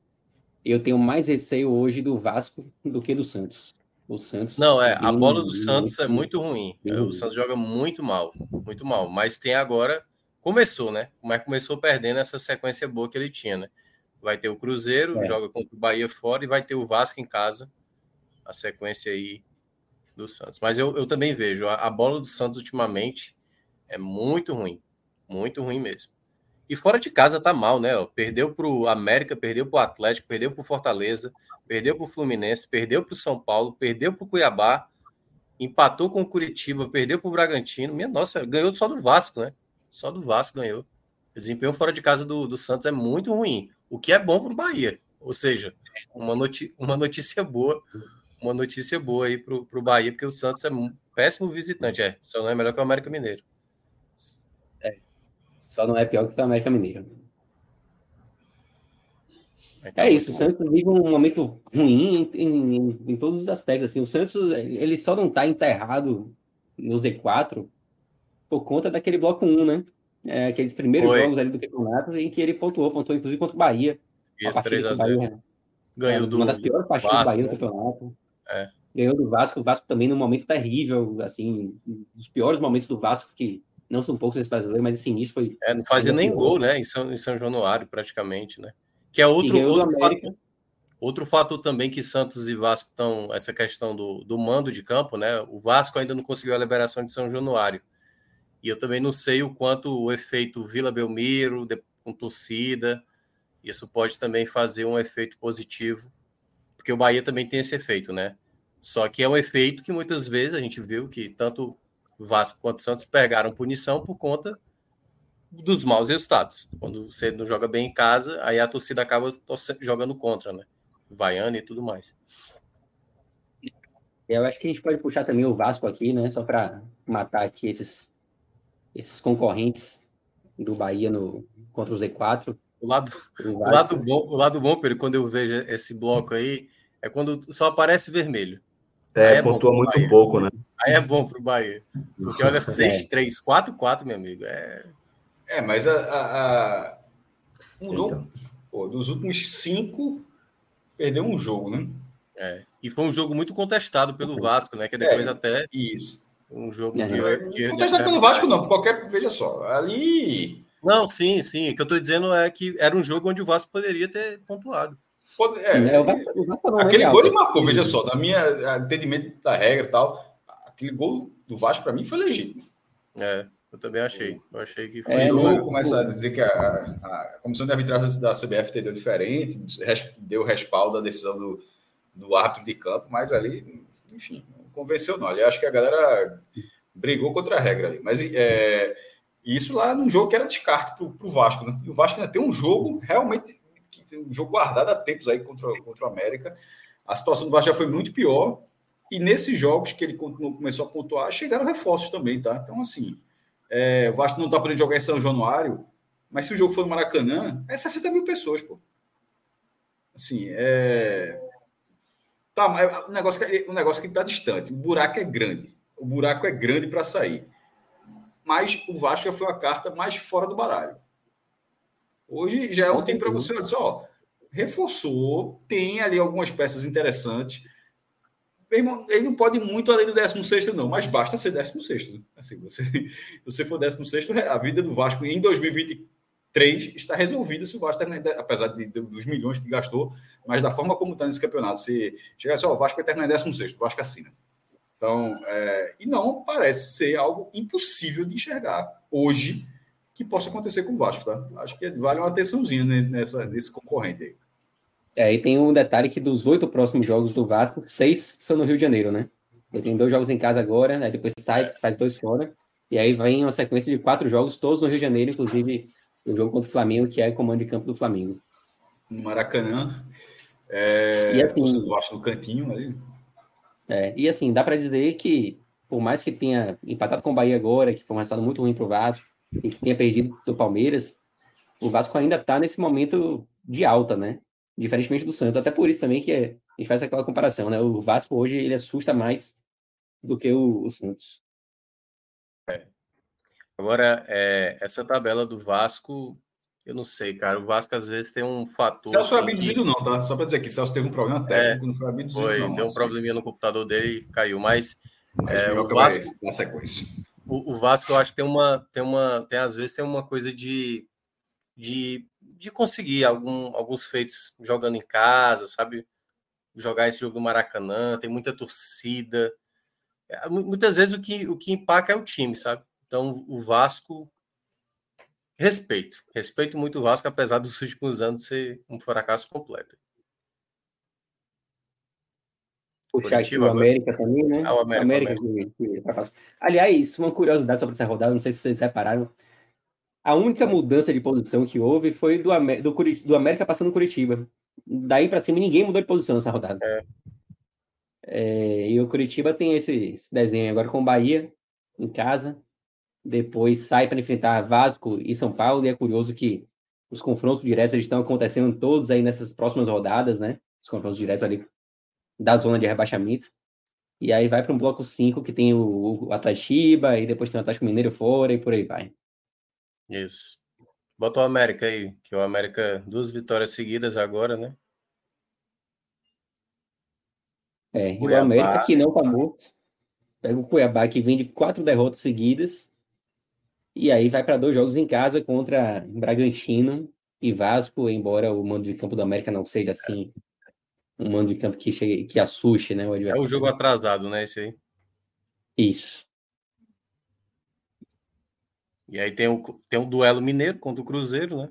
eu tenho mais receio hoje do Vasco do que do Santos. O Santos. Não, é, a bola do Santos é muito ruim. O Santos joga muito mal, muito mal. Mas tem agora. Começou, né? Mas começou perdendo essa sequência boa que ele tinha, né? Vai ter o Cruzeiro, é. joga contra o Bahia fora, e vai ter o Vasco em casa. A sequência aí do Santos. Mas eu, eu também vejo, a, a bola do Santos ultimamente é muito ruim. Muito ruim mesmo. E fora de casa tá mal, né? Perdeu para o América, perdeu para o Atlético, perdeu para Fortaleza, perdeu para Fluminense, perdeu para São Paulo, perdeu para Cuiabá, empatou com o Curitiba, perdeu para Bragantino. Minha nossa, ganhou só do Vasco, né? Só do Vasco ganhou. O desempenho fora de casa do, do Santos é muito ruim o que é bom para o Bahia. Ou seja, uma, noti uma notícia boa, uma notícia boa aí para o Bahia, porque o Santos é um péssimo visitante, é. Só não é melhor que o América Mineiro. É. Só não é pior que o América Mineiro. É isso, o Santos vive um momento ruim em, em, em, todos os aspectos. Assim, o Santos ele só não está enterrado no Z4 por conta daquele bloco 1, né? É, aqueles primeiros Foi. jogos ali do campeonato em que ele pontuou, pontuou inclusive contra o Bahia. Isso, 3 a 0. Bahia, Ganhou é, do Uma das piores partidas Vasco, do Bahia no campeonato. É. Ganhou do Vasco, o Vasco também num momento terrível, assim, dos piores momentos do Vasco, que não são poucos esse brasileiro, mas esse início foi. É, não fazia nem gol, né? Em São, em São Januário, praticamente, né? Que é outro, outro fator, outro fator também que Santos e Vasco estão, essa questão do, do mando de campo, né? O Vasco ainda não conseguiu a liberação de São Januário. E eu também não sei o quanto o efeito Vila Belmiro, de, com torcida, isso pode também fazer um efeito positivo, porque o Bahia também tem esse efeito, né? Só que é um efeito que muitas vezes a gente viu que tanto Vasco quanto Santos pegaram punição por conta dos maus resultados. Quando você não joga bem em casa, aí a torcida acaba jogando contra, né? Vaiana e tudo mais. Eu acho que a gente pode puxar também o Vasco aqui, né? Só para matar aqui esses, esses concorrentes do Bahia no, contra o Z4. O lado, o lado bom, o lado bom, Pedro, quando eu vejo esse bloco aí, é quando só aparece vermelho. É, é pontua muito Bahia. pouco, né? Aí é bom pro Bahia. Porque olha, 6, 3, 4, 4, meu amigo. É, é mas a, a, a... mudou. Então. Pô, dos últimos cinco, perdeu um jogo, né? É. E foi um jogo muito contestado pelo Vasco, né? Que depois é, até. Isso. Um jogo é. de, de, Contestado pelo Vasco, não. Por qualquer. Veja só. Ali não, sim, sim. O que eu estou dizendo é que era um jogo onde o Vasco poderia ter pontuado. Pode, é, é, o Vasco, o Vasco aquele gol ele marcou, veja só, na minha entendimento da regra e tal, aquele gol do Vasco para mim foi legítimo. É, eu também achei. Eu achei que foi. É, não começa a dizer que a, a, comissão de arbitragem da CBF entendeu diferente, deu respaldo à decisão do, do árbitro de campo, mas ali, enfim, não convenceu não. Ali acho que a galera brigou contra a regra ali. Mas é, isso lá num jogo que era descarte para o Vasco, né? E o Vasco ainda tem um jogo realmente, um jogo guardado há tempos aí contra, contra o América. A situação do Vasco já foi muito pior. E nesses jogos que ele começou a pontuar, chegaram reforços também, tá? Então, assim, é, o Vasco não tá podendo jogar em São Januário, mas se o jogo for no Maracanã, é 60 mil pessoas, pô. Assim, é. Tá, o negócio, o negócio que tá distante, o buraco é grande. O buraco é grande para sair mas o Vasco já foi a carta mais fora do baralho. Hoje já é um time para você ó, reforçou, tem ali algumas peças interessantes. Ele não pode ir muito além do 16, não, mas basta ser 16. Né? Assim, você, se você for 16, a vida do Vasco em 2023 está resolvida se o Vasco terminar, apesar de, dos milhões que gastou, mas da forma como está nesse campeonato. Se chegar assim, ó, o Vasco vai terminar em 16, o Vasco assina. Então, é, e não parece ser algo impossível de enxergar hoje que possa acontecer com o Vasco, tá? Acho que vale uma atençãozinha nessa, nesse concorrente aí. É, e tem um detalhe que dos oito próximos jogos do Vasco, seis são no Rio de Janeiro, né? Ele tem dois jogos em casa agora, depois sai, faz dois fora, e aí vem uma sequência de quatro jogos, todos no Rio de Janeiro, inclusive o jogo contra o Flamengo, que é comando de campo do Flamengo. No Maracanã. É, e assim, o Vasco no cantinho ali. É, e assim, dá para dizer que, por mais que tenha empatado com o Bahia agora, que foi um resultado muito ruim para o Vasco, e que tenha perdido do Palmeiras, o Vasco ainda está nesse momento de alta, né? Diferentemente do Santos. Até por isso também que é, a gente faz aquela comparação, né? O Vasco hoje ele assusta mais do que o, o Santos. É. Agora, é, essa tabela do Vasco eu não sei, cara. O Vasco às vezes tem um fator. Celso assim, foi abduzido, não, tá? Só para dizer que Celso teve um problema técnico, é, não foi abduzido. Foi, não, deu um probleminha no computador dele e caiu. Mas, Mas é, o Vasco. Na sequência. O, o, Vasco, eu acho que tem uma. Tem uma tem, às vezes tem uma coisa de, de, de conseguir algum, alguns feitos jogando em casa, sabe? Jogar esse jogo no Maracanã, tem muita torcida. É, muitas vezes o que, o que empaca é o time, sabe? Então, o Vasco Respeito. Respeito muito o Vasco, apesar dos últimos anos ser um fracasso completo. Puxar aqui o América também, né? Ah, o América. América, América. Aliás, uma curiosidade sobre essa rodada, não sei se vocês repararam. A única mudança de posição que houve foi do, do, do América passando Curitiba. Daí para cima, ninguém mudou de posição nessa rodada. É. É, e o Curitiba tem esse, esse desenho agora com o Bahia em casa, depois sai para enfrentar Vasco e São Paulo, e é curioso que os confrontos diretos estão acontecendo todos aí nessas próximas rodadas, né? Os confrontos diretos ali da zona de rebaixamento. E aí vai para um bloco 5 que tem o, o Atlético e depois tem o Atlético Mineiro fora e por aí vai. Isso. Bota o América aí, que o América, duas vitórias seguidas agora, né? É, e o América que não tá morto. Pega o Cuiabá que vem de quatro derrotas seguidas. E aí vai para dois jogos em casa contra Bragantino e Vasco, embora o mando de campo do América não seja assim um mando de campo que chegue, que assuste, né, o adversário. É o jogo atrasado, né, esse aí. Isso. E aí tem o, tem o duelo mineiro contra o Cruzeiro, né?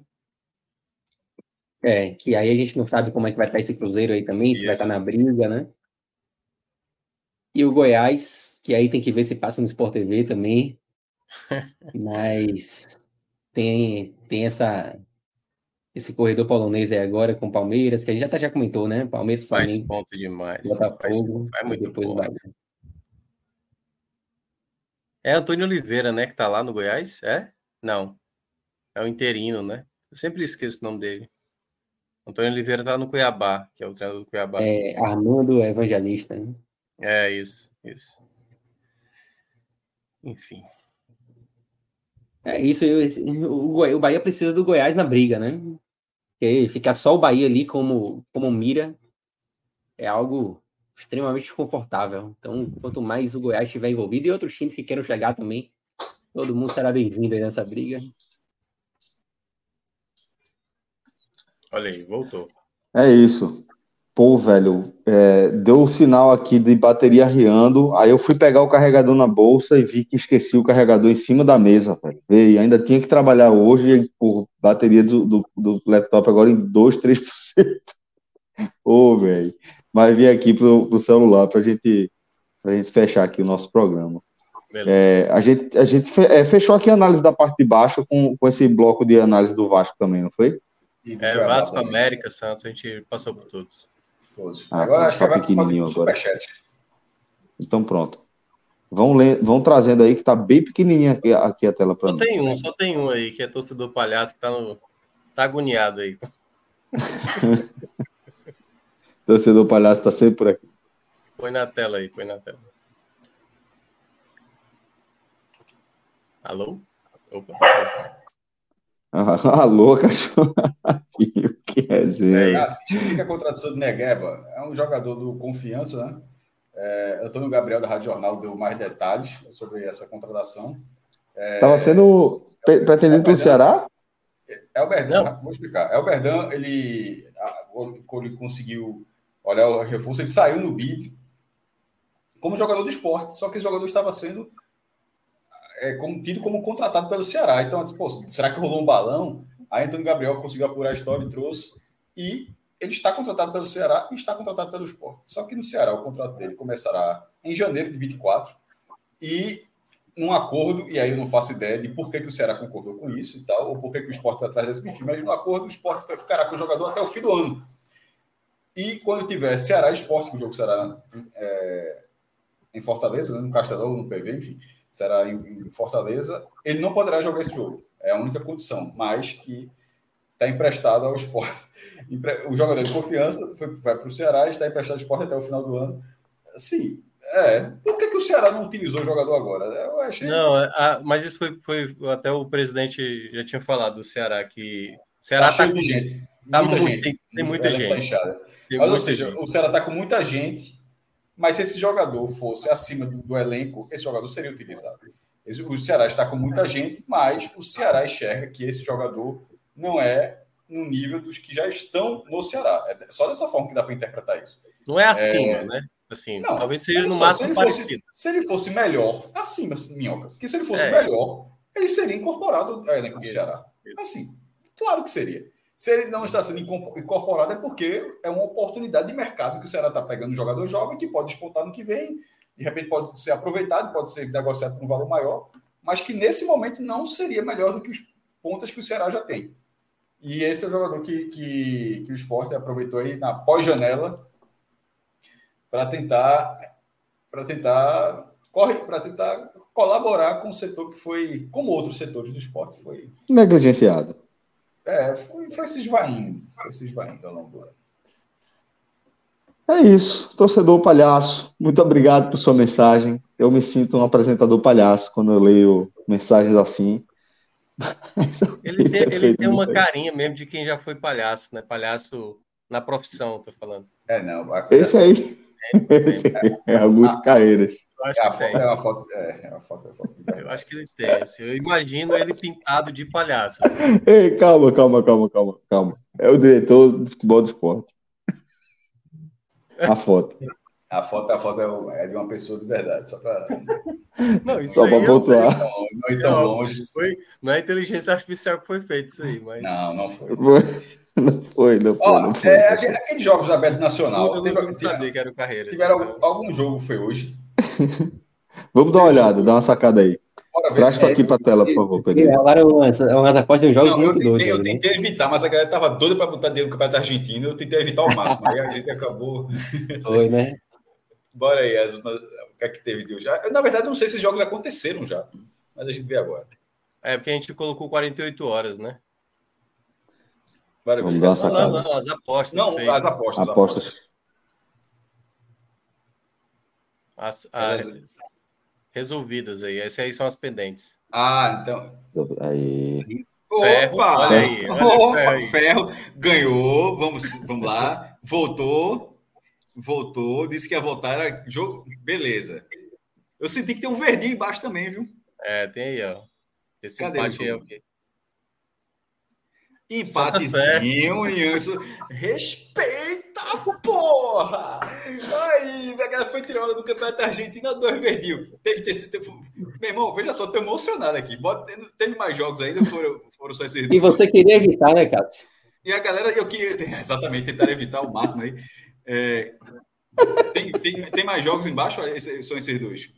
É, que aí a gente não sabe como é que vai estar esse Cruzeiro aí também, Isso. se vai estar na briga, né? E o Goiás, que aí tem que ver se passa no Sport TV também. Mas tem, tem essa, esse corredor polonês aí agora com Palmeiras, que a gente já, tá, já comentou, né? Palmeiras, Flamengo. Faz ponto demais. Botafogo. Faz, faz muito depois ponto. É Antônio Oliveira, né? Que tá lá no Goiás? É? Não. É o interino, né? Eu sempre esqueço o nome dele. Antônio Oliveira tá no Cuiabá, que é o treinador do Cuiabá. É Armando Evangelista, né? É, isso, isso. Enfim. É isso, o, Bahia precisa do Goiás na briga, né? Porque ficar só o Bahia ali como, como mira é algo extremamente desconfortável. Então, quanto mais o Goiás estiver envolvido e outros times que queiram chegar também, todo mundo será bem-vindo aí nessa briga. Olha aí, voltou. É isso. Pô, velho, é, deu o um sinal aqui de bateria riando. Aí eu fui pegar o carregador na bolsa e vi que esqueci o carregador em cima da mesa, velho. E ainda tinha que trabalhar hoje por bateria do, do, do laptop agora em 2, 3%. Ô, velho. Mas vim aqui pro, pro celular pra gente, pra gente fechar aqui o nosso programa. É, a gente, a gente é, fechou aqui a análise da parte de baixo com, com esse bloco de análise do Vasco também, não foi? É, Vasco, América, Santos, a gente passou por todos. Todos. Ah, agora acho que vai pequenininho agora. Então pronto. Vão, ler, vão trazendo aí que tá bem pequenininha aqui, aqui a tela para Só tem um, só tem um aí, que é torcedor palhaço, que tá, no, tá agoniado aí. torcedor palhaço tá sempre por aqui. Põe na tela aí, põe na tela. Alô? Opa. Alô, cachorro. que resenha. É, explica a contratação do Negueba. É um jogador do Confiança, né? É, Antônio Gabriel, da Rádio Jornal, deu mais detalhes sobre essa contratação. Estava é, sendo pretendido pelo Ceará? É o Berdan, vou explicar. É o Berdan, ele, ele conseguiu olhar o reforço, ele saiu no bid como jogador do esporte, só que esse jogador estava sendo é, como, tido como contratado pelo Ceará. Então, será que rolou um balão? Aí Antônio Gabriel conseguiu apurar a história e trouxe. E ele está contratado pelo Ceará e está contratado pelo Sport. Só que no Ceará o contrato dele começará em janeiro de 24 e num acordo, e aí eu não faço ideia de por que, que o Ceará concordou com isso e tal, ou por que, que o Sport vai atrás desse enfim, mas no acordo o Sport ficará com o jogador até o fim do ano. E quando tiver Ceará e Sport, que o jogo será é, em Fortaleza, né, no Castelão, no PV, enfim, será em, em Fortaleza, ele não poderá jogar esse jogo. É a única condição, mas que está emprestado ao esporte. O jogador de confiança foi, vai para o Ceará e está emprestado ao esporte até o final do ano. Sim, é. Por que, que o Ceará não utilizou o jogador agora? Eu achei... Não, é, a, mas isso foi, foi, Até o presidente já tinha falado do Ceará, que. Ceará está com gente. Tá muita muito, gente. Tem, tem muita tá gente. Tá tem mas, ou seja, gente. o Ceará está com muita gente, mas se esse jogador fosse acima do, do elenco, esse jogador seria utilizado. O Ceará está com muita gente, mas o Ceará enxerga que esse jogador não é no nível dos que já estão no Ceará. É só dessa forma que dá para interpretar isso. Não é acima, é... né? Assim, não, talvez seja no máximo se parecido. Fosse, se ele fosse melhor, acima, Minhoca. Porque se ele fosse é. melhor, ele seria incorporado ao elenco do Ceará. Assim, claro que seria. Se ele não está sendo incorporado é porque é uma oportunidade de mercado que o Ceará está pegando um jogador jovem que pode disputar no que vem de repente pode ser aproveitado, pode ser negociado por um valor maior, mas que nesse momento não seria melhor do que os pontas que o Ceará já tem. E esse é o jogador que, que, que o esporte aproveitou aí na pós-janela para tentar para tentar corre para tentar colaborar com o setor que foi, como outros setores do esporte, foi negligenciado. É, foi, foi se esvaindo, foi se esvaindo ao longo do ano. É isso, torcedor palhaço. Muito obrigado por sua mensagem. Eu me sinto um apresentador palhaço quando eu leio mensagens assim. Ele tem, ele tem uma carinha mesmo de quem já foi palhaço, né? Palhaço na profissão, tô falando. É, não. Esse aí. Esse aí é Augusto Carreiras. Eu acho É, a que foto, tem. é uma foto. É, é uma foto, é uma foto. Eu acho que ele tem. assim, eu imagino ele pintado de palhaço. assim. Ei, calma, calma, calma, calma, calma. É o diretor do futebol do esporte. A foto. A foto, a foto é é de uma pessoa de verdade, só para Não, isso Só aí pra eu sei. pontuar. não, não ir tão Não, longe. Foi, não é inteligência artificial que foi feito isso aí, mas. Não, não foi. Não foi, não foi, Ó, não foi. é, aquele- aqueles jogos da Beto Nacional, eu teve, não sabia que era o Carreira. tiveram algum, algum jogo foi hoje. Vamos dar uma olhada, dá uma sacada aí. Bora ver Traz se isso aqui pra tela, por favor, Pedro. Agora umas, umas apostas de um jogo Não, eu muito doido. tentei, eu né? tentei evitar, mas a galera tava doida para botar dinheiro no Campeonato Argentino. Eu tentei evitar ao máximo. Aí a gente acabou. Foi, né? Bora aí, as, o que é que teve de hoje? Ah, Na verdade, eu não sei se esses jogos aconteceram já, mas a gente vê agora. É porque a gente colocou 48 horas, né? Bora Vamos dar uma Não, sacada. não, não, as apostas. Não, feitas. as apostas. Apostas. As- as- resolvidas aí. Essas aí são as pendentes. Ah, então. Aí. Ferro, Opa! olha aí, olha o Opa, ferro aí. ferro ganhou. Vamos, vamos lá. Voltou. Voltou. Disse que ia voltar. Era jogo. Beleza. Eu senti que tem um verdinho embaixo também, viu? É, tem aí, ó. Esse Cadê empate o aí é o quê? Empatezinho, União. isso- Respeita, porra! Aí, a galera foi tirar onda do Campeonato Argentino, dois verdinhos. Teve que ter sido. teve- Meu irmão, veja só, tô emocionado aqui. Bota- Teve mais jogos ainda, foram, foram só esses E você queria evitar, né, Cássio? E a galera, eu que exatamente tentar evitar o máximo aí. É, tem, tem, tem mais jogos embaixo? São esses dois?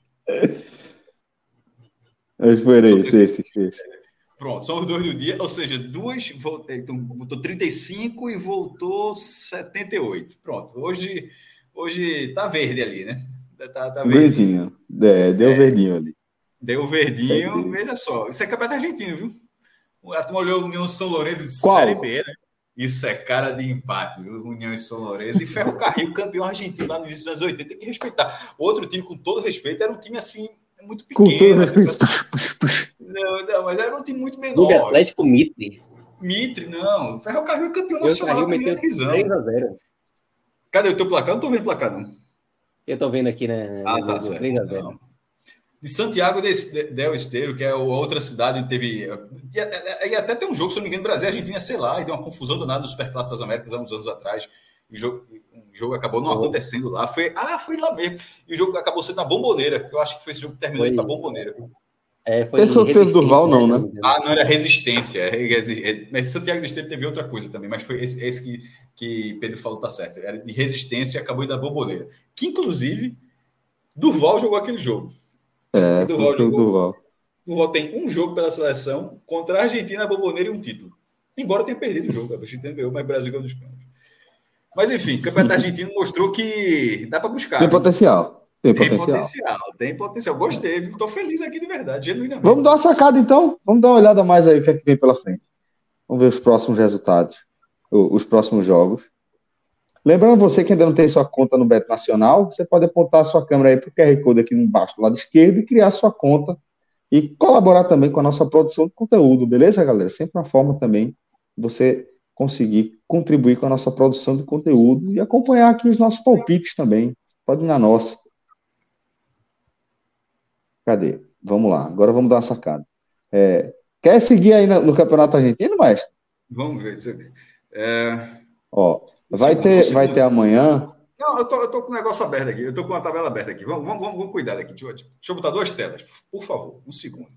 Eu esperei, esse, esse, esse. Pronto, são os dois do dia, ou seja, duas. vol- Então, voltou 35 e voltou 78. Pronto, hoje, hoje tá verde ali, né? Tá, tá verde. Verdinho. É, deu É. verdinho ali. Deu verdinho, veja só. Isso é campeonato argentino, viu? A turma olhou o União São Lourenço e disse: Qual? Série B, né? Isso é cara de empate, viu? União e São Lourenço. E Ferro Carril, campeão argentino lá no início dos anos 80, tem que respeitar. Outro time, com todo respeito, era um time assim, muito Com pequeno. todo assim, respeito. Não, não, mas era um time muito menor. Clube Atlético Mitre. Mitre, não. Ferro Carril é campeão Eu nacional da Carril primeira meteu divisão. 3x0. Cadê o teu placar? Eu não tô vendo placar, não. Eu tô vendo aqui, né? Ah, tá certo. 3x0. Não. De Santiago de- de- del Esteiro, que é outra cidade onde teve. E até, tem um jogo, se eu não me engano, Brasil e Argentina, sei lá, e deu uma confusão danada no Superclasse das Américas há uns anos atrás. E o jogo, o jogo acabou não acontecendo lá. Foi, ah, foi lá mesmo. E o jogo acabou sendo na bomboneira, que eu acho que foi esse jogo que terminou Foi. na bomboneira. É, foi Esse do resistente, Durval, não, né? engano. Ah, não era resistência. é- é- é- Mas Santiago do Esteiro teve outra coisa também, mas foi esse, esse que, que Pedro falou, tá certo. Era de resistência e acabou indo na bomboneira. Que inclusive, Durval jogou aquele jogo. É, E do foi Val o jogou? Duval. O Durval tem um jogo pela seleção contra a Argentina, a Bomboneira e um título. Embora tenha perdido o jogo, a Argentina ganhou, mas o Brasil ganhou dos pênaltis. Mas enfim, o Campeonato Argentino mostrou que dá para buscar. Tem viu? potencial. Tem Tem potencial. potencial, tem potencial. Gostei? Tô feliz aqui de verdade, genuinamente. Vamos dar uma sacada então. Vamos dar uma olhada mais aí o que é que vem pela frente. Vamos ver os próximos resultados, os próximos jogos. Lembrando você que ainda não tem sua conta no Beto Nacional, você pode apontar a sua câmera aí para o QR Code aqui embaixo do lado esquerdo e criar sua conta e colaborar também com a nossa produção de conteúdo, beleza, galera? Sempre uma forma também de você conseguir contribuir com a nossa produção de conteúdo e acompanhar aqui os nossos palpites também. Pode ir na nossa. Cadê? Vamos lá, agora vamos dar uma sacada. É, quer seguir aí no, no Campeonato Argentino, mestre? Vamos ver. É... Ó, vai Segundo, ter, segundo. vai ter amanhã. Não, eu tô, eu tô com o negócio aberto aqui. Eu tô com a tabela aberta aqui. Vamos, vamos, vamos, vamos cuidar aqui. Deixa eu, deixa eu botar duas telas, por favor. Um segundo.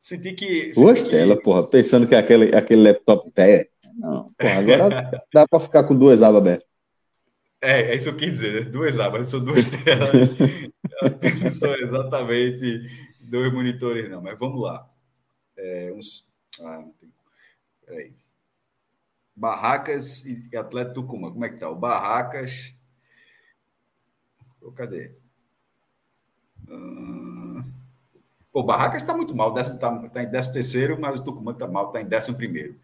Senti que. senti Duas que- telas, porra, pensando que é aquele, aquele laptop pé. Não, porra, agora dá para ficar com duas abas abertas. É, é isso que eu quis dizer, né? Duas abas, são duas telas. Não são exatamente dois monitores, não, mas vamos lá. É, uns... Ah, não tem. Peraí. Barracas e Atlético Tucumã. Como é que tá? O Barracas. Cadê? Hum... Pô, Barracas está muito mal, está tá em 13 terceiro, mas o Tucumã está mal, está em 11 primeiro.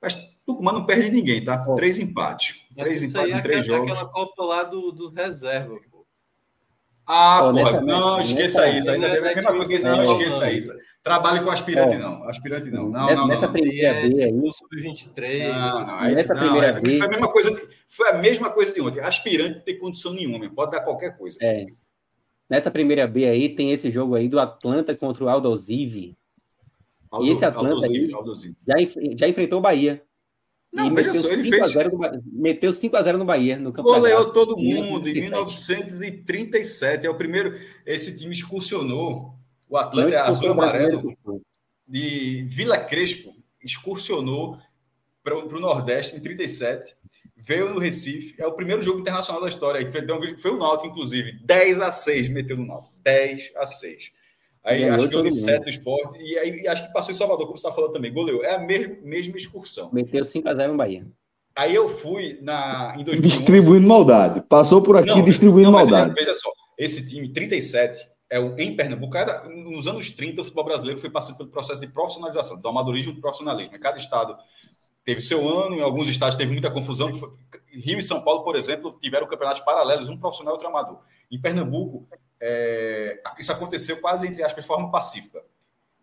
Mas Tucumã não perde ninguém, tá? Pô. Três empates. Três empates em é três jogos. aquela Copa lá do, dos reservas, pô. Ah, pô, porra, não, esqueça isso. Ainda é a mesma coisa que não, esqueça isso. Trabalhe com aspirante, não. Aspirante, não. Não, nessa, não, nessa não. primeira é, B aí. O Sub-23. Não, não, nessa não, primeira é, B. Foi a mesma coisa, foi a mesma coisa de ontem. Aspirante não tem condição nenhuma, pode dar qualquer coisa. É. Nessa primeira B aí tem esse jogo aí do Atlanta contra o Aldosive. Aldo, e esse Atlanta Aldosive, aí Aldosive. já, já enfrentou o Bahia. Não, e meteu só, ele 5 fez. a 0 no, meteu 5x0 no Bahia, no campo da Goleou todo mundo em 1937. 1937. É o primeiro. Esse time excursionou. O Atlanta é azul amarelo de Vila Crespo. Excursionou para o Nordeste em 37. Veio no Recife. É o primeiro jogo internacional da história. Foi, foi o Náutico, inclusive. 10 a 6 meteu no Náutico. 10 a 6. Aí Ganhou acho que eu. 7 do esporte. E aí acho que passou em Salvador, como você está falando também. Goleou. É a mesma, mesma excursão. Meteu 5x0 no Bahia. Aí eu fui na, em 2011. Distribuindo maldade. Passou por aqui Não, distribuindo não, mas maldade. Veja só, esse time, 37, é o, em Pernambuco, cada, nos anos 30, o futebol brasileiro foi passando pelo processo de profissionalização, do amadorismo para o profissionalismo. Cada estado teve seu ano, em alguns estados teve muita confusão. Foi- Rio e São Paulo, por exemplo, tiveram campeonatos paralelos, um profissional e outro amador. Em Pernambuco, é, isso aconteceu quase, entre aspas, de forma pacífica.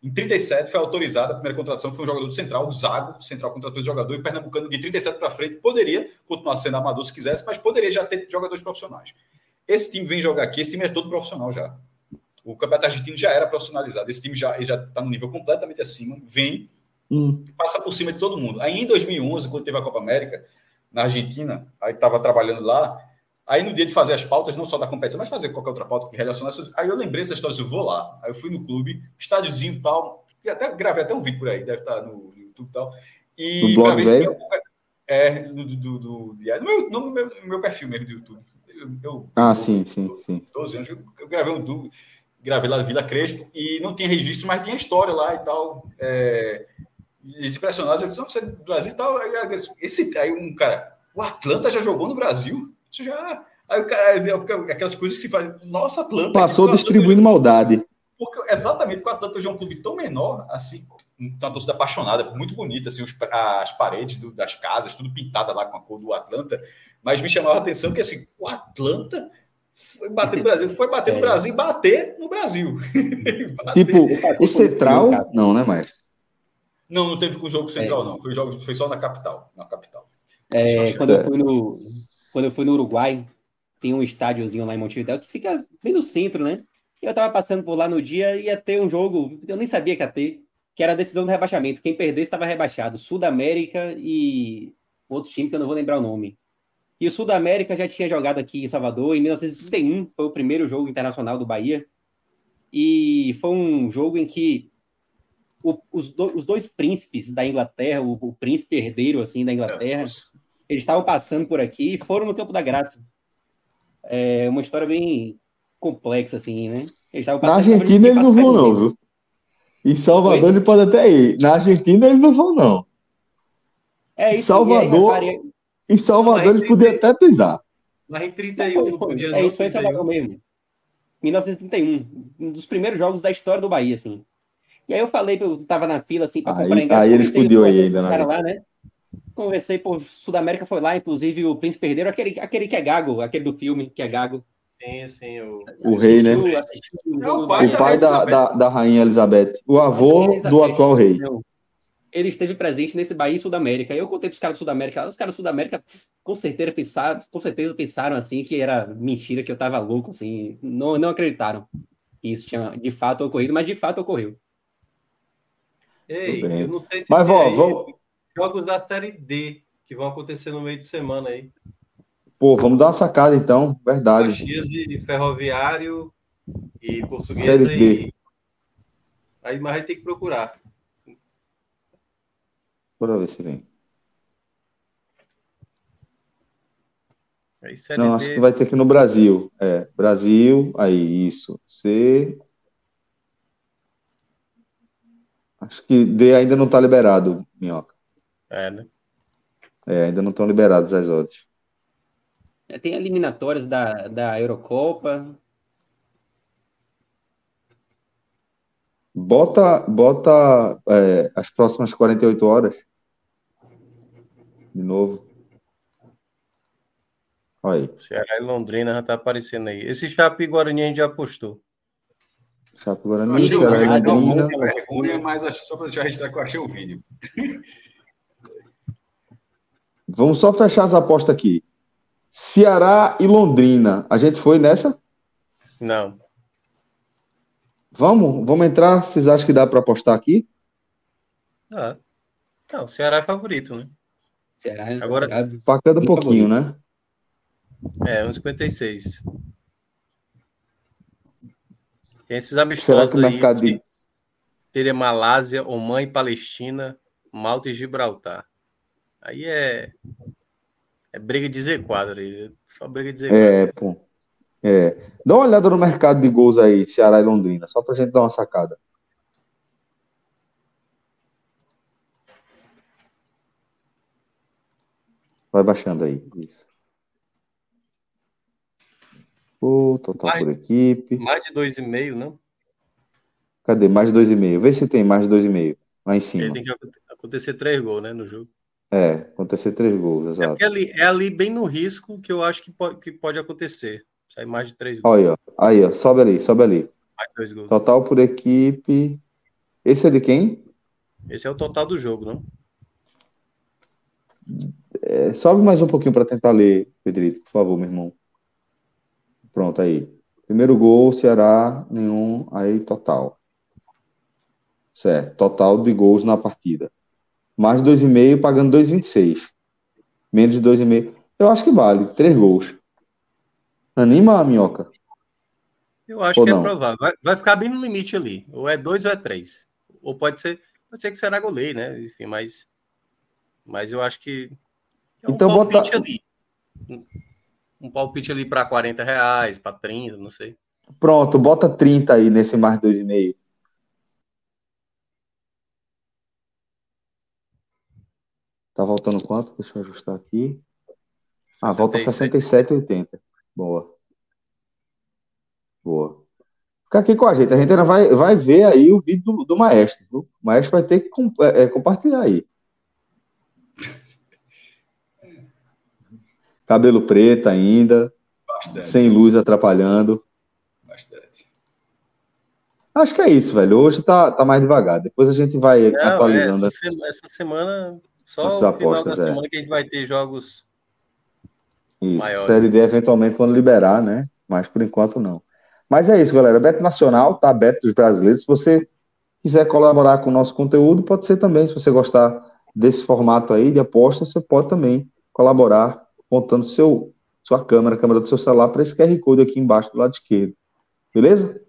Em 37 foi autorizada a primeira contratação, foi um jogador do Central, o Zago, o Central contratou esse jogador, e o Pernambucano de 37 para frente poderia continuar sendo amador se quisesse, mas poderia já ter jogadores profissionais. Esse time vem jogar aqui, esse time é todo profissional já. O Campeonato Argentino já era profissionalizado, esse time já está no nível completamente acima, vem, Hum. passa por cima de todo mundo. Aí em 2011, quando teve a Copa América, na Argentina, aí estava trabalhando lá, aí no dia de fazer as pautas, não só da competição, mas fazer qualquer outra pauta que relacionasse, aí eu lembrei dessa história, eu vou lá, aí eu fui no clube, estádiozinho tal, e até gravei até um vídeo por aí, deve estar no YouTube e tal, e No blog ver se velho? é, do, do, do, do- no, meu, no, meu, meu perfil mesmo do YouTube. Eu, eu- Ah, eu- sim, sim, sim. 12 anos, eu, eu gravei um du- gravei lá na Vila Crespo e não tinha registro, mas tinha história lá e tal. É, eles impressionados, eu disse, não, você é do Brasil e tal. Aí, esse, aí um cara, o Atlanta já jogou no Brasil? Já. Aí o cara, aquelas coisas que se faz. Nossa, Atlanta. Passou que o Atlanta distribuindo maldade. porque, exatamente, porque o Atlanta hoje é um clube tão menor, assim, uma torcida apaixonada, muito bonita, assim, os- as paredes do- das casas, tudo pintada lá com a cor do Atlanta, mas me chamava a atenção que, assim, o Atlanta foi bater no Brasil, foi bater no É. Brasil e bater no Brasil. Bater- Tipo, o Central, não, né, Maestro? Não, não teve com o jogo central, É. não, foi, jogo, foi só na capital, na capital. É, quando, eu fui no, quando eu fui no Uruguai, tem um estádiozinho lá em Montevidéu que fica bem no centro, né? Eu tava passando por lá no dia e ia ter um jogo, eu nem sabia que ia ter, que era a decisão do rebaixamento. Quem perdesse estava rebaixado. Sul da América e outro time que eu não vou lembrar o nome. E o Sul da América já tinha jogado aqui em Salvador em 1931, foi o primeiro jogo internacional do Bahia. E foi um jogo em que o- os, do- os dois príncipes da Inglaterra, o, o príncipe herdeiro assim da Inglaterra, eles estavam passando por aqui e foram no Campo da Graça. É uma história bem complexa, assim, né? Eles estavam Na passando por Argentina eles não vão, não, viu? Em Salvador ele pode até ir. Na Argentina eles não vão, não. É isso, Salvador- e aí, repare- Em Salvador Não, ele podia até pisar. Mas em 31 não podia é isso, foi em 31. Salvador mesmo. 1931, um dos primeiros jogos da história do Bahia, assim. E aí eu falei, eu tava na fila, assim, pra Aí- comprar ingresso. aí eles podiam ir os ainda, né? lá, né? Conversei, pô, Sudamérica foi lá, inclusive o Príncipe Herdeiro, aquele, aquele que é gago, aquele do filme, que é gago. Sim, sim. O... O rei, né? Assistiu- assistiu o É o pai O pai da, da, da rainha Elizabeth. O avô Elizabeth. do atual rei. Ele esteve presente nesse Bahia e Sudamérica. Eu contei pros caras do Sudamérica. Os caras do Sudamérica com certeza pensaram, com certeza pensaram assim que era mentira, que eu tava louco, assim. Não, não acreditaram que isso tinha de fato ocorrido, mas de fato ocorreu. Ei, eu não sei se Mas, tem ó, aí vamos- jogos da Série D que vão acontecer no meio de semana aí. Pô, vamos dar uma sacada então. Verdade. Caxias e Ferroviário e Portuguesa Série D. e... Aí, mas vai ter que procurar. Bora ver se vem. Aí, Série Não, D, acho que vai ter aqui no Brasil. É, Brasil, aí, isso. C. Acho que D ainda não tá liberado, Minhoca. É, né? É, ainda não estão liberados as odds. Tem eliminatórias da, da Eurocopa. Bota, bota é, as próximas 48 horas. De novo. Olha aí. Ceará e Londrina já tá aparecendo aí. Esse Chape Guarani a gente já postou. Chape Guarani, Ceará e Londrina. Vergonha, mas só para deixar registrar que eu achei o vídeo. Vamos só fechar as apostas aqui. Ceará e Londrina. A gente foi nessa? Não. Vamos? Vamos entrar? Vocês acham que dá para apostar aqui? Ah. Não, o Ceará é favorito, né? Ceará é Agora, Pacando um pouquinho, favorito. né? É, uns 56. Tem esses Será amistosos que o aí. mercado se- de- Seria Malásia, Oman e Palestina, Malta e Gibraltar. Aí é. É briga de Z4 aí. Só briga de Z4. É, pô. É. Dá uma olhada no mercado de gols aí, Ceará e Londrina, só pra gente dar uma sacada. Vai baixando aí. Isso. O total Vai. por equipe. Mais de 2,5, não? Cadê? Mais de 2,5. Vê se tem mais de 2,5. Lá em Aí cima. tem que aconte- acontecer três gols, né, no jogo. É, acontecer três gols, É exato. porque ali, é ali bem no risco que eu acho que pode, que pode acontecer. Sai mais de três gols. Olha, ó. aí, ó. Sobe ali, sobe ali. Mais dois gols. Total por equipe. Esse é de quem? Esse é o total do jogo, não? É, sobe mais um pouquinho para tentar ler, Pedrito, por favor, meu irmão. Pronto, aí. Primeiro gol, Ceará, nenhum, aí total. Certo, total de gols na partida. Mais de 2,5, pagando 2,26. Menos de 2,5. Eu acho que vale, três gols. Anima a minhoca. Eu acho Ou que não? é provável. Vai, vai ficar bem no limite ali. Ou é dois ou é três. Ou pode ser, pode ser que será goleiro, né? Enfim, mas, mas eu acho que é um Então, palpite bota- ali. Um, um palpite ali para 40 reais, para 30, não sei. Pronto, bota 30 aí nesse mais 2,5. Tá voltando quanto? Deixa eu ajustar aqui. Ah, volta 67,80. Boa. Boa. Fica aqui com a gente. A gente ainda vai, vai ver aí o vídeo do, do maestro. viu? O maestro vai ter que com- é, é, compartilhar aí. Cabelo preto ainda, Bastante. sem luz atrapalhando. Bastante. Acho que é isso, velho. Hoje tá, tá mais devagar. Depois a gente vai Não, é, atualizando. essa, sema- essa semana, só Essas o final da é. semana que a gente vai ter jogos. Isso, maiores. Série D eventualmente quando liberar, né? Mas por enquanto não. Mas é isso, galera. Beto Nacional, tá aberto dos brasileiros. Se você quiser colaborar com o nosso conteúdo, pode ser também. Se você gostar desse formato aí de aposta, você pode também colaborar apontando seu, sua câmera, a câmera do seu celular para esse QR Code aqui embaixo do lado esquerdo. Beleza?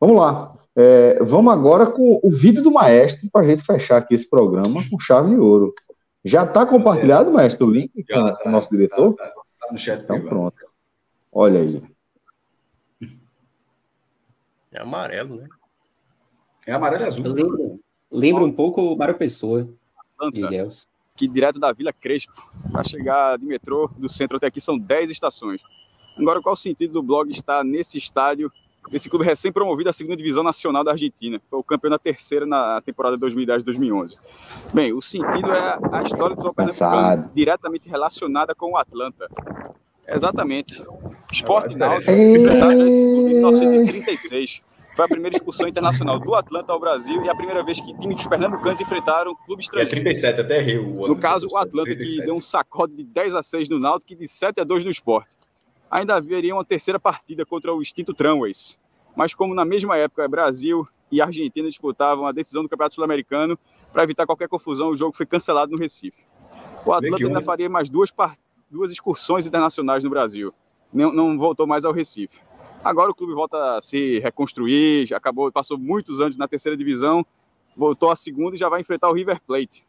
Vamos lá. É, vamos agora com o vídeo do maestro para a gente fechar aqui esse programa com chave de ouro. Já está compartilhado, maestro, o link Já com o nosso diretor? Tá, tá, tá no chat Então privado. pronto. Olha aí. É amarelo, né? É amarelo e azul. Lembra, lembra um pouco o Mário Pessoa de que direto da Vila Crespo, para chegar de metrô do centro até aqui são 10 estações. Agora, qual o sentido do blog estar nesse estádio, desse clube recém-promovido à segunda divisão nacional da Argentina? Foi o campeão da terceira na temporada 2010-2011. Bem, o sentido é a história do Cansado. pernambucano diretamente relacionada com o Atlanta. Exatamente. Esporte a Náutico diferença. enfrentaram esse clube em 1936. Foi a primeira expulsão internacional do Atlanta ao Brasil e a primeira vez que times pernambucanos enfrentaram clubes É estrangeiros. 37, até errei o ano. No caso, o Atlanta que 37. deu um sacode de 10 a 6 no Náutico e de 7 a 2 no Sport. Ainda haveria uma terceira partida contra o extinto Tramways. Mas como na mesma época Brasil e Argentina disputavam a decisão do Campeonato Sul-Americano, para evitar qualquer confusão, o jogo foi cancelado no Recife. O Atlanta ainda faria mais duas, duas excursões internacionais no Brasil. Não, não voltou mais ao Recife. Agora o clube volta a se reconstruir, já acabou, passou muitos anos na terceira divisão, voltou à segunda e já vai enfrentar o River Plate.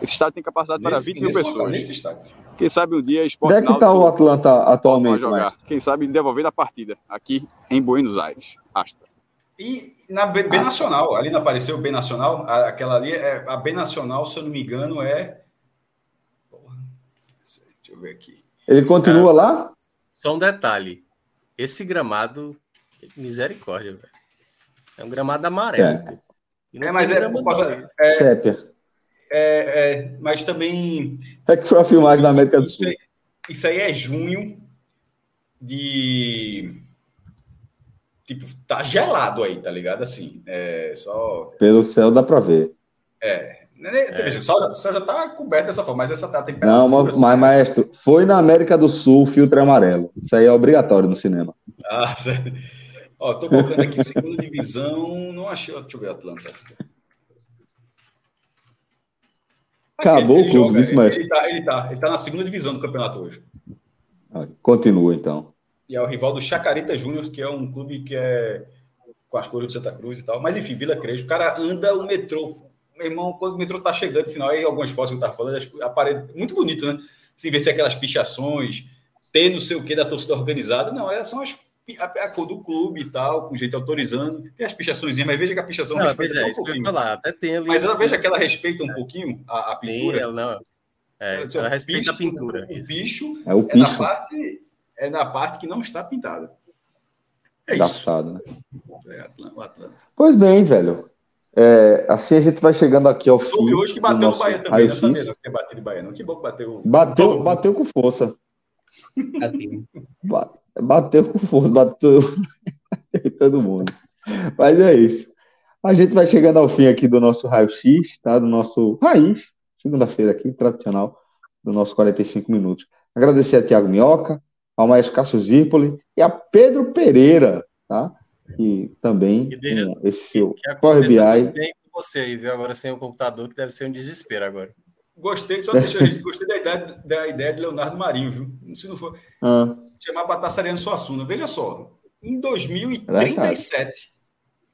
Esse estádio tem capacidade para Nesse- 20 mil local, pessoas. Nesse estádio. Quem sabe um dia Sport Onde é que está o Atlanta atualmente, jogar. maestro? Quem sabe devolvendo a partida aqui em Buenos Aires. Asta. E na B. B Nacional, ali não apareceu o B Nacional? A- Aquela ali, é, a B Nacional, se eu não me engano, é. Porra. Deixa eu ver aqui. Ele continua lá? Só um detalhe. Esse gramado, misericórdia, velho. É um gramado amarelo. É, é mas é, é, Sépia. É, é, mas também. É que foi a filmagem da América do Sul. Isso, isso aí é junho de. Tipo, tá gelado aí, tá ligado? Assim, é só. Pelo céu dá pra ver. É. é. Só, só já tá coberto dessa forma, mas essa tá temperatura. Não, mas, assim, mas, maestro, foi na América do Sul filtro amarelo. Isso aí é obrigatório no cinema. Ah, sério. Ó, tô colocando aqui segunda divisão, não achei. Deixa eu ver Atlanta. Acabou o clube, isso, mestre. Ele tá, ele, tá, ele tá na segunda divisão do campeonato hoje. Ah, continua, então. E é o rival do Chacarita Júnior, que é um clube que é com as cores de Santa Cruz e tal. Mas enfim, Vila Crespo. O cara anda o metrô. Meu irmão, quando o metrô tá chegando no final, aí algumas fotos que eu tava falando, a parede, muito bonito, né? Se vê se aquelas pichações, ter não sei o que da torcida organizada. Não, é, são as a, a, cor do clube e tal, com jeito autorizando. Tem as pichações, mas veja que a pichação não, respeita é, um pouquinho. Falar, até tem ali mas ela assim, veja que ela respeita um pouquinho a, a pintura. Sim, ela não. É, ela, ela respeita bicho, a pintura. O bicho é, o bicho. é na parte é na parte que não está pintada. É Adaptado, né? É, o Atlanta. Pois bem, velho. É, assim a gente vai chegando aqui ao fim. E hoje que bateu no Bahia também, não sabia que bateu no Bahia, não. Que bom que bateu. Bateu, bateu com força. bateu com força, bateu todo mundo. Mas é isso. A gente vai chegando ao fim aqui do nosso raio-x, tá? Do nosso raiz, segunda-feira aqui, tradicional, do nosso 45 minutos. Agradecer a Tiago Minhoca, ao Maestro Cássio Zirpoli e a Pedro Pereira, tá? E também e deixa, esse seu Corre BI. Bem com você aí, viu? Agora sem o computador, que deve ser um desespero agora. Gostei, só deixa eu gostei da ideia, da ideia de Leonardo Marinho, viu? Se não for. Ah. Chamar Batassariano Suassuna. Veja só, em 2037,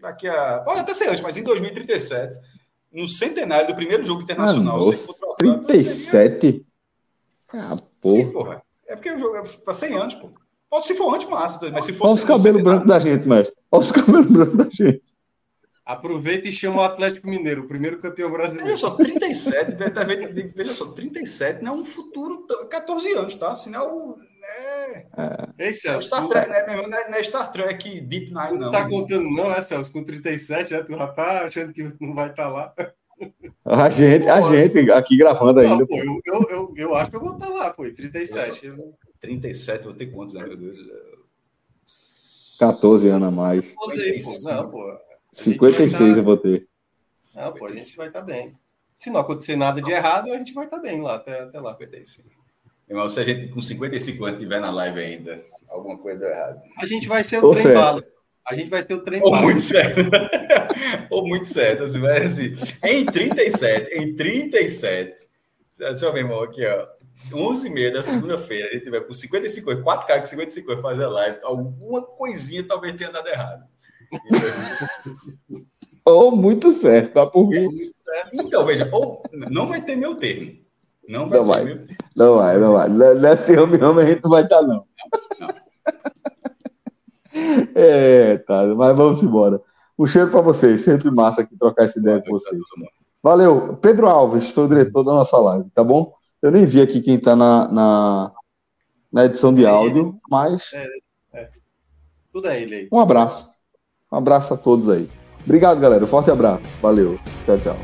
daqui a. Pode até ser antes, mas em 2037, no centenário do primeiro jogo internacional, ah, contra 37? Seria... Ah, porra. Sim, porra. É porque o jogo é para 100 anos, pô. Pode se for antes, massa, mas se for. Olha os cabelos brancos da gente, mestre. Olha os cabelos brancos da gente. Aproveita e chama o Atlético Mineiro, o primeiro campeão brasileiro. Veja só, 37, veja só, 37 não é um futuro, 14 anos, tá? Sinal. É, é. Ei, Celso, Star Trek, né, não, é, não é Star Trek Deep Nine, não. Não tá contando, não, né, Celso? Com 37, né? Tu já tá achando que não vai estar tá lá. A gente, a gente aqui gravando ainda. Não, pô, eu, eu, eu, eu, acho que eu vou estar tá lá, pô, 37. Eu 37, vou ter quantos, né, meu Deus? 14 anos a mais. 14 aí, pô. Não, pô. 56 tá... eu vou ter. Não, pô, a gente vai estar tá bem. Se não acontecer nada de errado, a gente vai estar tá bem lá, até, até lá. 55. Irmão, se a gente com 55 anos estiver na live ainda, alguma coisa deu errado. A gente vai ser o Ou trem bala. A gente vai ser o trem Ou bala. muito certo. Ou muito certo. Assim, vai assim, em 37, em 37, seu meu irmão, aqui, ó. 11 h 30 da segunda-feira, a gente vai com 55, 4 caras com 55 fazer a live. Alguma coisinha talvez tenha dado errado. ou muito certo, tá por mim. Então, veja, ou não vai ter meu termo. Não vai não vai. Meu... Não vai, não vai. Nesse homem a gente não vai estar, não. não. é, tá, mas vamos embora. Um cheiro para vocês, sempre massa aqui trocar essa ideia com vocês. Valeu. Pedro Alves, foi o diretor da nossa live, tá bom? Eu nem vi aqui quem está na, na, na, edição de áudio, mas. É, é. Tudo é ele aí. Um abraço. Um abraço a todos aí. Obrigado, galera. Um forte abraço. Valeu. Tchau, tchau.